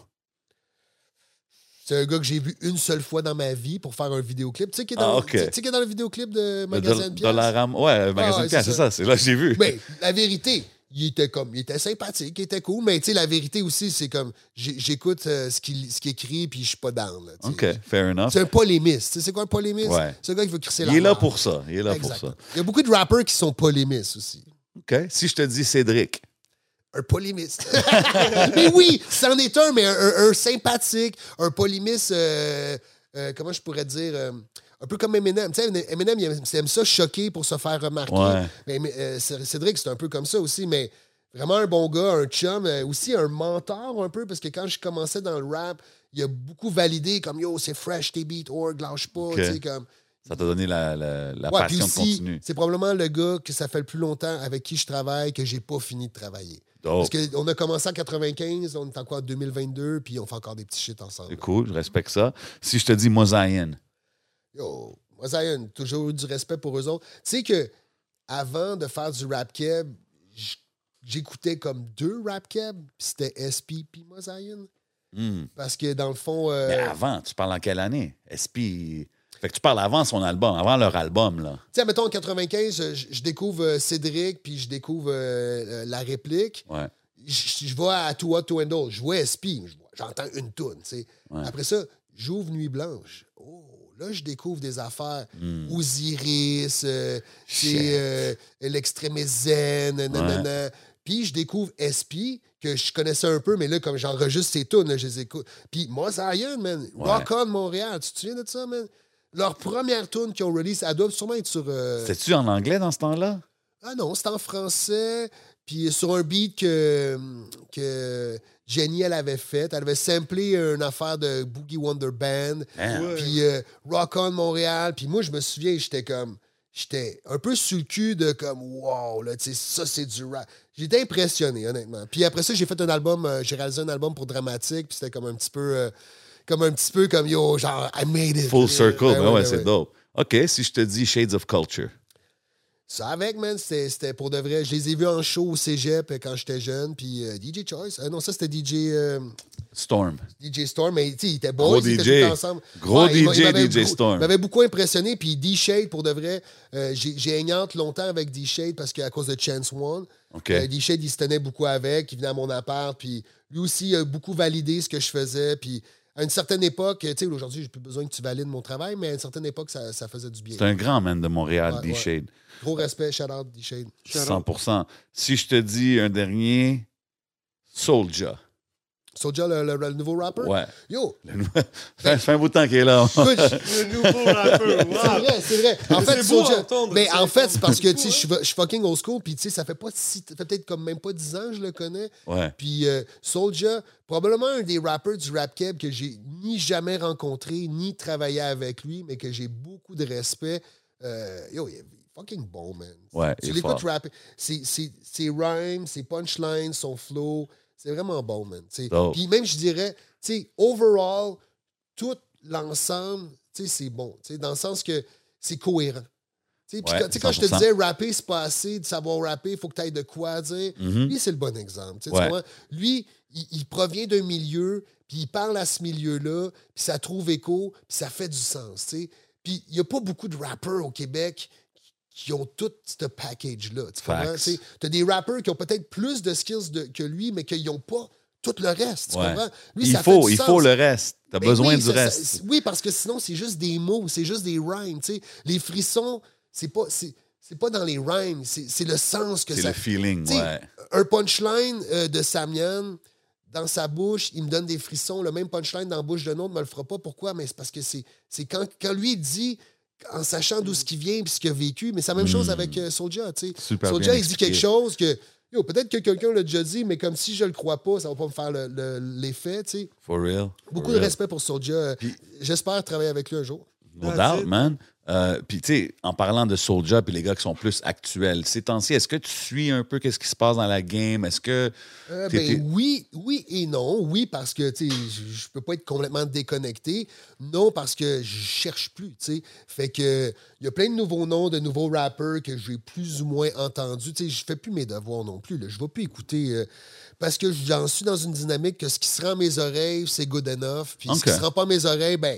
C'est un gars que j'ai vu une seule fois dans ma vie pour faire un vidéoclip. Tu sais qui est Ah, dans, ok. tu sais- tu sais qui est dans le vidéoclip de Dol- de Pièces? Dollarama- Ouais, pièces, c'est c'est ça. ça. C'est là que j'ai vu. Mais la vérité, il était comme, il était sympathique, il était cool, mais tu sais, la vérité aussi, c'est comme, j'écoute euh, ce qu'il ce qu'il écrit, puis je suis pas down. là. OK. Fair enough. C'est un polémiste. Tu sais, c'est quoi un polémiste? Ouais. C'est un gars qui veut crisser la Il est là pour ça. Il est là Exactement. pour ça. Il y a beaucoup de rappers qui sont polémistes aussi. OK. Si je te dis Cédric. Un polémiste. mais oui, c'en est un, mais un, un- un sympathique, un polémiste, euh, euh, comment je pourrais dire, un peu comme Eminem. Tu sais, Eminem, il aime, il aime ça choquer pour se faire remarquer. Ouais. Mais, mais, euh, Cédric, c'est un peu comme ça aussi, mais vraiment un bon gars, un chum, euh, aussi un mentor un peu, parce que quand je commençais dans le rap, il a beaucoup validé comme yo, c'est fresh tes beats, org, lâche pas, tu sais, comme. Ça t'a donné la, la, la Ouais, passion de continuer. c'est probablement le gars que ça fait le plus longtemps avec qui je travaille que j'ai pas fini de travailler. Dope. Parce qu'on a commencé en 95, on est encore en 2022, puis on fait encore des petits shit ensemble. C'est cool, je respecte ça. Si je te dis Mosaïen. Yo, moi, toujours eu du respect pour eux autres. Tu sais que avant de faire du rap keb, j'écoutais comme deux rap keb, puis c'était SP puis Mosaïen. Hmm. Parce que dans le fond, euh, Mais avant, tu parles en quelle année? SP. Fait que tu parles avant son album, avant leur album, là. tu sais, mettons en 95, je, je découvre euh, Cédric, puis je découvre euh, la réplique. Ouais. je, je vais à Too Hot to Handle, je vois SP, je vois- j'entends une toune, tu sais. Ouais. Après ça, j'ouvre Nuit Blanche. Oh, là, je découvre des affaires. Hmm. Osiris, euh, c'est euh, l'extrême zen, nanana. Puis je découvre SP, que je connaissais un peu, mais là, comme j'enregistre ces tunes, je les écoute. Puis Mosaïen, man, Ouais. Rock On Montréal, tu te souviens de ça, man? Leur première tune qu'ils ont release, elle doit sûrement être sur... euh, C'était-tu en anglais dans ce temps-là? ah non, c'est en français. Puis sur un beat que, que Jenny, elle avait fait. Elle avait samplé une affaire de Boogie Wonder Band. Hein? Ouais. Puis euh, Rock On Montréal. Puis moi, je me souviens, j'étais comme... J'étais un peu sur le cul de comme, wow, là, tu sais, ça, c'est du rap. J'étais impressionné, honnêtement. Puis après ça, j'ai fait un album, euh, j'ai réalisé un album pour Dramatique, puis c'était comme un petit peu, euh, comme un petit peu comme, yo, genre, I made it. Full circle, Ouais, ben ouais, ouais, ouais, c'est dope. OK, si je te dis Shades of Culture. Ça avec, man, c'était pour de vrai. Je les ai vus en show au cégep euh, quand j'étais jeune. Puis euh, DJ Choice. euh, non, ça, c'était DJ, euh, Storm. DJ Storm. Mais tu sais, ils étaient Gros beaux. Ils étaient DJ. ensemble. Gros il m'a- il DJ, DJ Storm. Il m'avait beaucoup impressionné. Puis D-Shade, pour de vrai, j'ai hangante longtemps avec D-Shade parce qu'à cause de Chance One. D-Shade, il se tenait beaucoup avec. Il venait à mon appart. Puis lui aussi, il a beaucoup validé ce que je faisais. Puis à une certaine époque, tu sais, aujourd'hui, j'ai plus besoin que tu valides mon travail, mais à une certaine époque, ça, ça faisait du bien. C'est un grand man de Montréal, Ouais, D-Shade. Gros respect, shout out D-Shade. 100% Si je te dis un dernier, Soulja. Soulja, le, le- le nouveau rapper? Ouais. Yo, Le nou- ça fait un bout de temps qu'il est là. Le nouveau rappeur. C'est vrai, c'est vrai. En fait, C'est beau à Soulja- entendre, mais en fait, c'est parce que tu sais, Ouais. je suis fucking old school, puis tu sais, ça fait pas si, ça fait peut-être comme même pas 10 ans que je le connais. Ouais. Puis euh, Soulja, probablement un des rappers du rap keb que j'ai ni jamais rencontré, ni travaillé avec lui, mais que j'ai beaucoup de respect. Euh, yo, il est fucking bon, man. Ouais, tu il est l'écoutes rapper, ses rhymes, ses punchlines, son flow, c'est vraiment bon, man. Puis même, je dirais, tu sais, overall, tout l'ensemble, tu sais, c'est bon. tu sais, Dans le sens que c'est cohérent. Tu Tu sais, puis Ouais, quand, je te 100%. disais rapper, c'est pas assez de savoir rapper, il faut que tu ailles de quoi dire. Mhm. Lui, c'est le bon exemple. tu? Lui, il, il provient d'un milieu, puis il parle à ce milieu-là, puis ça trouve écho, puis ça fait du sens. tu sais. Puis il n'y a pas beaucoup de rappeurs au Québec qui ont tout ce package-là. Tu Facts. as des rappeurs qui ont peut-être plus de skills de- que lui, mais qui n'ont pas tout le reste. Tu Ouais. comprends? Lui, il ça faut, il sens. faut le reste. Tu as Ben besoin oui, du ça- reste. c'est- oui, parce que sinon, c'est juste des mots, c'est juste des rhymes. Les frissons, c'est pas, c'est, c'est pas dans les rhymes, c'est, c'est le sens que C'est ça le feeling, ouais. Un punchline euh, de Samian dans sa bouche, il me donne des frissons. Le même punchline dans la bouche d'un autre ne me le fera pas. Pourquoi? Mais c'est parce que c'est, c'est quand, quand lui dit, en sachant d'où ce qu'il vient et ce qu'il a vécu, mais c'est la même chose avec euh, Soulja. tu sais. Super Soulja, il dit quelque chose que. Yo, peut-être que quelqu'un l'a déjà dit, mais comme si je le crois pas, ça va pas me faire le- le- l'effet. tu sais. For real. Beaucoup For de real. respect pour Soulja. J'espère travailler avec lui un jour. No doubt, man. Euh, puis, tu sais, en parlant de Soulja puis les gars qui sont plus actuels, ces temps-ci, est-ce que tu suis un peu qu'est-ce qui se passe dans la game? Est-ce que. Euh, ben, oui, oui et non. Oui, parce que tu sais, je peux pas être complètement déconnecté. Non, parce que je cherche plus. tu sais. Fait que il y a plein de nouveaux noms, de nouveaux rappeurs que j'ai plus ou moins entendus. Tu sais, Je fais plus mes devoirs non plus. Je vais plus écouter. euh, parce que j'en suis dans une dynamique que ce qui se rend à mes oreilles, c'est good enough. Puis ce qui se rend pas à mes oreilles, ben,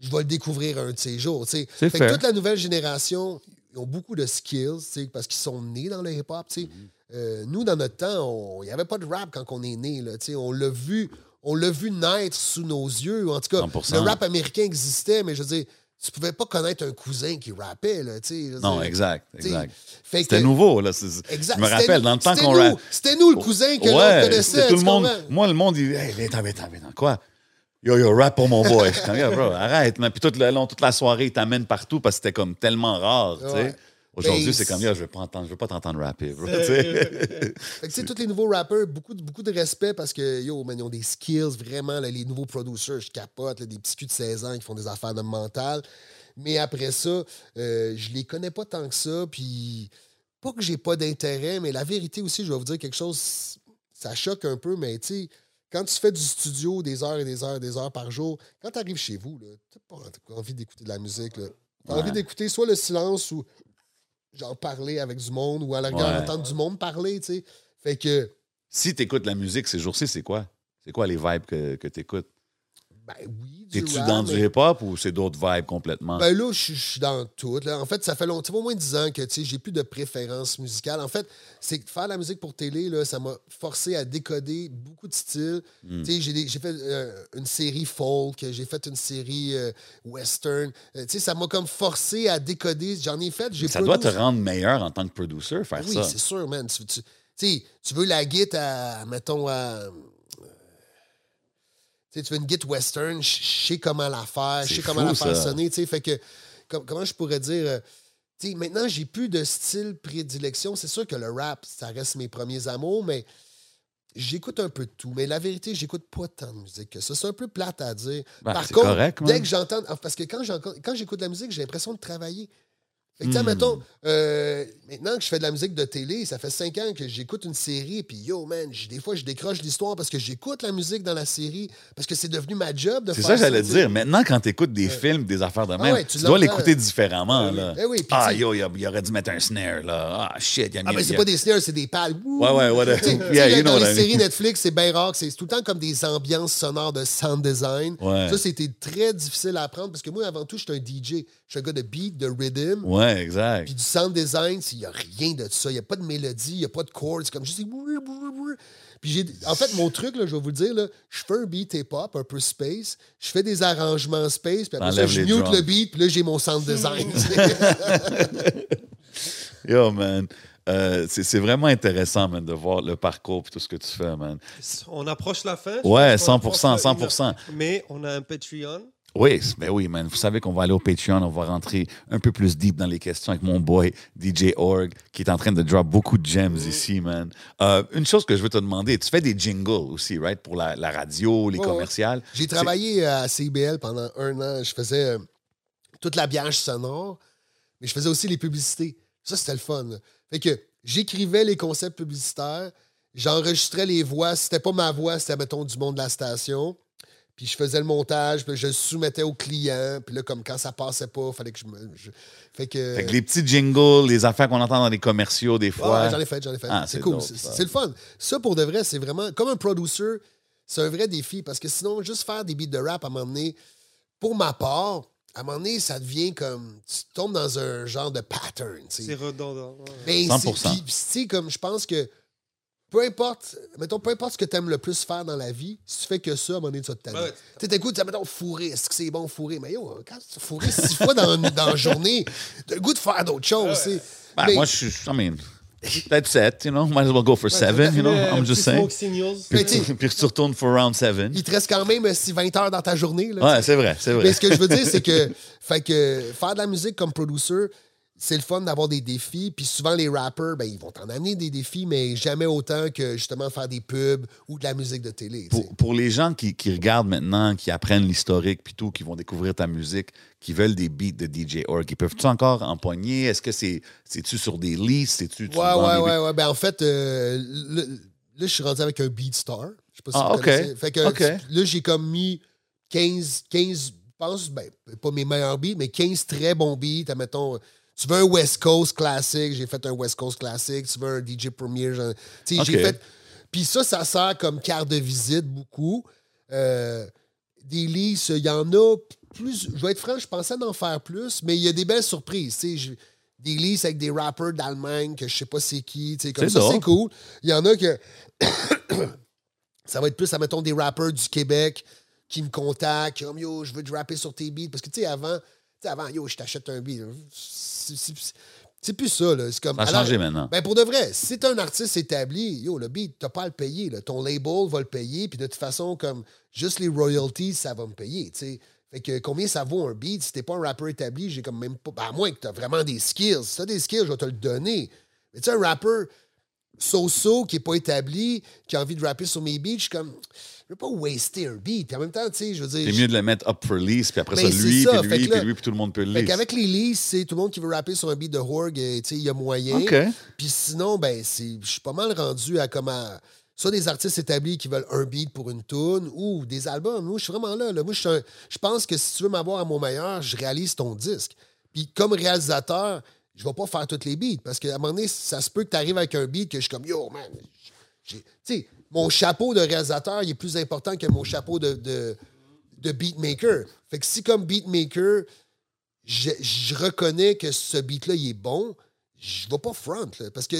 je vais le découvrir un de ces jours. Fait que toute la nouvelle génération, ils ont beaucoup de skills parce qu'ils sont nés dans le hip-hop. sais. Euh, nous, dans notre temps, il n'y avait pas de rap quand on est né. On l'a vu. On l'a vu naître sous nos yeux. En tout cas, 100%. le rap américain existait, mais je veux dire, tu pouvais pas connaître un cousin qui rappait. Là, Non, dire. exact, C'était nouveau, là. Exact. Je me rappelle, dans le temps qu'on C'était nous, le cousin que l'on connaissait. tout le monde. Moi, le monde, il dit, hey, viens, viens, viens, quoi? Yo, yo, rap pour mon boy. Je bro, arrête. man. Puis tout le long, toute la soirée, il t'amène partout parce que c'était comme tellement rare, tu sais. Aujourd'hui, Ben, c'est comme, yo, je veux pas entendre, je veux pas t'entendre rapper, bro. Fait que, tu sais, tous les nouveaux rappeurs, beaucoup, de- beaucoup de respect parce que, yo, man, ils ont des skills, vraiment, là, les nouveaux producers, je capote, là, des petits culs de 16 ans qui font des affaires de mental. Mais après ça, euh, je les connais pas tant que ça, puis pas que j'ai pas d'intérêt, mais la vérité aussi, je vais vous dire quelque chose, ça choque un peu, mais tu sais, quand tu fais du studio des heures et des heures et des heures par jour, quand tu arrives chez vous, tu n'as pas envie d'écouter de la musique. Tu as Ouais. envie d'écouter soit le silence ou genre parler avec du monde ou à la rigueur Ouais. entendre du monde parler, tu. Fait que, Si t'écoutes la musique ces jours-ci, c'est quoi? C'est quoi les vibes que, que t'écoutes? Ben oui, du T'es-tu dans mais- du hip-hop ou c'est d'autres vibes complètement? Ben là, je suis- dans tout. là. En fait, ça fait longtemps, au moins 10 ans que tu sais, j'ai plus de préférence musicale. En fait, c'est que faire la musique pour télé, là, ça m'a forcé à décoder beaucoup de styles. Tu sais, J'ai j'ai fait euh, une série folk, j'ai fait une série euh, western. Euh, tu sais, ça m'a comme forcé à décoder. J'en ai fait. j'ai ça doit te rendre meilleur en tant que producer, faire Oui, ça. c'est sûr, man. Tu, tu- tu sais, tu veux la guite à, mettons, à. Euh, tu veux une guite western, je sais comment la faire, je sais comment la faire sonner, tu sais. Fait que, com- comment je pourrais dire. euh, maintenant, j'ai plus de style prédilection. C'est sûr que le rap, ça reste mes premiers amours, mais j'écoute un peu de tout. Mais la vérité, j'écoute pas tant de musique que ça. C'est un peu plate à dire. Ben, Par contre, correct, dès que j'entends. Parce que quand, j'écoute de la musique, j'ai l'impression de travailler. Fait que, Hmm. mettons, euh, maintenant que je fais de la musique de télé, ça fait cinq ans que j'écoute une série, puis yo, man, des fois, je décroche l'histoire parce que j'écoute la musique dans la série, parce que c'est devenu ma job de C'est faire ça que j'allais tu sais. dire. Maintenant, quand tu écoutes des films, des affaires de même, ouais, tu tu, dois l'écouter différemment. Là. Eh oui, puis ah, yo, il, aurait dû mettre un snare. Là. Ah, shit. il a Ah, mis- ben, c'est il a- pas des snares, c'est des pales. Ouais, ouais, ouais. Yeah, là, you know dans les séries. Netflix, c'est bien rare c'est tout le temps comme des ambiances sonores de sound design. Ouais. Ça, c'était très difficile à apprendre parce que moi, avant tout, je suis un DJ. Je suis un gars de beat, de rhythm. Ouais, exact. Puis du sound design, il n'y a rien de ça. Il n'y a pas de mélodie, il n'y a pas de chords. C'est comme juste. Puis j'ai. En fait, mon truc, là, je vais vous le dire, là, je fais un beat hip-hop, un peu space. Je fais des arrangements space. Puis après ça, je mute drums. le beat. Puis là, j'ai mon sound design. Yo, man. Euh, c'est c'est vraiment intéressant, man, de voir le parcours et tout ce que tu fais, man. On approche la fin. Ouais, pense qu'on 100%, approche la- 100%. Mais on a un Patreon. Oui, ben oui, man. Vous savez qu'on va aller au Patreon, on va rentrer un peu plus deep dans les questions avec mon boy DJ Org, qui est en train de drop beaucoup de gems ici, man. Euh, une chose que je veux te demander, tu fais des jingles aussi, right, pour la, la radio, les Ouais, ouais. commerciales? J'ai travaillé à CIBL pendant un an. Je faisais euh, toute l'habillage sonore, mais je faisais aussi les publicités. Ça, c'était le fun. là. Fait que j'écrivais les concepts publicitaires, j'enregistrais les voix. C'était pas ma voix, c'était, mettons, du monde de la station. Puis je faisais le montage, puis je le soumettais au client. Puis là, comme quand ça passait pas, fallait que je me. je- Fait que. Fait que les petits jingles, les affaires qu'on entend dans les commerciaux des fois. ouais, j'en ai fait, j'en ai fait. Ah, c'est cool. C'est le fun. Ça, pour de vrai, c'est vraiment. Comme un producer, c'est un vrai défi parce que sinon, juste faire des beats de rap à un moment donné, pour ma part, à un moment donné, ça devient comme. Tu tombes dans un genre de pattern. tu sais. C'est redondant. ouais. Ben, 100%. c'est- Puis, tu sais, comme je pense que peu importe, mettons, peu importe ce que tu aimes le plus faire dans la vie, si tu fais que ça, à un moment donné, tu vas te. Ouais, ouais. Tu sais, t'écoutes, tu mettons, fourrer. Est-ce que c'est bon fourrer? Mais yo, quand tu fourrer six fois dans, dans la journée, t'as le goût de faire d'autres choses. tu sais. Ben, Mais- Moi, je suis. I mean, peut-être 7, you know? Might as well go for 7, you know? I'm just saying. Puis, Mais tu sais- puis tu retournes for round 7. il te reste quand même euh, si 20 heures dans ta journée. Là, Ouais, c'est vrai, c'est vrai. Mais ce que je veux dire, c'est que, fait que faire de la musique comme producer, c'est le fun d'avoir des défis. Puis souvent, les rappers, ben, ils vont t'en amener des défis, mais jamais autant que justement faire des pubs ou de la musique de télé. tu. Pour, pour les gens qui, qui regardent maintenant, qui apprennent l'historique, puis tout, qui vont découvrir ta musique, qui veulent des beats de DJ Org, ils peuvent-tu encore empoigner? Est-ce que c'est, c'est-tu sur des listes? C'est-tu, tu Ouais, ouais, ouais, ouais. Ben, en fait, euh, là, là, je suis rendu avec un Beatstar. Je sais pas si Ah, vous ok. connaissez. Fait que Ok. là, j'ai comme mis 15, 15, je pense, ben, pas mes meilleurs beats, mais 15 très bons beats. Admettons, tu veux un West Coast classique, j'ai fait un West Coast classique. Tu veux un DJ Premier, j'en- tu sais, j'ai fait. Puis ça, ça sert comme carte de visite beaucoup. Euh, des listes, il y en a plus. Je vais être franc, je pensais d'en faire plus, mais il y a des belles surprises. tu sais, Des listes avec des rappers d'Allemagne que je sais pas c'est qui. tu sais, Comme ça, c'est cool. Il y en a que. ça va être plus, admettons, des rappers du Québec qui me contactent, comme yo, je veux te rapper sur tes beats. Parce que, tu sais, avant, sais, avant, yo, je t'achète un beat. C'est- plus ça, là. C'est comme. Ça a alors- changé maintenant. ben pour de vrai, si t'es un artiste établi, yo, le beat, t'as pas à le payer. là. Ton label va le payer, puis de toute façon, comme juste les royalties, ça va me payer. tu sais. Fait que combien ça vaut un beat? Si t'es pas un rappeur établi, j'ai comme même pas. ben, à moins que t'as vraiment des skills. Si t'as des skills, je vais te le donner. Mais tu sais, un rappeur so-so qui est pas établi, qui a envie de rapper sur mes beats, je suis comme. Je veux pas waster un beat. Puis en même temps, tu sais, je veux dire. C'est mieux de le mettre up for lease, puis après Ben, ça, lui, ça. puis lui, là- puis lui, puis tout le monde peut le lease. qu'avec les leases, c'est tout le monde qui veut rapper sur un beat de Horg, et, tu sais, il y a moyen. Puis sinon, ben, je suis pas mal rendu à comment. Soit des artistes établis qui veulent un beat pour une tune ou des albums. Moi, je suis vraiment là. là. Moi, je, suis un- je pense que si tu veux m'avoir à mon meilleur, je réalise ton disque. Puis comme réalisateur, je vais pas faire toutes les beats parce qu'à un moment donné, ça se peut que tu arrives avec un beat que je suis comme Yo, man. Tu sais, mon chapeau de réalisateur, il est plus important que mon chapeau de, de, de beatmaker. Fait que si comme beatmaker, je, je reconnais que ce beat-là, il est bon, je vais pas front. là, parce que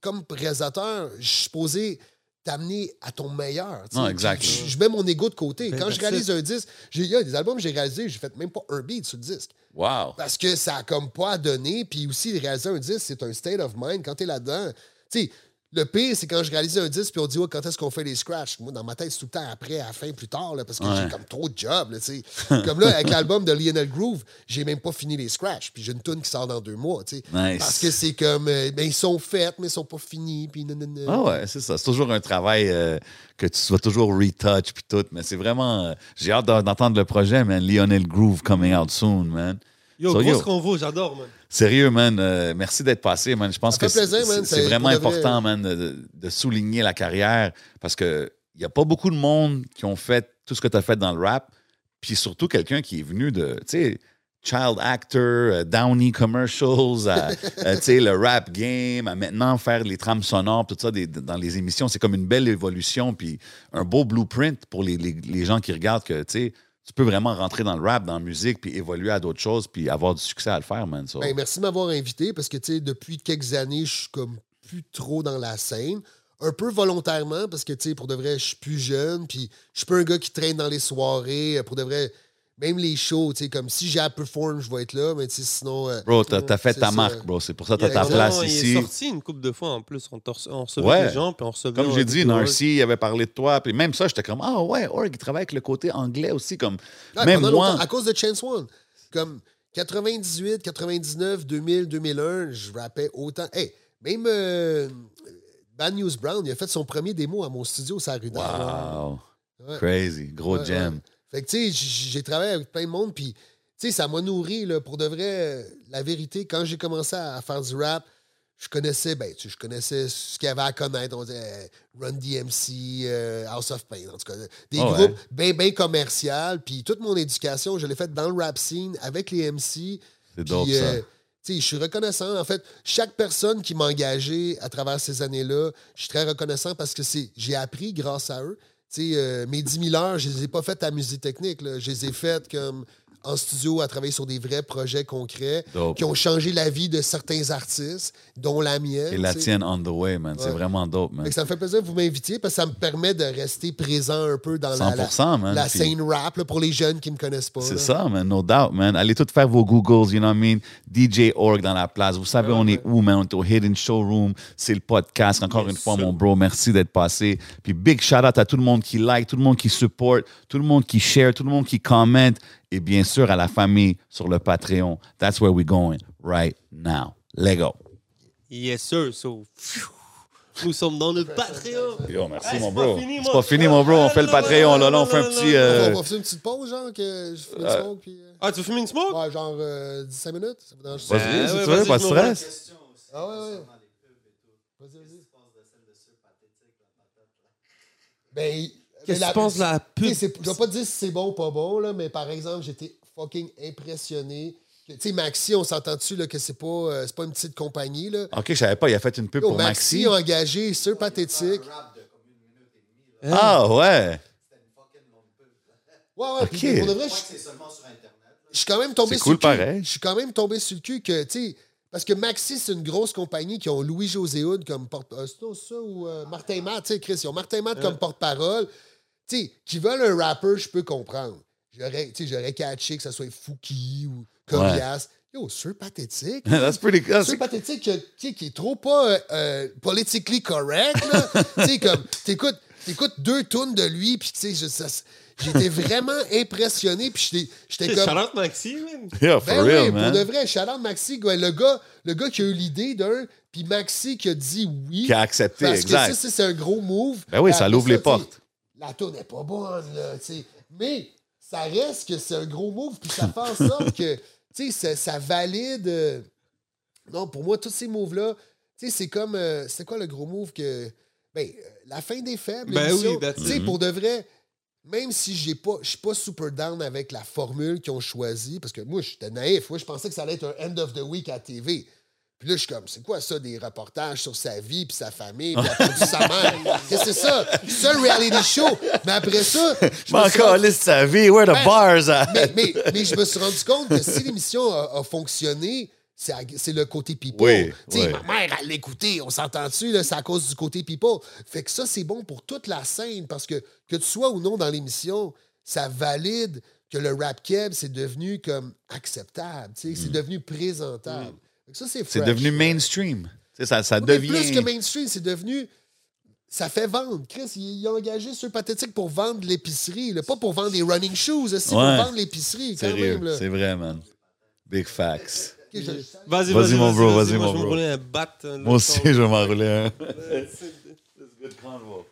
comme réalisateur, je suis supposé t'amener à ton meilleur. Non, exact. Je, je mets mon ego de côté. Ben, Quand je réalise un disque, j'ai- il y a des albums que j'ai réalisés, j'ai fait même pas un beat sur le disque. Wow. Parce que ça a comme pas à donner. Puis aussi, réaliser un disque, c'est un state of mind quand t'es là-dedans. Tu sais, le pire, c'est quand je réalise un disque, puis on dit, ouais, quand est-ce qu'on fait les scratchs? Moi, dans ma tête, c'est tout le temps après, à la fin, plus tard, là, parce que Ouais. j'ai comme trop de job. Là, tu sais. comme là, avec l'album de Lionel Groove, j'ai même pas fini les scratchs. Puis j'ai une tune qui sort dans deux mois. Nice. Parce que c'est comme, euh, ben, ils sont faits, mais ils sont pas finis. Puis nanana. Ah ouais, c'est ça. C'est toujours un travail euh, que tu vas toujours retouch puis tout, mais c'est vraiment... euh, J'ai hâte d'en- d'entendre le projet, man. Lionel Groove coming out soon, man. Yo, So, convo, j'adore, man. Sérieux, man, euh, merci d'être passé, man. Je pense Ça que fait plaisir, c'est- vraiment vrai. important, man, de, de souligner la carrière parce que il n'y a pas beaucoup de monde qui ont fait tout ce que tu as fait dans le rap, puis surtout quelqu'un qui est venu de, tu sais, child actor, euh, Downey commercials, à, euh, tu sais, le rap game, à maintenant faire les trames sonores, tout ça des- dans les émissions. C'est comme une belle évolution, puis un beau blueprint pour les, les- les gens qui regardent que, tu sais, tu peux vraiment rentrer dans le rap, dans la musique, puis évoluer à d'autres choses, puis avoir du succès à le faire, man. Ben, merci de m'avoir invité parce que, tu sais, depuis quelques années, je suis comme plus trop dans la scène. Un peu volontairement parce que, tu sais, pour de vrai, je suis plus jeune. Puis, je suis pas un gars qui traîne dans les soirées. Pour de vrai, même les shows, tu sais, comme si j'ai à perform, je vais être là. Mais, tu sais, sinon. euh, Bro, t'as as fait ta ça. marque, bro. C'est pour ça que t'as Il ta place Non, Il est ici. sorti une couple de fois en plus. On, on recevait Ouais. des gens, puis on recevait. Comme j'ai dit. Narcy avait parlé de toi. Puis même ça, j'étais comme, ah ouais, Org, il travaille avec le côté anglais aussi. Comme, même moi. à cause de Chance One. Comme 98, 99, 2000, 2001, je rappais autant. Hey, même euh, Bad News Brown, il a fait son premier démo à mon studio, ça rue. Wow. Ouais. Crazy. Gros Ouais, jam. Fait que, tu sais, j'ai travaillé avec plein de monde, puis, tu sais, ça m'a nourri, là, pour de vrai, la vérité. Quand j'ai commencé à faire du rap, je connaissais, ben, tu sais, je connaissais ce qu'il y avait à connaître. On disait euh, Run DMC, euh, House of Pain, en tout cas. Des Ah ouais. groupes bien, bien commerciaux. Puis toute mon éducation, je l'ai faite dans le rap scene avec les MC. C'est euh, je suis reconnaissant. En fait, chaque personne qui m'a engagé à travers ces années-là, je suis très reconnaissant parce que c'est j'ai appris grâce à eux. Euh, mes 10 000 heures, je les ai pas faites à musique technique. Je les ai faites comme en studio à travailler sur des vrais projets concrets Dope. qui ont changé la vie de certains artistes, dont la mienne. Et la tienne on the way, man. C'est Ouais. vraiment dope, man. ça me fait plaisir que vous m'invitiez parce que ça me permet de rester présent un peu dans la, la, 100%, man. la Puis- scène rap là, pour les jeunes qui me connaissent pas. C'est ça, man, no doubt, man. Allez tout faire vos Googles, you know what I mean? DJ Org dans la place. Vous savez, on est où, man? On est au Hidden Showroom. C'est le podcast. Encore une fois, mon bro, merci d'être passé. Puis big shout out à tout le monde qui like, tout le monde qui support, tout le monde qui share, tout le monde qui commente. Et bien sûr, à la famille sur le Patreon. That's where we're going right now. Let's go. Yes, sir. So, phew, nous sommes dans le Patreon. Yo, merci, Hey, mon bro. C'est pas fini, mon bro. On fait le Patreon. Là, là, on fait un petit. euh, On va faire une petite pause, genre, que je fume une smoke, puis... euh, Ah, tu veux fumer une smoke? Ouais, genre euh, 15 minutes. Ça vous dérange Vas-y, Ben, si ouais, tu veux, vas-y, pas de stress. Ah ouais, ouais. Vas-y, vas-y. Ben, Qu'est-ce que tu penses de la pub? c'est- Je vais pas te dire si c'est bon ou pas bon, là, mais par exemple, j'étais fucking impressionné. Tu sais, Maxi, on s'entend-tu là, que c'est pas, euh, c'est pas une petite compagnie. Là? Ok, je savais pas. Il a fait une pub Yo, pour Maxi. Maxi a engagé Sir Pathétique. Ah, ouais. Ouais, ouais. puis Ok. pour de vrai, je- je suis quand même tombé C'est sur cool le cul. pareil. Je suis quand même tombé sur le cul que, tu sais, parce que Maxi, c'est une grosse compagnie qui ont Louis-José Hood comme porte euh, c'est ça ou euh, Martin Matt, tu sais, Chris, ils ont Martin Matt comme porte-parole. Tu sais, qui veulent un rapper, je peux comprendre. J'aurais, j'aurais catché que ça soit Fouki ou Corias. Yo, Sir Pathétique. That's pretty good. Sir Pathétique qui, qui- qui est trop pas euh, euh, politically correct, tu sais, comme, t'écoutes, t'écoutes deux tunes de lui, puis tu sais, j'étais vraiment impressionné, puis j'étais, j'étais comme... Charlotte Maxi, man. Yeah, for Ben real, oui, man. pour de vrai, shout-out Maxi, gars, le gars, le gars qui a eu l'idée d'un, puis Maxi qui a dit oui. Qui a accepté, parce exact. que ça, c'est un gros move. Ben oui, ça l'ouvre les portes. La tour n'est pas bonne, là. Mais ça reste que c'est un gros move, puis ça fait en sorte que, tu sais, ça, ça valide... euh, Non, pour moi, tous ces moves-là, tu sais, c'est comme... euh, c'est quoi le gros move que... Ben, euh, la fin des faibles, Ben oui, tu sais, pour de vrai, même si j'ai pas, je suis pas super down avec la formule qu'ils ont choisie, parce que moi, j'étais naïf. Moi, je pensais que ça allait être un end of the week à TV. Puis là, je suis comme, c'est quoi ça, des reportages sur sa vie, puis sa famille, puis la de sa mère? Qu'est-ce que c'est ça? C'est un reality show. Mais après ça, je me m'en suis rendu- sa vie. Where the Ben, bars at? mais, mais, mais je me suis rendu compte que si l'émission a, a fonctionné, c'est le côté people. Oui. Ma mère, elle l'écoutait, on s'entend-tu, c'est à cause du côté people. Fait que ça, c'est bon pour toute la scène parce que que tu sois ou non dans l'émission, ça valide que le rap keb, c'est devenu comme acceptable, sais, c'est devenu présentable. Ça, Mm. C'est devenu mainstream. Ça, ça devient. plus que mainstream, c'est devenu. Ça fait vendre. Chris, il, il a engagé sur Pathétique pour vendre l'épicerie, pas pour vendre des running shoes, c'est Ouais. pour vendre l'épicerie. quand Sérieux, même, là. c'est vrai, man. Big facts. Je- Vas-y, Vas-y, vas-y, mon bro, vas-y, Moi, mon je vais me bro. rouler un bat. Moi aussi, je vais m'enrouler un. vais...